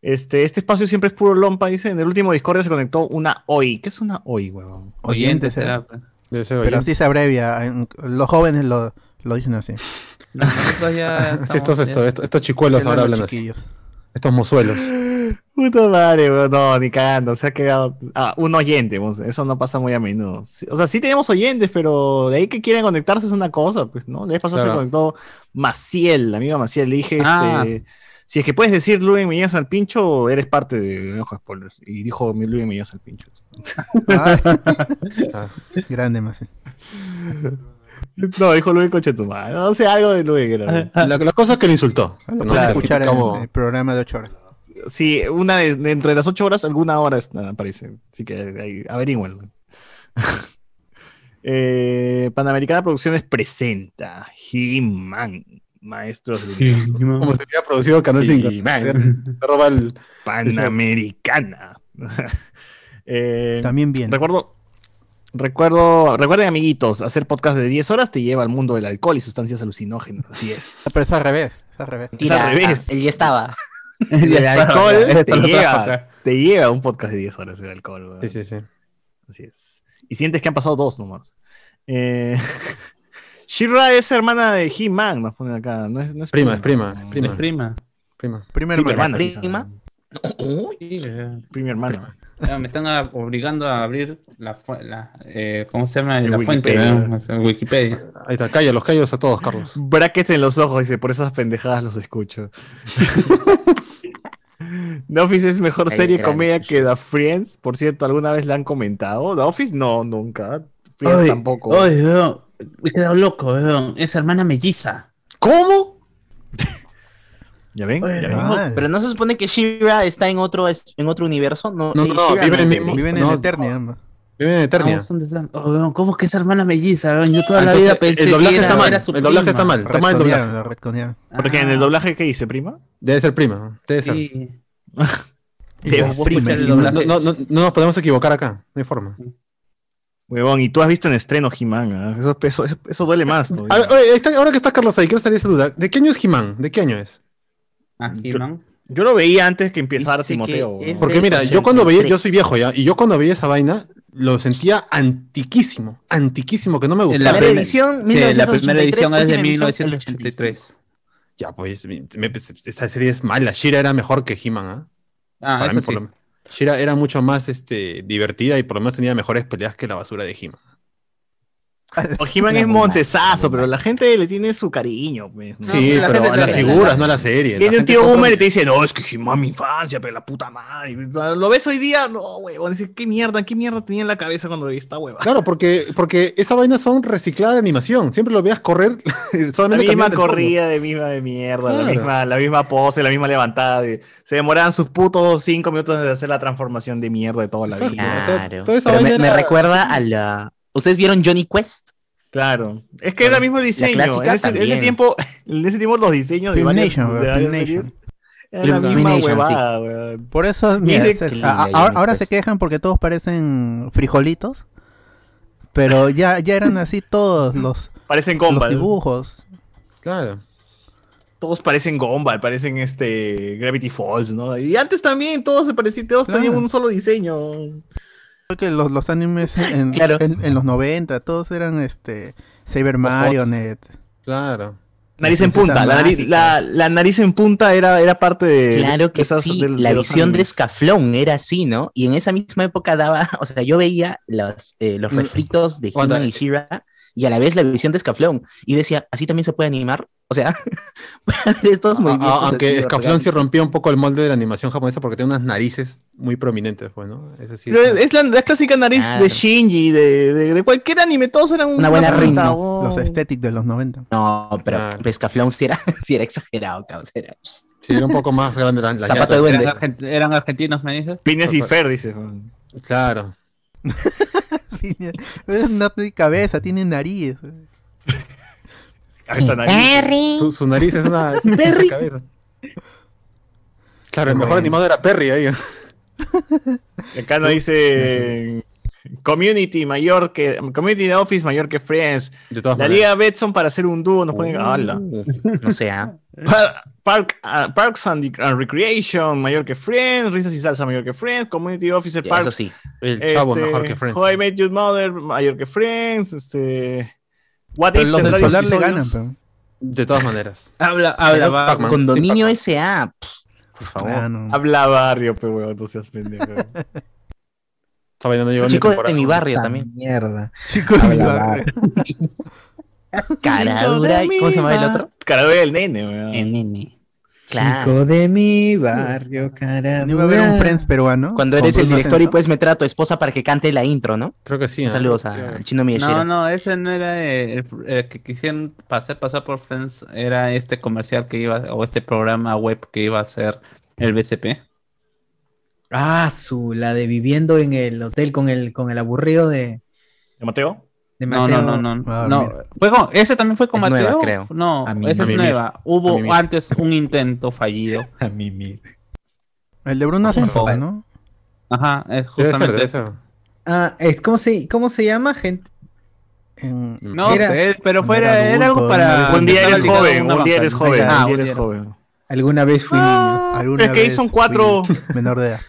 Este, este espacio siempre es puro lompa, dice. En el último Discord se conectó una OI. ¿Qué es una OI, huevón? Oyentes, será, ¿eh? Debe ser pero así se abrevia. en- los jóvenes lo, lo dicen así. No, nosotros ya Así estos, estamos estos, estos, estos chicuelos ahora hablan así. Estos mozuelos. Puta madre, weón. No, ni cagando. Se ha quedado. Ah, un oyente. weón. Eso no pasa muy a menudo. Sí, O sea, sí tenemos oyentes, pero de ahí que quieren conectarse es una cosa, pues, ¿no? La vez pasada se Claro. conectó Maciel, la amiga Maciel. Le dije, Ah. este. Si es que puedes decir Luis Miñas al pincho, eres parte de Ojo Spoilers. Y dijo mi Luis Miñas al pincho. Ah, grande más. No, dijo Luis Conchetumar. No sé, algo de Luis. La, la cosa es que lo insultó. Lo No pueden le escuchar en justificamos- el programa de 8 horas. Sí, una de, de entre las ocho horas, alguna hora es- aparece. Así que ahí, averigüenlo. eh, Panamericana Producciones presenta He-Man, Maestros Universo. Como se hubiera producido Canal 5. He-Man, Se roba el. Panamericana. Eh, También bien. recuerdo, recuerdo, recuerden amiguitos, hacer podcast de 10 horas te lleva al mundo del alcohol y sustancias alucinógenas. Así es. Pero es al revés. Es al revés. Es al revés. Él ya estaba. El está, alcohol te lleva, te lleva a un podcast de 10 horas el alcohol. weón. Sí, sí, sí. Así es. Y sientes que han pasado dos nomás. Eh, Shira es hermana de He-Man, nos ponen acá. No es, no es Prima, es prima, es prima. prima. Prima. Primera Prima hermana. hermana, prima. quizá. Me están a- obligando a abrir la, la eh, ¿cómo se llama? El La fuente, Wikipedia. ¿no? O sea, Wikipedia. Ahí está, cállalos, cállalos a todos, Carlos. Brackets en los ojos, dice, por esas pendejadas los escucho. The Office es mejor Ay, serie comedia que The Friends. Por cierto, ¿alguna vez la han comentado? The Office no, nunca. Friends tampoco. weón, me he quedado loco, weón. Es hermana melliza. ¿Cómo? ¿Ya ven? Ay, ¿Ya ven? Ah, Pero no se supone que Shira está en otro, es- en otro universo. No, No, no, no, She-Ra vive no en es el de- mismo- Viven no, en Eternia. Viven en Eternia. Ah. Oh, ¿Cómo que es hermana melliza? Yo toda la Entonces, vida pensé el doblaje que era, está mal. era su El doblaje prima. está mal. Está mal el doblaje. Retconearon. Porque en el Ah, doblaje, ¿qué dice, prima? Debe ser prima. Debe ser. sí. Y Te los voy a escuchar el primer- doblaje. No, no, no, no nos podemos equivocar acá. No hay forma. Huevón, y tú has visto en estreno He-Man. ¿ah? Eso, eso, duele más. A ver, oye, está- ahora que está Carlos ahí, quiero salir esa duda. ¿De qué año es He-Man? ¿De qué año es? Ah. Yo lo veía antes que empezara que Timoteo. Porque mira, yo cuando veía, yo 83. soy viejo ya, y yo cuando veía esa vaina, lo sentía antiquísimo, antimísimo, que no me La gustaba. primera primer- edición, Sí, la 1983, primera edición es de última edición, 1983. Ya, pues, me- me- esa serie es mala. Shira era mejor que He-Man, ¿ah? Ah, Para eso mí, sí. por lo menos. Shira era mucho más este, divertida y por lo menos tenía mejores peleas que la basura de He-Man. O He-Man es moncesazo, pero la gente le tiene su cariño. Pues, ¿no? sí, la pero a las la- figuras, no a la serie. La Viene un tío boomer y te dice, no, es que He-Man mi infancia, pero la puta madre. ¿Lo ves hoy día? No, huevón. Dice, ¿qué mierda? ¿Qué mierda tenía en la cabeza cuando veía esta hueva? Claro, porque, porque esa vaina son recicladas de animación. Siempre lo veas correr. La misma corrida de misma de mierda, la, misma, la misma pose, la misma levantada. de- se demoraban sus putos cinco minutos de hacer la transformación de mierda de toda la Exacto. vida. o sea, Claro. toda esa Pero me, vaina me era- recuerda a la. ¿Ustedes vieron Johnny Quest? Claro. Es que era el mismo diseño. clásica En ese, en ese tiempo, en ese tiempo los diseños de varias, de series era la misma huevada, weón. Por eso, mira, Dice se- que a- a- linda ahora, se quejan porque todos parecen frijolitos. Pero ya, ya eran así todos los, Parecen los dibujos. Claro. Todos parecen Gumball, parecen este Gravity Falls, ¿no? Y antes también todos se parecían, todos Claro. tenían un solo diseño. Creo que los, los animes en, Claro. en, en los 90, todos eran este Saber Marionette. Claro. Nariz en punta, la nariz, mágica. la, la nariz en punta era, era parte de. Claro de que esas- sí, de- la de los visión de. Escaflón era así, ¿no? Y en esa misma época daba, o sea, yo veía los, eh, los Mm. refritos de. He-Man y She-Ra y a la vez la visión de Escaflón. Y decía, ¿así también se puede animar? O sea, estos A- a- movimientos. Ah, aunque así Escaflón sí rompía un poco el molde de la animación japonesa porque tiene unas narices muy prominentes, pues, ¿no? Ese sí. Pero es la, la clásica nariz Claro. de Shinji, de, de, de cualquier anime, todos eran Una buena rima. oh. Los estéticos de los 90. No, pero Claro. Escaflón sí era, sí era exagerado, cabrón. Era... Sí, era un poco más grande la, la Zapato de duende. ¿Eran, argent- eran argentinos, me dices? Y Fer, dice. Claro. Es una cabeza, tiene nariz. Cabeza nariz. Perry. Su, su nariz es una, es una cabeza. Claro, el mejor Bueno. animado era Perry ahí. Acá nos dice Community mayor que Community de Office mayor que Friends. De todas La maneras. Liga Betson para hacer un dúo nos ponen. Uh, no. Pa- Park, ah, Parks and, Recreation mayor que Friends, Risas y Salsa mayor que Friends, Community Officer Park, Eso sí. El chavo este, mejor que Friends. How I Met Your Mother mayor que Friends, este What Pero If los del solar le 10 ganan, pero. De todas maneras. Habla, habla. Condominio Sí, S.A. pff, Por favor. Ah, no. Habla barrio, pero weón, no seas pendejo. Chico de mi barrio también. Mierda. Chico de mi barrio. Caradura. ¿Cómo se llama el otro? Caradura del nene, weón. El nene. Claro. Chico de mi barrio, cara. No iba a haber un Friends peruano. Cuando eres el director y puedes meter a tu esposa para que cante la intro, ¿no? Creo que sí. ¿no? Saludos a Chino Miyashiro. No, no, ese no era el, el que quisieron hacer pasar por Friends, era este comercial que iba, o este programa web que iba a ser el BCP. Ah, su, la de viviendo en el hotel con el, con el aburrido de, ¿De Mateo? de No, Mateo. no, no, no. Ah, no. mira. Fue con- ese también fue con Es nueva, Mateo. creo. No, A mí- esa es nueva. Hubo antes un intento fallido. A mí mismo. El de Bruno Ascenso. ¿no? Ajá, es Debe ser, justamente debe eso. ser. Ah, es, ¿cómo, se, ¿cómo se llama, gente? En- No Era- sé, pero era fuera, era algo para. Un día eres joven, un día eres joven, Ah, un día eres joven. Alguna vez fui alguna es que ahí vez son cuatro. menor de edad.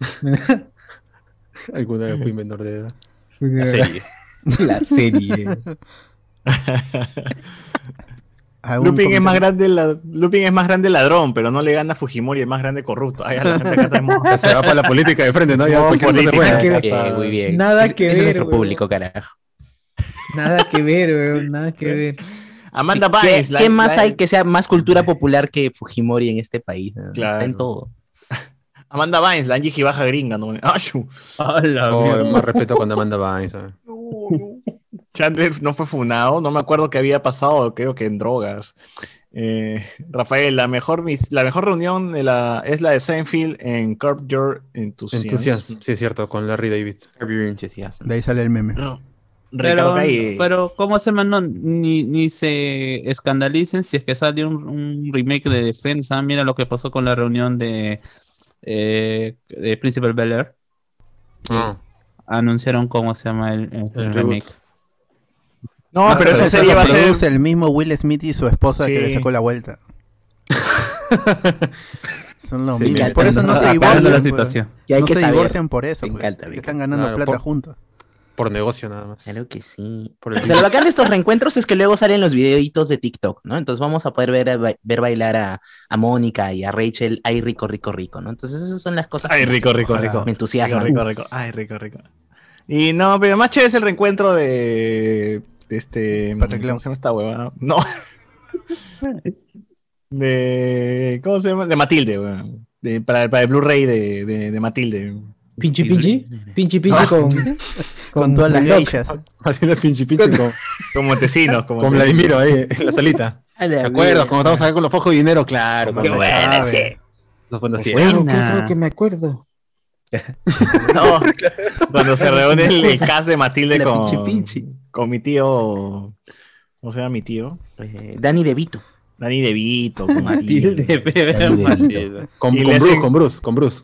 Alguna vez fui menor de edad. La serie. La serie. ¿Algún Lupin es, más grande la- Lupin es más grande ladrón, pero no le gana a Fujimori, es más grande corrupto. Ay, a la gente acá estamos- Ya se va para la política de frente, ¿no? Ya No, política. que ver. Eh, muy bien. Nada Es- que ese es ver, nuestro público, carajo. Nada que ver, weón, nada que ver. Amanda ¿Qué, la- qué más la- hay que sea más cultura popular que Fujimori en este país? Está en todo. Amanda Bynes, la Angie baja gringa, ¿no? Ashu. Oh, más respeto cuando Amanda Bynes. ¿sabes? Chandler no fue funado, no me acuerdo qué había pasado, creo que en drogas. Eh, Rafael, la mejor, mis- la mejor reunión de la, es la de Seinfeld en Curb Your Enthusiasm. Entusiasmo, sí es cierto, con Larry David. De ahí sale el meme. No. Pero, pero ¿cómo se? No, ni, ni se escandalicen si es que sale un, un remake de Friends. ah, Mira lo que pasó con la reunión de, eh, de Principal Bel Air. Ah, Anunciaron cómo se llama el, el El remake. No, Ah, pero esa eso serie va a ser. produce el mismo Will Smith y su esposa que Sí. le sacó la vuelta. Son los Sí, mismos. Por eso no se divorcian. pues. situación. Y hay no que se saber. divorcian por eso. Me pues, encanta, que me están ganando Claro, plata por- juntos. Por negocio nada más. Claro que sí. Por el O sea, lo bacán de estos reencuentros es que luego salen los videitos de TikTok, ¿no? Entonces vamos a poder ver, ver bailar a, a Mónica y a Rachel, ay rico, rico, rico, ¿no? Entonces esas son las cosas Ay, que rico, rico, rico. me Rico, entusiasman. rico, rico. Ay, rico, rico. Y no, pero más chévere es el reencuentro de, de este. ¿Cómo se llama esta huevada? No. De. ¿Cómo se llama? De Matilde, weón. De, para, para el Blu-ray de, de, de Matilde. Pinchi pinchi, pinchi pinchi con, Con todas las geishas. Haciendo pinche pinche con, Con Montesinos. Como con Vladimiro ahí en la salita. ¿Te acuerdas? Cuando estábamos acá con los fojos de dinero, claro. Qué cuando- buena, tiempos. buena. creo que me acuerdo. No, cuando se reúne el, cast de Matilde La con, mi tío. ¿Cómo se llama mi tío? Eh, Dani DeVito. Dani DeVito, con Matilde. Dani Con, Bruce, con Bruce, con Bruce.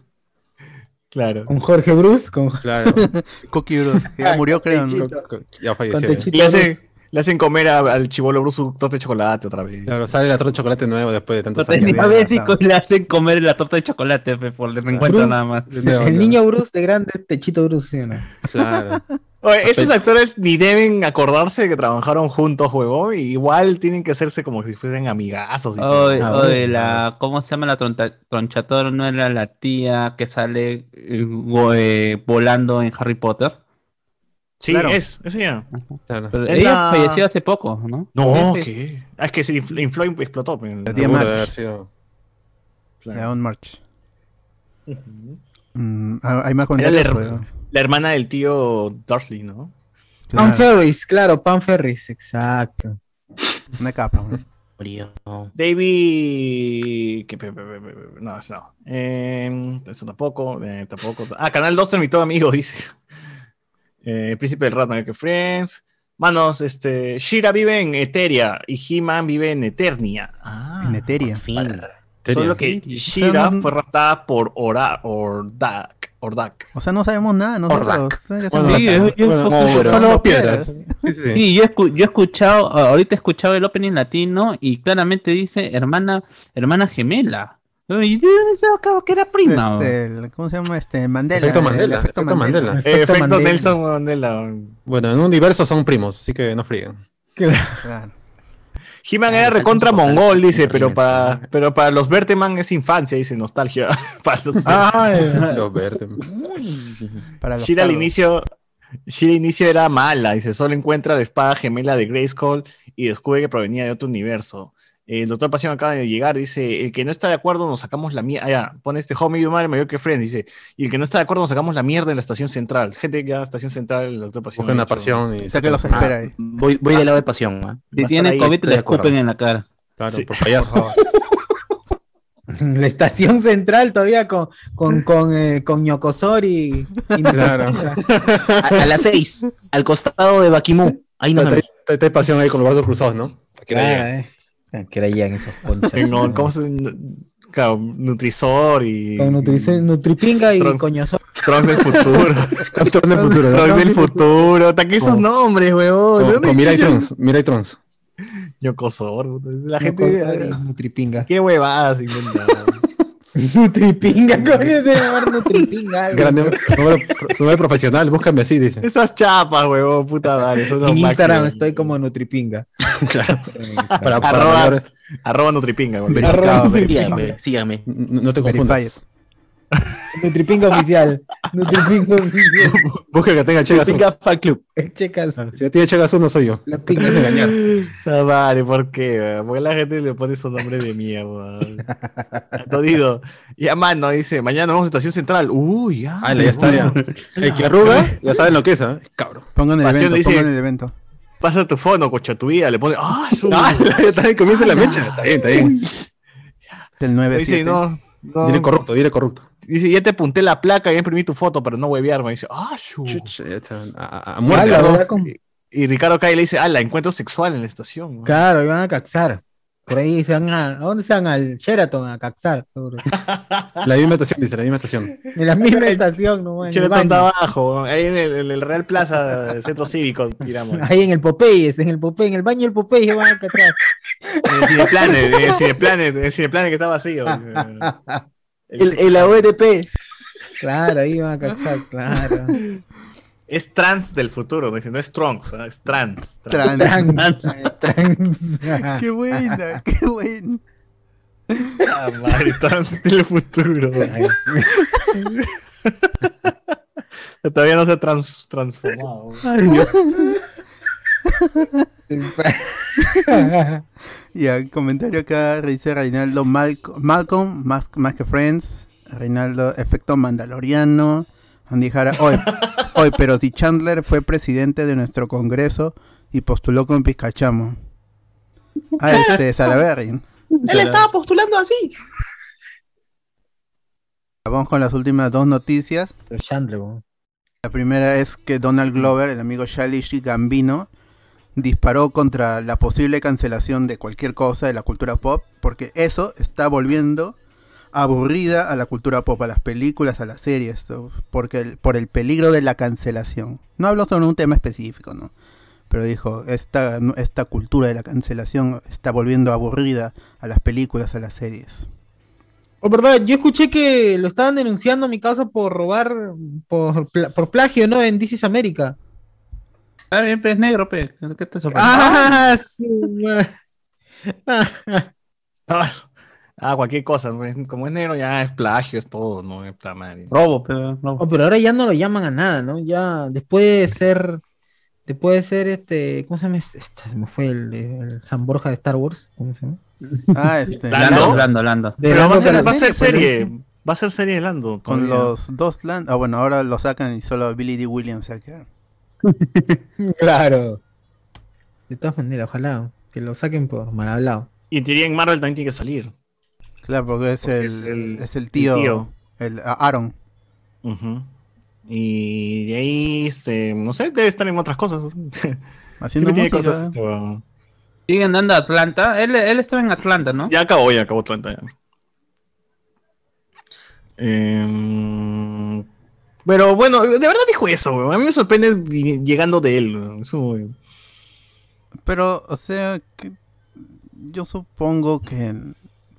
Claro. Con Jorge Bruce, con, Claro. Cookie Bruce, ya murió, creo. ¿no? ya falleció. Le hacen, Bruce. le hacen comer a- al chivolo Bruce su torta de chocolate otra vez. Claro, sale la torta de chocolate nuevo después de tantos años. había diabético pasado. y le hacen comer la torta de chocolate fe, por el reencuentro Bruce, nada más. El niño Bruce de grande, Techito Bruce, ¿sí o no? Claro. Oye, esos actores ni deben acordarse de que trabajaron juntos, juego. Igual tienen que hacerse como si fuesen amigazos. Y O, todo. de- o de bueno. la, ¿cómo se llama la tronta- tronchator? ¿No era la tía que sale eh, eh, volando en Harry Potter? sí, claro. es, es ella. claro. Pero Es ella la- falleció hace poco, ¿no? No. ¿qué? Ah, es que se infl- infló y explotó. pues. La tía March. haber sido- De On March. Ujú. Mm, ah, hay más. La, hermana del tío Dursley, ¿no? Pan Claro, Ferris, claro, Pan Ferris, exacto. Una capa. ¿no? Murió. David. No, eso no. Eh, eso tampoco. eh, tampoco. Ah, Canal 2 terminó amigo, dice. Eh, Príncipe del Rat, Mayor que Friends. Manos, este. Shira vive en Eteria y He-Man vive en Eternia. Ah, En Eteria. Fin. Solo que. Shira fue raptada por Ora, Ordak. Ordak. O sea, no sabemos nada nosotros. Solo piedras. Sí, sí, sí. Sí, yo, escu- yo he escuchado, ahorita he escuchado el opening latino y claramente dice hermana, hermana gemela. Y yo pensaba que- que era prima. Este, el- ¿Cómo se llama? Este, Mandela. Efecto el Mandela, efecto efecto Mandela. Mandela. Eh, Efecto efecto Mandela. Nelson Mandela. Bueno, en un universo son primos, así que no fríen. Claro. He-Man Ah, era los recontra mongol, dice, pero para, pero para los Berteman es infancia, dice nostalgia. para los Los verdes. Para los Shira al inicio, Shira al inicio era mala, dice, solo encuentra la espada gemela de Grayskull y descubre que provenía de otro universo. El doctor Pasión acaba de llegar, dice, el que no está de acuerdo nos sacamos la mierda, ah, pone este homie madre mayor que Friends, dice, y el que no está de acuerdo nos sacamos la mierda en la estación central. Gente que va a la estación central, el doctor Pasión. La dicho, pasión y. O sea que los espera ahí. Voy, voy del lado de pasión. ¿ah? Si tiene COVID, le escupen en la cara. Claro, Sí. por payaso. La estación central todavía con, con, con, eh, con Ñocosori. y Claro. A, a las seis, al costado de Bakimú. Ahí nos Está está- está pasión ahí con los brazos cruzados, ¿no? Aquí la Claro, llega. eh. Ah, Que eran esos conchas. No, ¿Cómo se claro, Nutrisor y. Con Nutri- Nutripinga y Tron- Coñosor. Tron del futuro. Tron del futuro, ¿no? Tron del futuro. Hasta que esos nombres, weón. ¿De Con, con Mirai chucha? Trons, Mirai Trons. Ñocosor. La gente. y Nutripinga. Qué huevadas inventadas. Nutripinga, coño, se llama Nutripinga. algo. Grande, nombre, profesional, búscame así, dice. Esas chapas, huevón, puta madre. En Instagram máximos. estoy como Nutripinga. Para, para Arroba, mayor- arroba Nutripinga, huevón. Verificado, Síganme, síganme. no te confundas. Nutripinga oficial. Nutripinga oficial. Busca que tenga Chegas. Pinga Fan Club. Checas. Si no tiene Chegas, no soy yo. La pinga. engañar. Ah, vale, ¿por qué? Porque la gente le pone esos nombres de mierda. Todido. Y a mano dice, mañana vamos a Estación Central. Uy, ya. Ah, ya está, ya. El que arruga, ya saben lo que es, ¿ah? Cabrón. Pongan el Pasión evento, dice- pongan el evento. Pasa tu fono, cocha tu vida. Le pone, ah, su... Ah, ya también comienza la mecha. Está bien, está bien. Del 9 Dice, no, no. Dile corrupto, dile corrupto. Dice, ya te apunté la placa y imprimí tu foto para no huevearme. Dice, ah, su. A, a- a Ah, muerte. con- Y Ricardo cae y le dice, ah, la encuentro sexual en la estación. weón". Claro, iban a caxar. Por ahí se van a. ¿A dónde se van? Al Sheraton a caxar, seguro. La misma estación, dice, la misma estación. En la misma estación, no en el Sheraton está abajo, ahí en el, en el Real Plaza del Centro Cívico tiramos. Ahí en el Popeyes, en el Popeye, en el baño del Popeye van a caxar. En el Cineplanet, en el Cineplanet, en el Cineplanet que está vacío. El, el AODP. Claro, ahí van a caxar, claro. Es trans del futuro, dice, no es ¿ah? es trans. trans. Trans. Trans. Qué buena, qué buena. Ah, madre, trans del futuro. Todavía no se ha trans- transformado. Y el comentario acá dice Reinaldo Malco- Malcolm, más, más que Friends. Reinaldo, efecto mandaloriano. Andy Jara, hoy, hoy, pero si Chandler fue presidente de nuestro congreso y postuló con Pizcachamo. Ah, este, Salaberry. Él estaba postulando así. Vamos con las últimas dos noticias. Pero Chandler. La primera es que Donald Glover, el amigo Shalish Gambino, disparó contra la posible cancelación de cualquier cosa de la cultura pop, porque eso está volviendo aburrida a la cultura pop, a las películas, a las series, porque el- por el peligro de la cancelación. No habló sobre un tema específico, ¿no? Pero dijo, esta, esta cultura de la cancelación está volviendo aburrida a las películas, a las series. Oh, verdad, yo escuché que lo estaban denunciando a mi casa por robar, por, por plagio, ¿no? En This is America. Ah, bien, pero es negro, pe. ¿Qué te sorprende? Ah, Ah, ah, cualquier cosa, pues, como es negro ya es plagio, es todo, no es puta madre. Robo, pero. Oh, pero ahora ya no lo llaman a nada, ¿no? Ya después de ser, después de ser este, ¿cómo se llama? Este, se me fue el, el San Borja de Star Wars, ¿cómo se llama? Ah, este, Lando, Lando, Lando, Lando. Pero va a Lando ser, para va a ser serie, ¿no? va a ser serie de Lando. con todavía. los dos Land, ah bueno, ahora lo sacan y solo Billy D. Williams se quedar. Claro. De todas maneras, ojalá que lo saquen por mal hablado. Y en teoría en Marvel también tiene que salir. Claro, porque es, Porque el, es el- es el tío, el tío. el a- Aaron. Y de ahí, este, no sé, debe estar en otras cosas. Haciendo música. cosas, este, weón. Sigue andando a Atlanta. Él, él estaba en Atlanta, ¿no? Ya acabó, ya acabó Atlanta. Ya. Em, pero bueno, de verdad dijo eso, weón. A mí me sorprende llegando de él. weón. Pero, o sea, que yo supongo que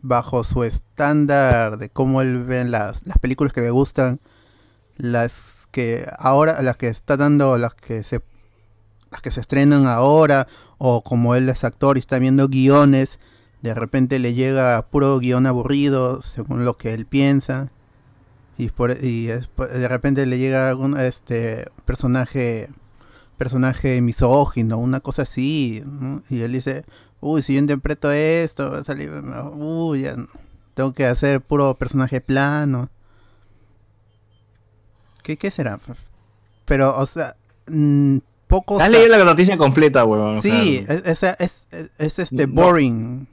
bajo su estándar de cómo él ve las, las películas que le gustan, las que ahora, las que está dando, las que se las que se estrenan ahora, o como él es actor y está viendo guiones, de repente le llega puro guion aburrido, según lo que él piensa. Y, por, y es- de repente le llega algún este personaje personaje misógino, una cosa así, y él dice, uy, si yo interpreto esto, va a salir, uy, ya no, tengo que hacer puro personaje plano. ¿Qué, qué será? Pero, o sea, mm, poco... Has leído la noticia completa, weón. o Sí, sea, es, es, es- es- es este No. boring.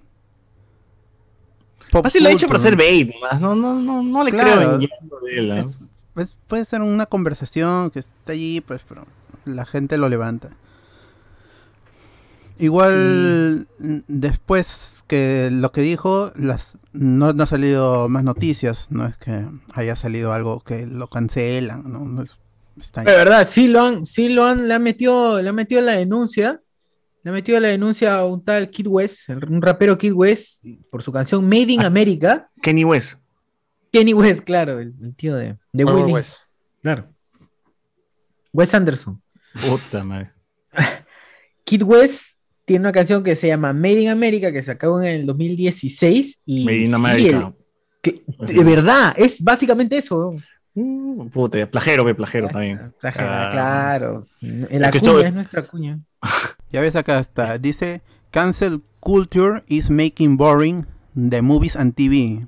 Pop Fácil lo ha hecho para ser bait. No, no, no, no le Claro. creo en de puede ser una conversación que está allí, pues, pero la gente lo levanta. Igual, después que lo que dijo, las no, no ha salido más noticias, no es que haya salido algo que lo cancelan, ¿no? No es- está. De verdad, sí lo han, sí lo han, le han metido, le han metido la denuncia. Le han metido la denuncia a un tal Kid West, el- un rapero Kid West, por su canción Made in America. Kenny West. Kenny West, claro, el, el tío de, de Willy. West. Claro. Wes Anderson. Puta madre. Kid West tiene una canción que se llama Made in America que se acabó en el 2016 y Made in sí, America. el- que- de verdad, es básicamente eso. Mm, Puta, plagero, ve, plagero también. Plagera, Ah. claro. La Es que cuña es nuestra cuña. Ya ves acá está. Dice, cancel culture is making boring the movies and TV.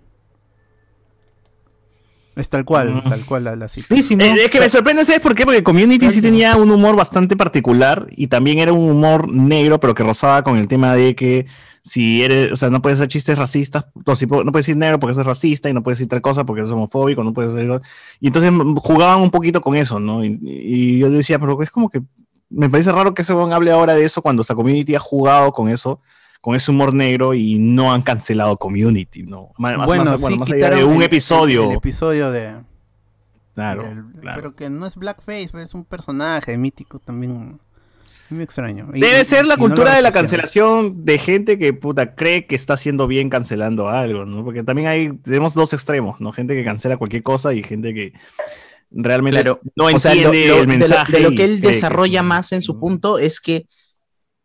Es tal cual, Mm. tal cual la, la cita. Eh, es que me sorprende, ¿sabes por qué? Porque Community sí tenía un humor bastante particular y también era un humor negro, pero que rozaba con el tema de que si eres, o sea, no puedes hacer chistes racistas, o si no puedes decir negro porque eres racista y no puedes decir tal cosa porque eres homofóbico, no puedes hacer... Y entonces mm, jugaban un poquito con eso, ¿no? Y, y yo decía, pero es como que me parece raro que ese hable ahora de eso cuando esta Community ha jugado con eso, con ese humor negro y no han cancelado Community, ¿no? Más, más- bueno, más- sí más allá quitaron de un el- episodio. El, el episodio de... Claro, del- claro. Pero que no es blackface, es un personaje mítico también. Muy extraño. Y- Debe y- ser la no cultura de la cancelación de gente que puta cree que está haciendo bien cancelando algo, ¿no? Porque también hay, tenemos dos extremos, ¿no? Gente que cancela cualquier cosa y gente que realmente Claro. no O sea, lo- entiende lo- el mensaje. De lo, y que él que- desarrolla más en su punto es que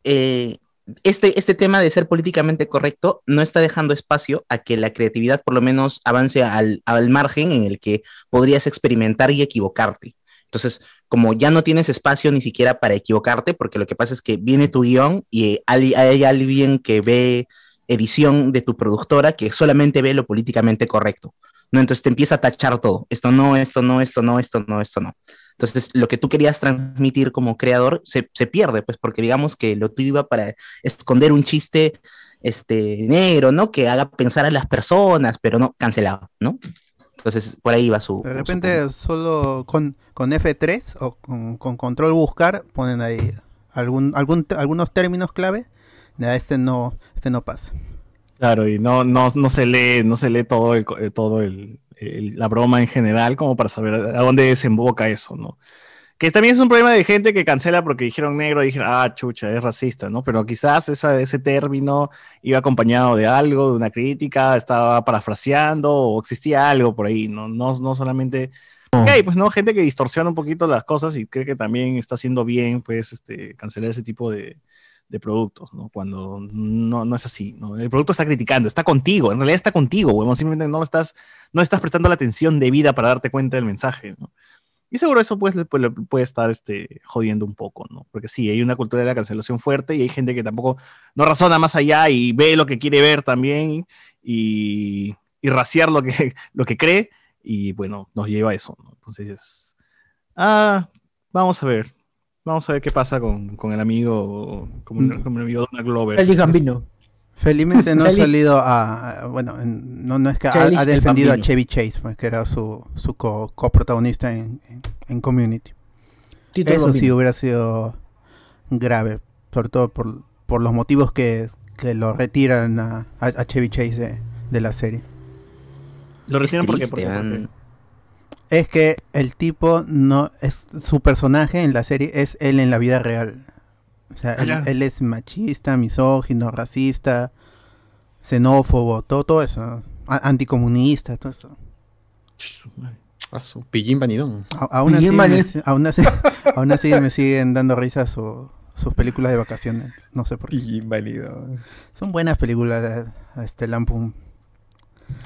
eh, este, este tema de ser políticamente correcto no está dejando espacio a que la creatividad por lo menos avance al, al margen en el que podrías experimentar y equivocarte. Entonces, como ya no tienes espacio ni siquiera para equivocarte, porque lo que pasa es que viene tu guion y hay, hay alguien que ve edición de tu productora que solamente ve lo políticamente correcto. ¿no? Entonces te empieza a tachar todo. Esto no, esto no, esto no, esto no, esto no. Entonces, lo que tú querías transmitir como creador se, se pierde, pues, porque digamos que lo tuyo iba para esconder un chiste este, negro, ¿no? Que haga pensar a las personas, pero no, cancelado, ¿no? Entonces, por ahí va su... De su repente solo con, con F3 o con, con control buscar ponen ahí algún, algún, algunos términos clave. Ya, este no, este no pasa. Claro, y no, no, no se lee, no se lee todo el, co- eh, todo el, el- la broma en general como para saber a dónde desemboca eso, ¿no? Que también es un problema de gente que cancela porque dijeron negro y dijeron, ah, chucha, es racista, ¿no? Pero quizás esa- ese término iba acompañado de algo, de una crítica, estaba parafraseando o existía algo por ahí, ¿no? No, no solamente... Ok, pues no, gente que distorsiona un poquito las cosas y cree que también está haciendo bien, pues, este, cancelar ese tipo de, de productos, ¿no? Cuando no, no es así, ¿no? El producto está criticando, está contigo, en realidad está contigo, huevón, simplemente no estás, no estás prestando la atención debida para darte cuenta del mensaje, ¿no? Y seguro eso pues, le puede estar este, jodiendo un poco, ¿no? Porque sí, hay una cultura de la cancelación fuerte y hay gente que tampoco no razona más allá y ve lo que quiere ver también y, y raciar lo que, lo que cree y bueno, nos lleva a eso, ¿no? Entonces, ah, vamos a ver, vamos a ver qué pasa con, con el amigo, con, el- con el amigo Donald Glover. Félix Gambino. Felizmente no ha salido a, bueno, en- no, no es que ha, el defendido a. Chevy Chase, pues, que era su, su co- coprotagonista en, en, en Community. Tito el Eso sí hubiera sido grave, sobre todo por, por los motivos que, que lo retiran a, a- Chevy Chase de, de la serie. Lo retiran porque, porque, man. Es que el tipo no es su personaje en la serie es él en la vida real. O sea, Ah, él, ya. él es machista, misógino, racista, xenófobo, todo, todo eso. a- anticomunista, todo eso. A su pillín vanidón. A- aún, así Pillín me, aún, así, aún así me siguen dando risa su- sus películas de vacaciones. No sé por qué. Inválido. Son buenas películas de este Lampum.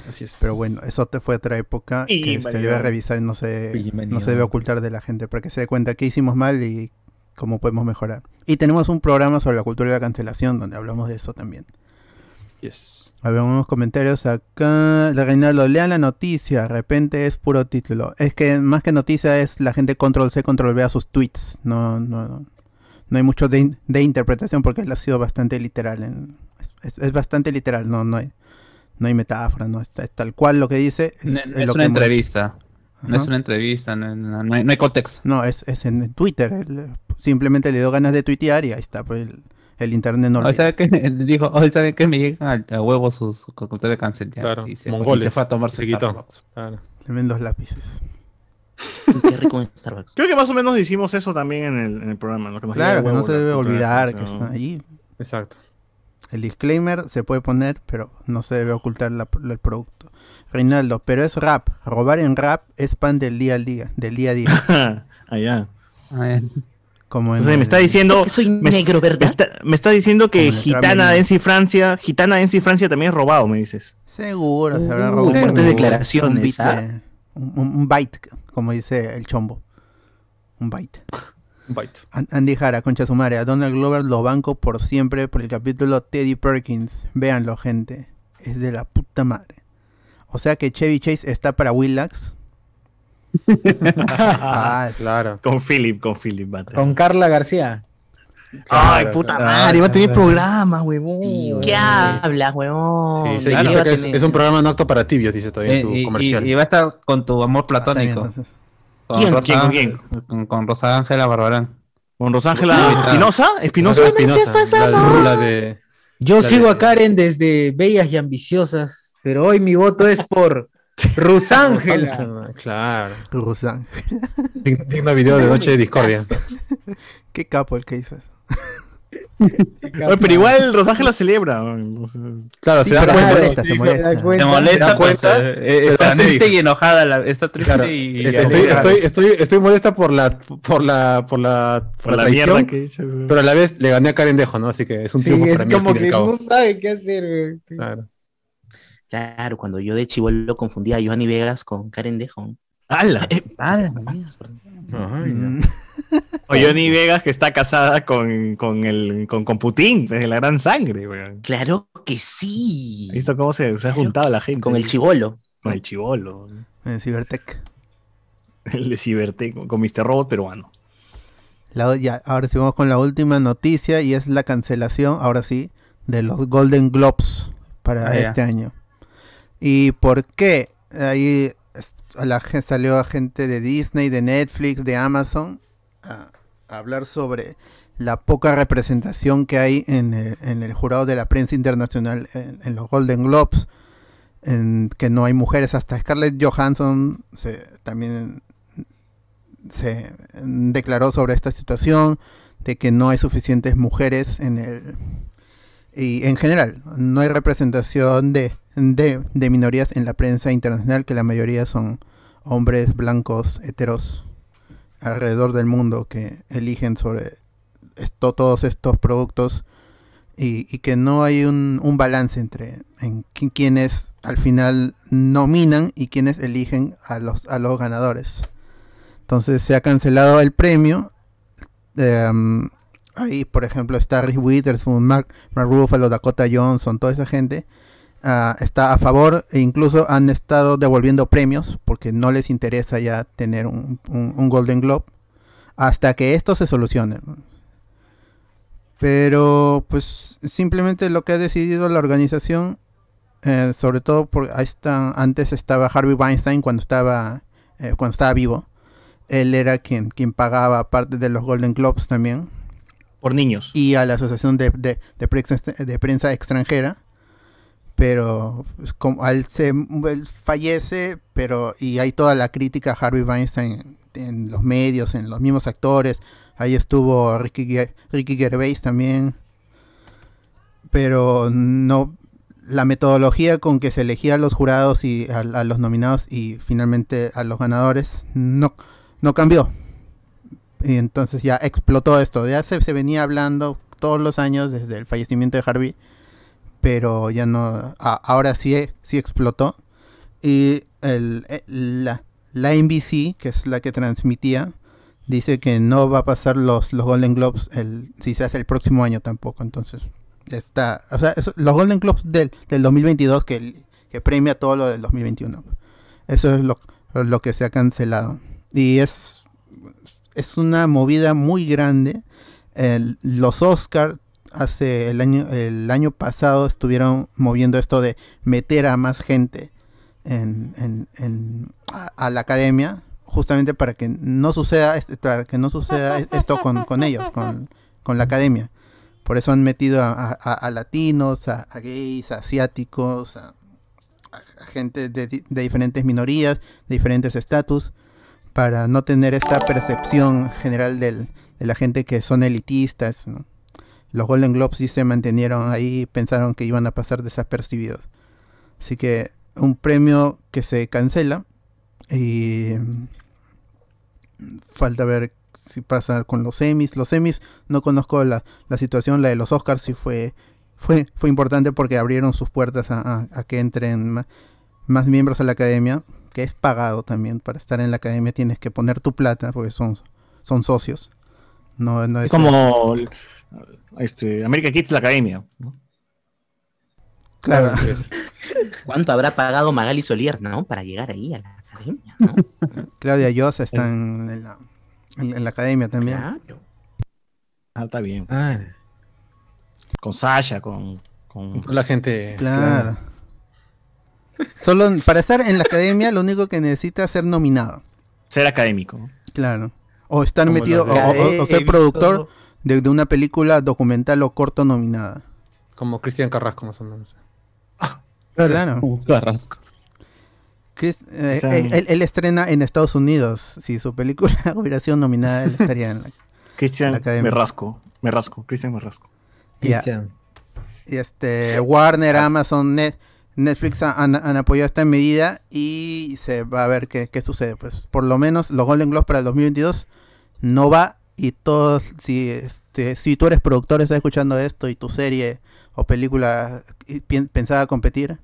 Así es. Pero bueno, eso te fue otra época Y que se debe revisar y no se, Bienvenido. no se debe ocultar de la gente para que se dé cuenta qué hicimos mal y cómo podemos mejorar. Y tenemos un programa sobre la cultura de la cancelación donde hablamos de eso también. Yes. A ver, unos comentarios acá. Reinaldo, lean la noticia. De repente es puro título. Es que más que noticia es la gente control C, control V a sus tweets. No, no, no. No hay mucho de, in- de interpretación porque él ha sido bastante literal. en- es, es bastante literal. No, no hay, no hay metáfora. No es, es tal cual lo que dice. Es, No, es es lo una que entrevista. No es una entrevista, no, no- no hay, no hay contexto. No, es, es en Twitter. él, eh, simplemente le dio ganas de tuitear y ahí está. Pues el, el internet no Hoy sabe que dijo, hoy saben que me llegan a, a huevo sus su de cáncer. ya", Claro, y se, y mongoles, se fue a tomar su. Starbucks. Claro. Tremendos lápices. Qué rico en Starbucks. Creo que más o menos hicimos eso también en el, en el programa. ¿no? Que nos Claro, que no se debe olvidar que está ahí. Exacto. El disclaimer se puede poner, pero no se debe ocultar la- el producto. Reinaldo, pero es rap. Robar en rap es pan del día al día, del día a día. Allá. Como en Entonces me el- está diciendo. que soy me, negro, ¿verdad? Me está, me está diciendo que Gitana Dance Francia, Gitana Dance Francia también es robado, me dices. Seguro, se habrá Uh, robado fuertes un- declaraciones, un, beat ¿ah? un- byte, como dice el chombo. Un byte. Byte. Andy Jara, concha su madre. A Donald Glover lo banco por siempre por el capítulo Teddy Perkins. Véanlo, gente. Es de la puta madre. O sea que Chevy Chase está para Willax. ah, Claro. Con Philip, con Philip Butters. Con Carla García. Ay, Claro, puta claro, madre, va a tener claro. programa, huevón. ¿Qué hablas, huevón? Sí, sí, Claro, es, un programa no apto para tibios, dice todavía en Eh, su y, comercial. y- y va a estar con tu amor bien, platónico. entonces. Con ¿Quién? Rosa ¿Quién, con Ángel- Con, con Rosa Ángela Barbarán. Con Rosángela Espinosa, Espinosa. Espinosa, la, la de Yo La sigo de- a Karen desde Bellas y Ambiciosas, pero hoy mi voto es por Rusángela. Claro. Dig- Digno video de Noche de Discordia. Qué capo el que hizo eso. Oye, pero igual Rosángela celebra. Claro, Sí, se da pero se cuenta. molesta, se sí, molesta. Se ¿Te molesta, pues, eh, eh, está triste y enojada. la- está triste Claro, y. Estoy, estoy, estoy, estoy, estoy molesta por la, por la, por la, Por la traición, mierda que hizo. eso. pero a la vez le gané a Karen Dejo, ¿no? Así que es un Sí, triunfo es para mí como y que no sabe qué hacer. güey. Claro. Claro, cuando yo de chivolo confundía a Johnny Vegas con Karen Dejon. ¡Hala! Ay, Mm, O Johnny Vegas que está casada con, con, el, con, con Putin, desde la gran sangre, weón. Claro que sí. ¿Has visto cómo se, se ha juntado la gente? Con el chivolo. Con el chivolo. en Cybertech. El de Cibertec, con, Mr. Robot peruano. La- ya, ahora sí vamos con la última noticia y es la cancelación, ahora sí, de los Golden Globes para Ah, ya. este año. ¿Y por qué? Ahí la, salió gente de Disney, de Netflix, de Amazon a, hablar sobre la poca representación que hay en el, en el jurado de la prensa internacional en, los Golden Globes. En que no hay mujeres, hasta Scarlett Johansson se, también se declaró sobre esta situación, de que no hay suficientes mujeres en el... Y en general, no hay representación de, de, de minorías en la prensa internacional, que la mayoría son hombres blancos, heteros, alrededor del mundo, que eligen sobre esto, todos estos productos y, que no hay un, balance entre en qui- quienes al final nominan y quienes eligen a los, a los ganadores. Entonces se ha cancelado el premio. Em, ahí, por ejemplo, está Reese Witherspoon, Mark, Mark Ruffalo, Dakota Johnson, toda esa gente. Ah, está a favor e incluso han estado devolviendo premios porque no les interesa ya tener un, un- un Golden Globe hasta que esto se solucione. Pero pues simplemente lo que ha decidido la organización, eh, sobre todo por ahí está, antes estaba Harvey Weinstein cuando estaba eh, cuando estaba vivo. Él era quien, quien pagaba parte de los Golden Globes también. Por niños. Y a la Asociación de, de, de prensa, de prensa Extranjera. Pero pues, como él, se, él fallece, pero y hay toda la crítica a Harvey Weinstein en, los medios, en los mismos actores. Ahí estuvo Ricky, Ricky Gervais también. Pero no la metodología con que se elegía a los jurados y a, a los nominados y finalmente a los ganadores no, no cambió. Y entonces ya explotó esto. Ya se, se venía hablando todos los años desde el fallecimiento de Harvey, pero ya no. ahora sí, sí explotó. Y el, eh, la, la NBC, que es la que transmitía, dice que no va a pasar los, los Golden Globes el, si se hace el próximo año tampoco. Entonces, está. O sea, los Golden Globes del, del 2022 que, que premia todo lo del 2021. Eso es lo, lo que se ha cancelado. Y es, es una movida muy grande. Los Oscar hace el año, el año pasado estuvieron moviendo esto de meter a más gente en, en- en- a, la academia justamente para que no suceda este- para que no suceda esto con, con ellos con, con la academia por eso han metido a, latinos a, gays a asiáticos a, gente de, di- de diferentes minorías de diferentes estatus para no tener esta percepción general del- de la gente que son elitistas. Los Golden Globes sí se mantenieron ahí pensaron que iban a pasar desapercibidos así que un premio que se cancela y falta ver si pasa con los semis. Los semis no conozco la, la situación, la de los Oscars sí fue, fue, fue importante porque abrieron sus puertas a, a- a que entren más miembros a la academia, que es pagado también. Para estar en la academia tienes que poner tu plata porque son, son socios. No, no Es es como este, American Kids, la academia. ¿no? Claro. ¿Cuánto habrá pagado Magali Solier, no? Para llegar ahí a la academia, ¿no? Claudia Yosa está en, en la, en- en la academia también. Claro. Ah, está bien. Ah, Con Sasha, con. con... La gente. Claro. Solo para estar en la academia lo único que necesita es ser nominado. Ser académico. Claro. O estar Como metido, o, de- o- o ser productor de, de una película documental o corto nominada. Como Cristian Carrasco, más o menos. Claro. Uh, Carrasco. Chris- eh, O sea- él, él- él estrena en Estados Unidos. Si su película hubiera sido nominada, él estaría en la. Cristian La academia. Merrasco. Merrasco. Cristian Merrasco. Ya. Cristian. Y este, Warner, Amazon, Net- Netflix han, han apoyado esta medida y se va a ver qué, qué sucede. Pues por lo menos los Golden Globes para el 2022 no va y todos, si, este, si tú eres productor, estás escuchando esto y tu serie o película pensaba competir,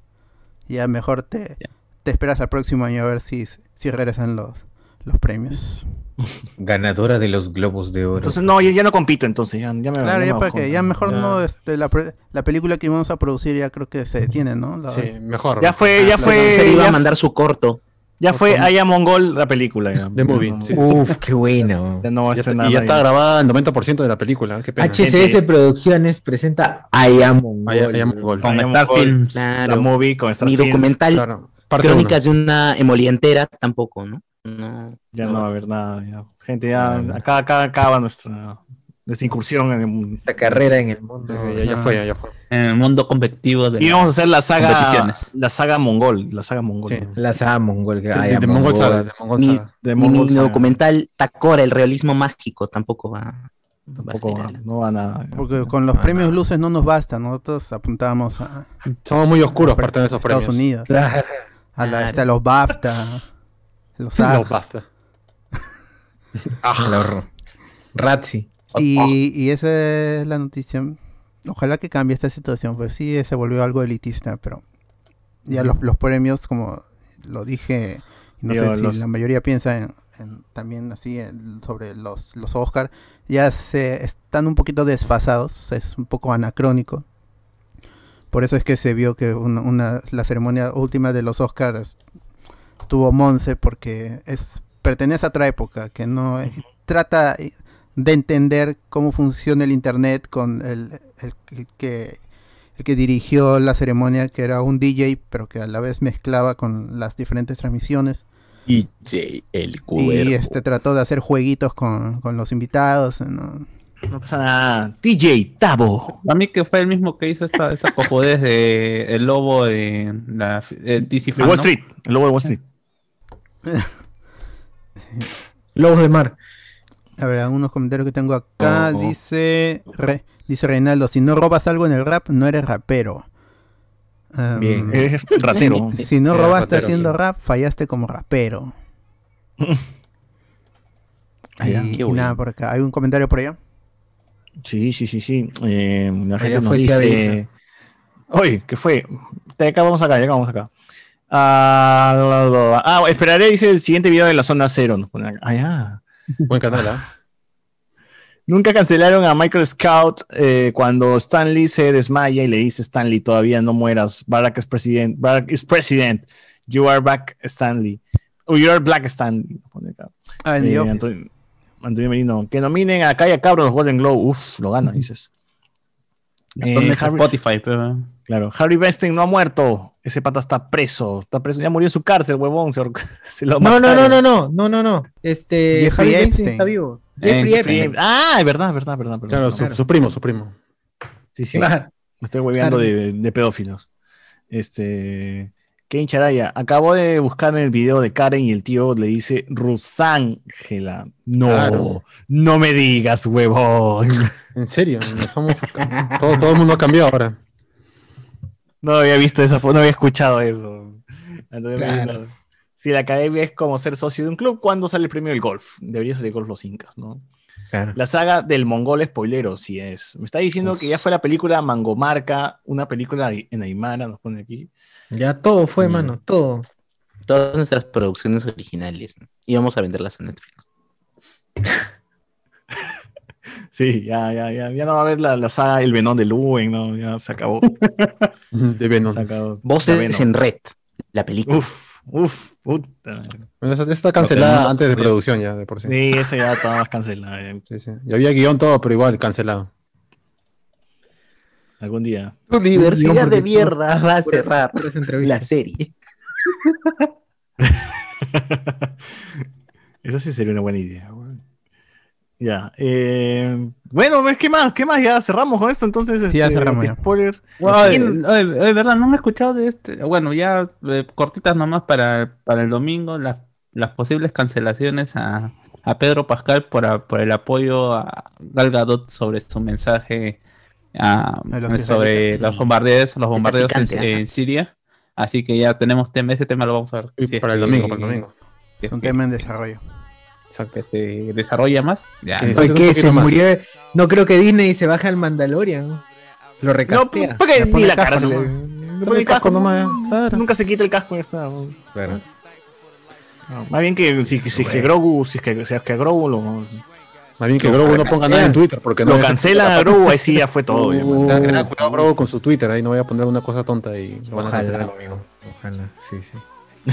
ya mejor te, te esperas al próximo año a ver si, si regresan los, los premios. Ganadora de los Globos de Oro. Entonces, no, ya, ya no compito, entonces. Ya, ya me Claro, me ya para bajo. que ya mejor Ya. no, este, la, la película que íbamos a producir ya creo que se detiene, ¿no? La- Sí, mejor. Ya fue, ya La fue. se iba ya a mandar su corto. Ya fue Aya Mongol la película. Ya. The Movie, No, sí. Uf, qué bueno. Ya no va a Ya está- estrenar y ya está grabada el 90% de la película. Qué pena. HCS Producciones presenta I Am Mongol. Allá Mongol. Con Aya Star Films. La Claro. movie con Star Ni Film. documental, Claro. Parte crónicas de una emolientera tampoco, ¿no? No. Ya no va a haber nada. ya. Gente, ya acá, acá acaba nuestra, nuestra incursión en. Esta carrera en el mundo. Ya, ya fue, ya, ya fue. En el mundo competitivo de Y vamos a hacer la saga, la saga mongol, la saga mongol. Sí. ¿no? La saga Mongol. De, Mongol. Saga, de Mongol Ni- Saga. De Ni Mongol mi Saga. documental Takora, el realismo mágico, tampoco va. Tampoco va, no va nada. Porque con los premios luces no nos basta, nosotros apuntamos a Somos muy oscuros parte de esos Estados premios. Unidos, Claro. a, la, Claro. este, a los BAFTA, los basta. El horror. Razzi. Y, y esa es la noticia. Ojalá que cambie esta situación, pues sí se volvió algo elitista, pero ya los, los premios, como lo dije, no sé si los- la mayoría piensa en, en también así en- sobre los, los Oscar, ya se están un poquito desfasados, es un poco anacrónico. Por eso es que se vio que una, una- la ceremonia última de los Oscars tuvo Monse porque es pertenece a otra época que no trata de entender cómo funciona el internet con el, el que- que el que dirigió la ceremonia que era un DJ pero que a la vez mezclaba con las diferentes transmisiones DJ El y este trató de hacer jueguitos con, con los invitados ¿no? No pasa nada. DJ Tabo. A mí que fue el mismo que hizo esta, esa cojudez de el lobo de la eh, DC Fan, Wall ¿no? Street. El lobo de Wall Street. Lobos de Mar. A ver, algunos comentarios que tengo acá. Oh, oh. Dice Re- dice Reinaldo, si no robas algo en el rap, no eres rapero. Um, Bien. Es ratero. Si, si no Eres robaste rapero, haciendo sí. rap, fallaste como rapero. Y, Qué y nada por acá. ¿Hay un comentario por allá? Sí, sí, sí, sí. Eh, la gente nos fue dice. Oye, ¿qué fue? De acá vamos acá, ya vamos acá. Ah. Ah, esperaré, dice el siguiente video de la zona cero. Nos ponen acá. Ah, ya. Buen canal, ¿ah? Nunca cancelaron a Michael Scout eh, cuando Stanley se desmaya y le dice Stanley, todavía no mueras. Barack es president. Barack is president. You are back, Stanley. O you are black, Stanley. Ah, Eh. Antonio, Antonio Merino. Que nominen a Calla Cabro los Golden Globe. Uf, lo gana, dices. Eh, ¿Dónde está Harry- Spotify? Pero... Claro, Harry Weinstein no ha muerto. Ese pata está preso. Está preso. Ya murió en su cárcel, huevón. Se, ahor- se lo No, no, no, no, no, no, no, no. Este Jeffrey Harvey Weinstein Epstein. está vivo. En Jeffrey Epstein. Ah, es verdad, verdad, verdad. verdad. Claro, su, su primo, su primo. Sí, sí. Claro. Me estoy hueveando Harry. de, de pedófilos. Este. Kane Charaya. Acabo de buscar en el video de Karen y el tío le dice Rusángela. No, Claro. no me digas, huevón. En serio, somos, todo, todo el mundo ha cambiado ahora. No había visto esa foto, no había escuchado eso. Entonces, Claro. no. Si la academia es como ser socio de un club, ¿cuándo sale el premio del golf? Debería ser el golf los incas, ¿no? Claro. La saga del mongol spoilero, si es. Me está diciendo que ya fue la película Mangomarca, una película en Aymara, nos pone aquí. Ya todo fue, Mm. mano, todo. Todas nuestras producciones originales. Y vamos a venderlas en Netflix. Sí, ya, ya, ya, ya no va a haber la, la saga El Venón de Luen, ¿no? Ya se acabó. De Venom. Se acabó. Voces Venom. en red. La película. Uf, uf, puta. madre. Bueno, esa- esa está cancelada tenemos antes de producción ya, de por sí. Sí, ese ya estaba más cancelado. ya. Sí, sí. Y había guion todo, pero igual cancelado. Algún día. Universidad de mierda va a cerrar puras la serie. Esa sí sería una buena idea. weón. Ya. eh, bueno, ¿qué más? ¿Qué más? Ya cerramos con esto, entonces. Sí, ya este, cerramos. Spoilers. Wow, ¿Quién- eh, eh, verdad, no me he escuchado de este. Bueno, ya eh, cortitas nomás para, para el domingo, las, las posibles cancelaciones a, a Pedro Pascal por, a- por el apoyo a Gal Gadot sobre su mensaje a- sobre los bombardeos, los bombardeos en, Siria. Así que ya tenemos tema, ese tema lo vamos a ver. Y si es para el domingo, para el domingo. Es un tema en desarrollo. Exacto. que se desarrolla más. Ya, Que no. Es poquito Se más. murió. No creo que Disney se baje al Mandalorian. Lo No, recastea. porque Le ni la cara. Nunca se quita el casco. Claro. No, Más bien que si, si es que Grogu, si es que, si es que Grogu lo, Más bien que Grogu no ponga nada en Twitter porque no lo cancelan a Grogu, ahí sí ya fue todo. tengan cuidado Grogu con su Twitter, ahí no voy a poner una cosa tonta y lo van a Ojalá. cancelar sí, sí.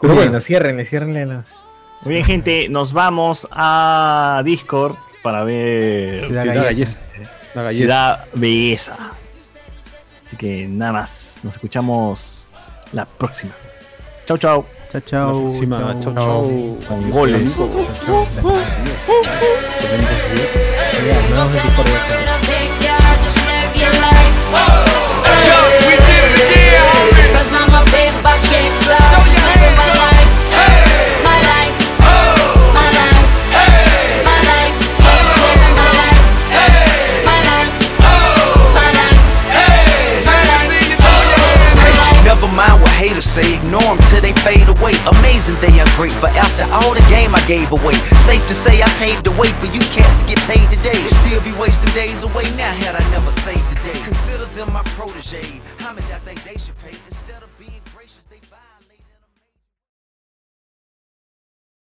Pero bueno, ciérrenle, ciérrenle las. Muy bien, gente, nos vamos a Discord para ver La Sí, da galleta. galleza. La galleza. Ciudad Belleza. Así que nada más, nos escuchamos la próxima. Chau, chau. Chao, chao. Encima, chau, chau. Con goles. Cause I'm a paper chaser. Living my life. Haters say, ignore them till they fade away. Amazing they are great, but after all the game I gave away. Safe to say I paved the way for you cats to get paid today. Still be wasting days away now had I never saved the day. Consider them my protege. How much I think they should pay being.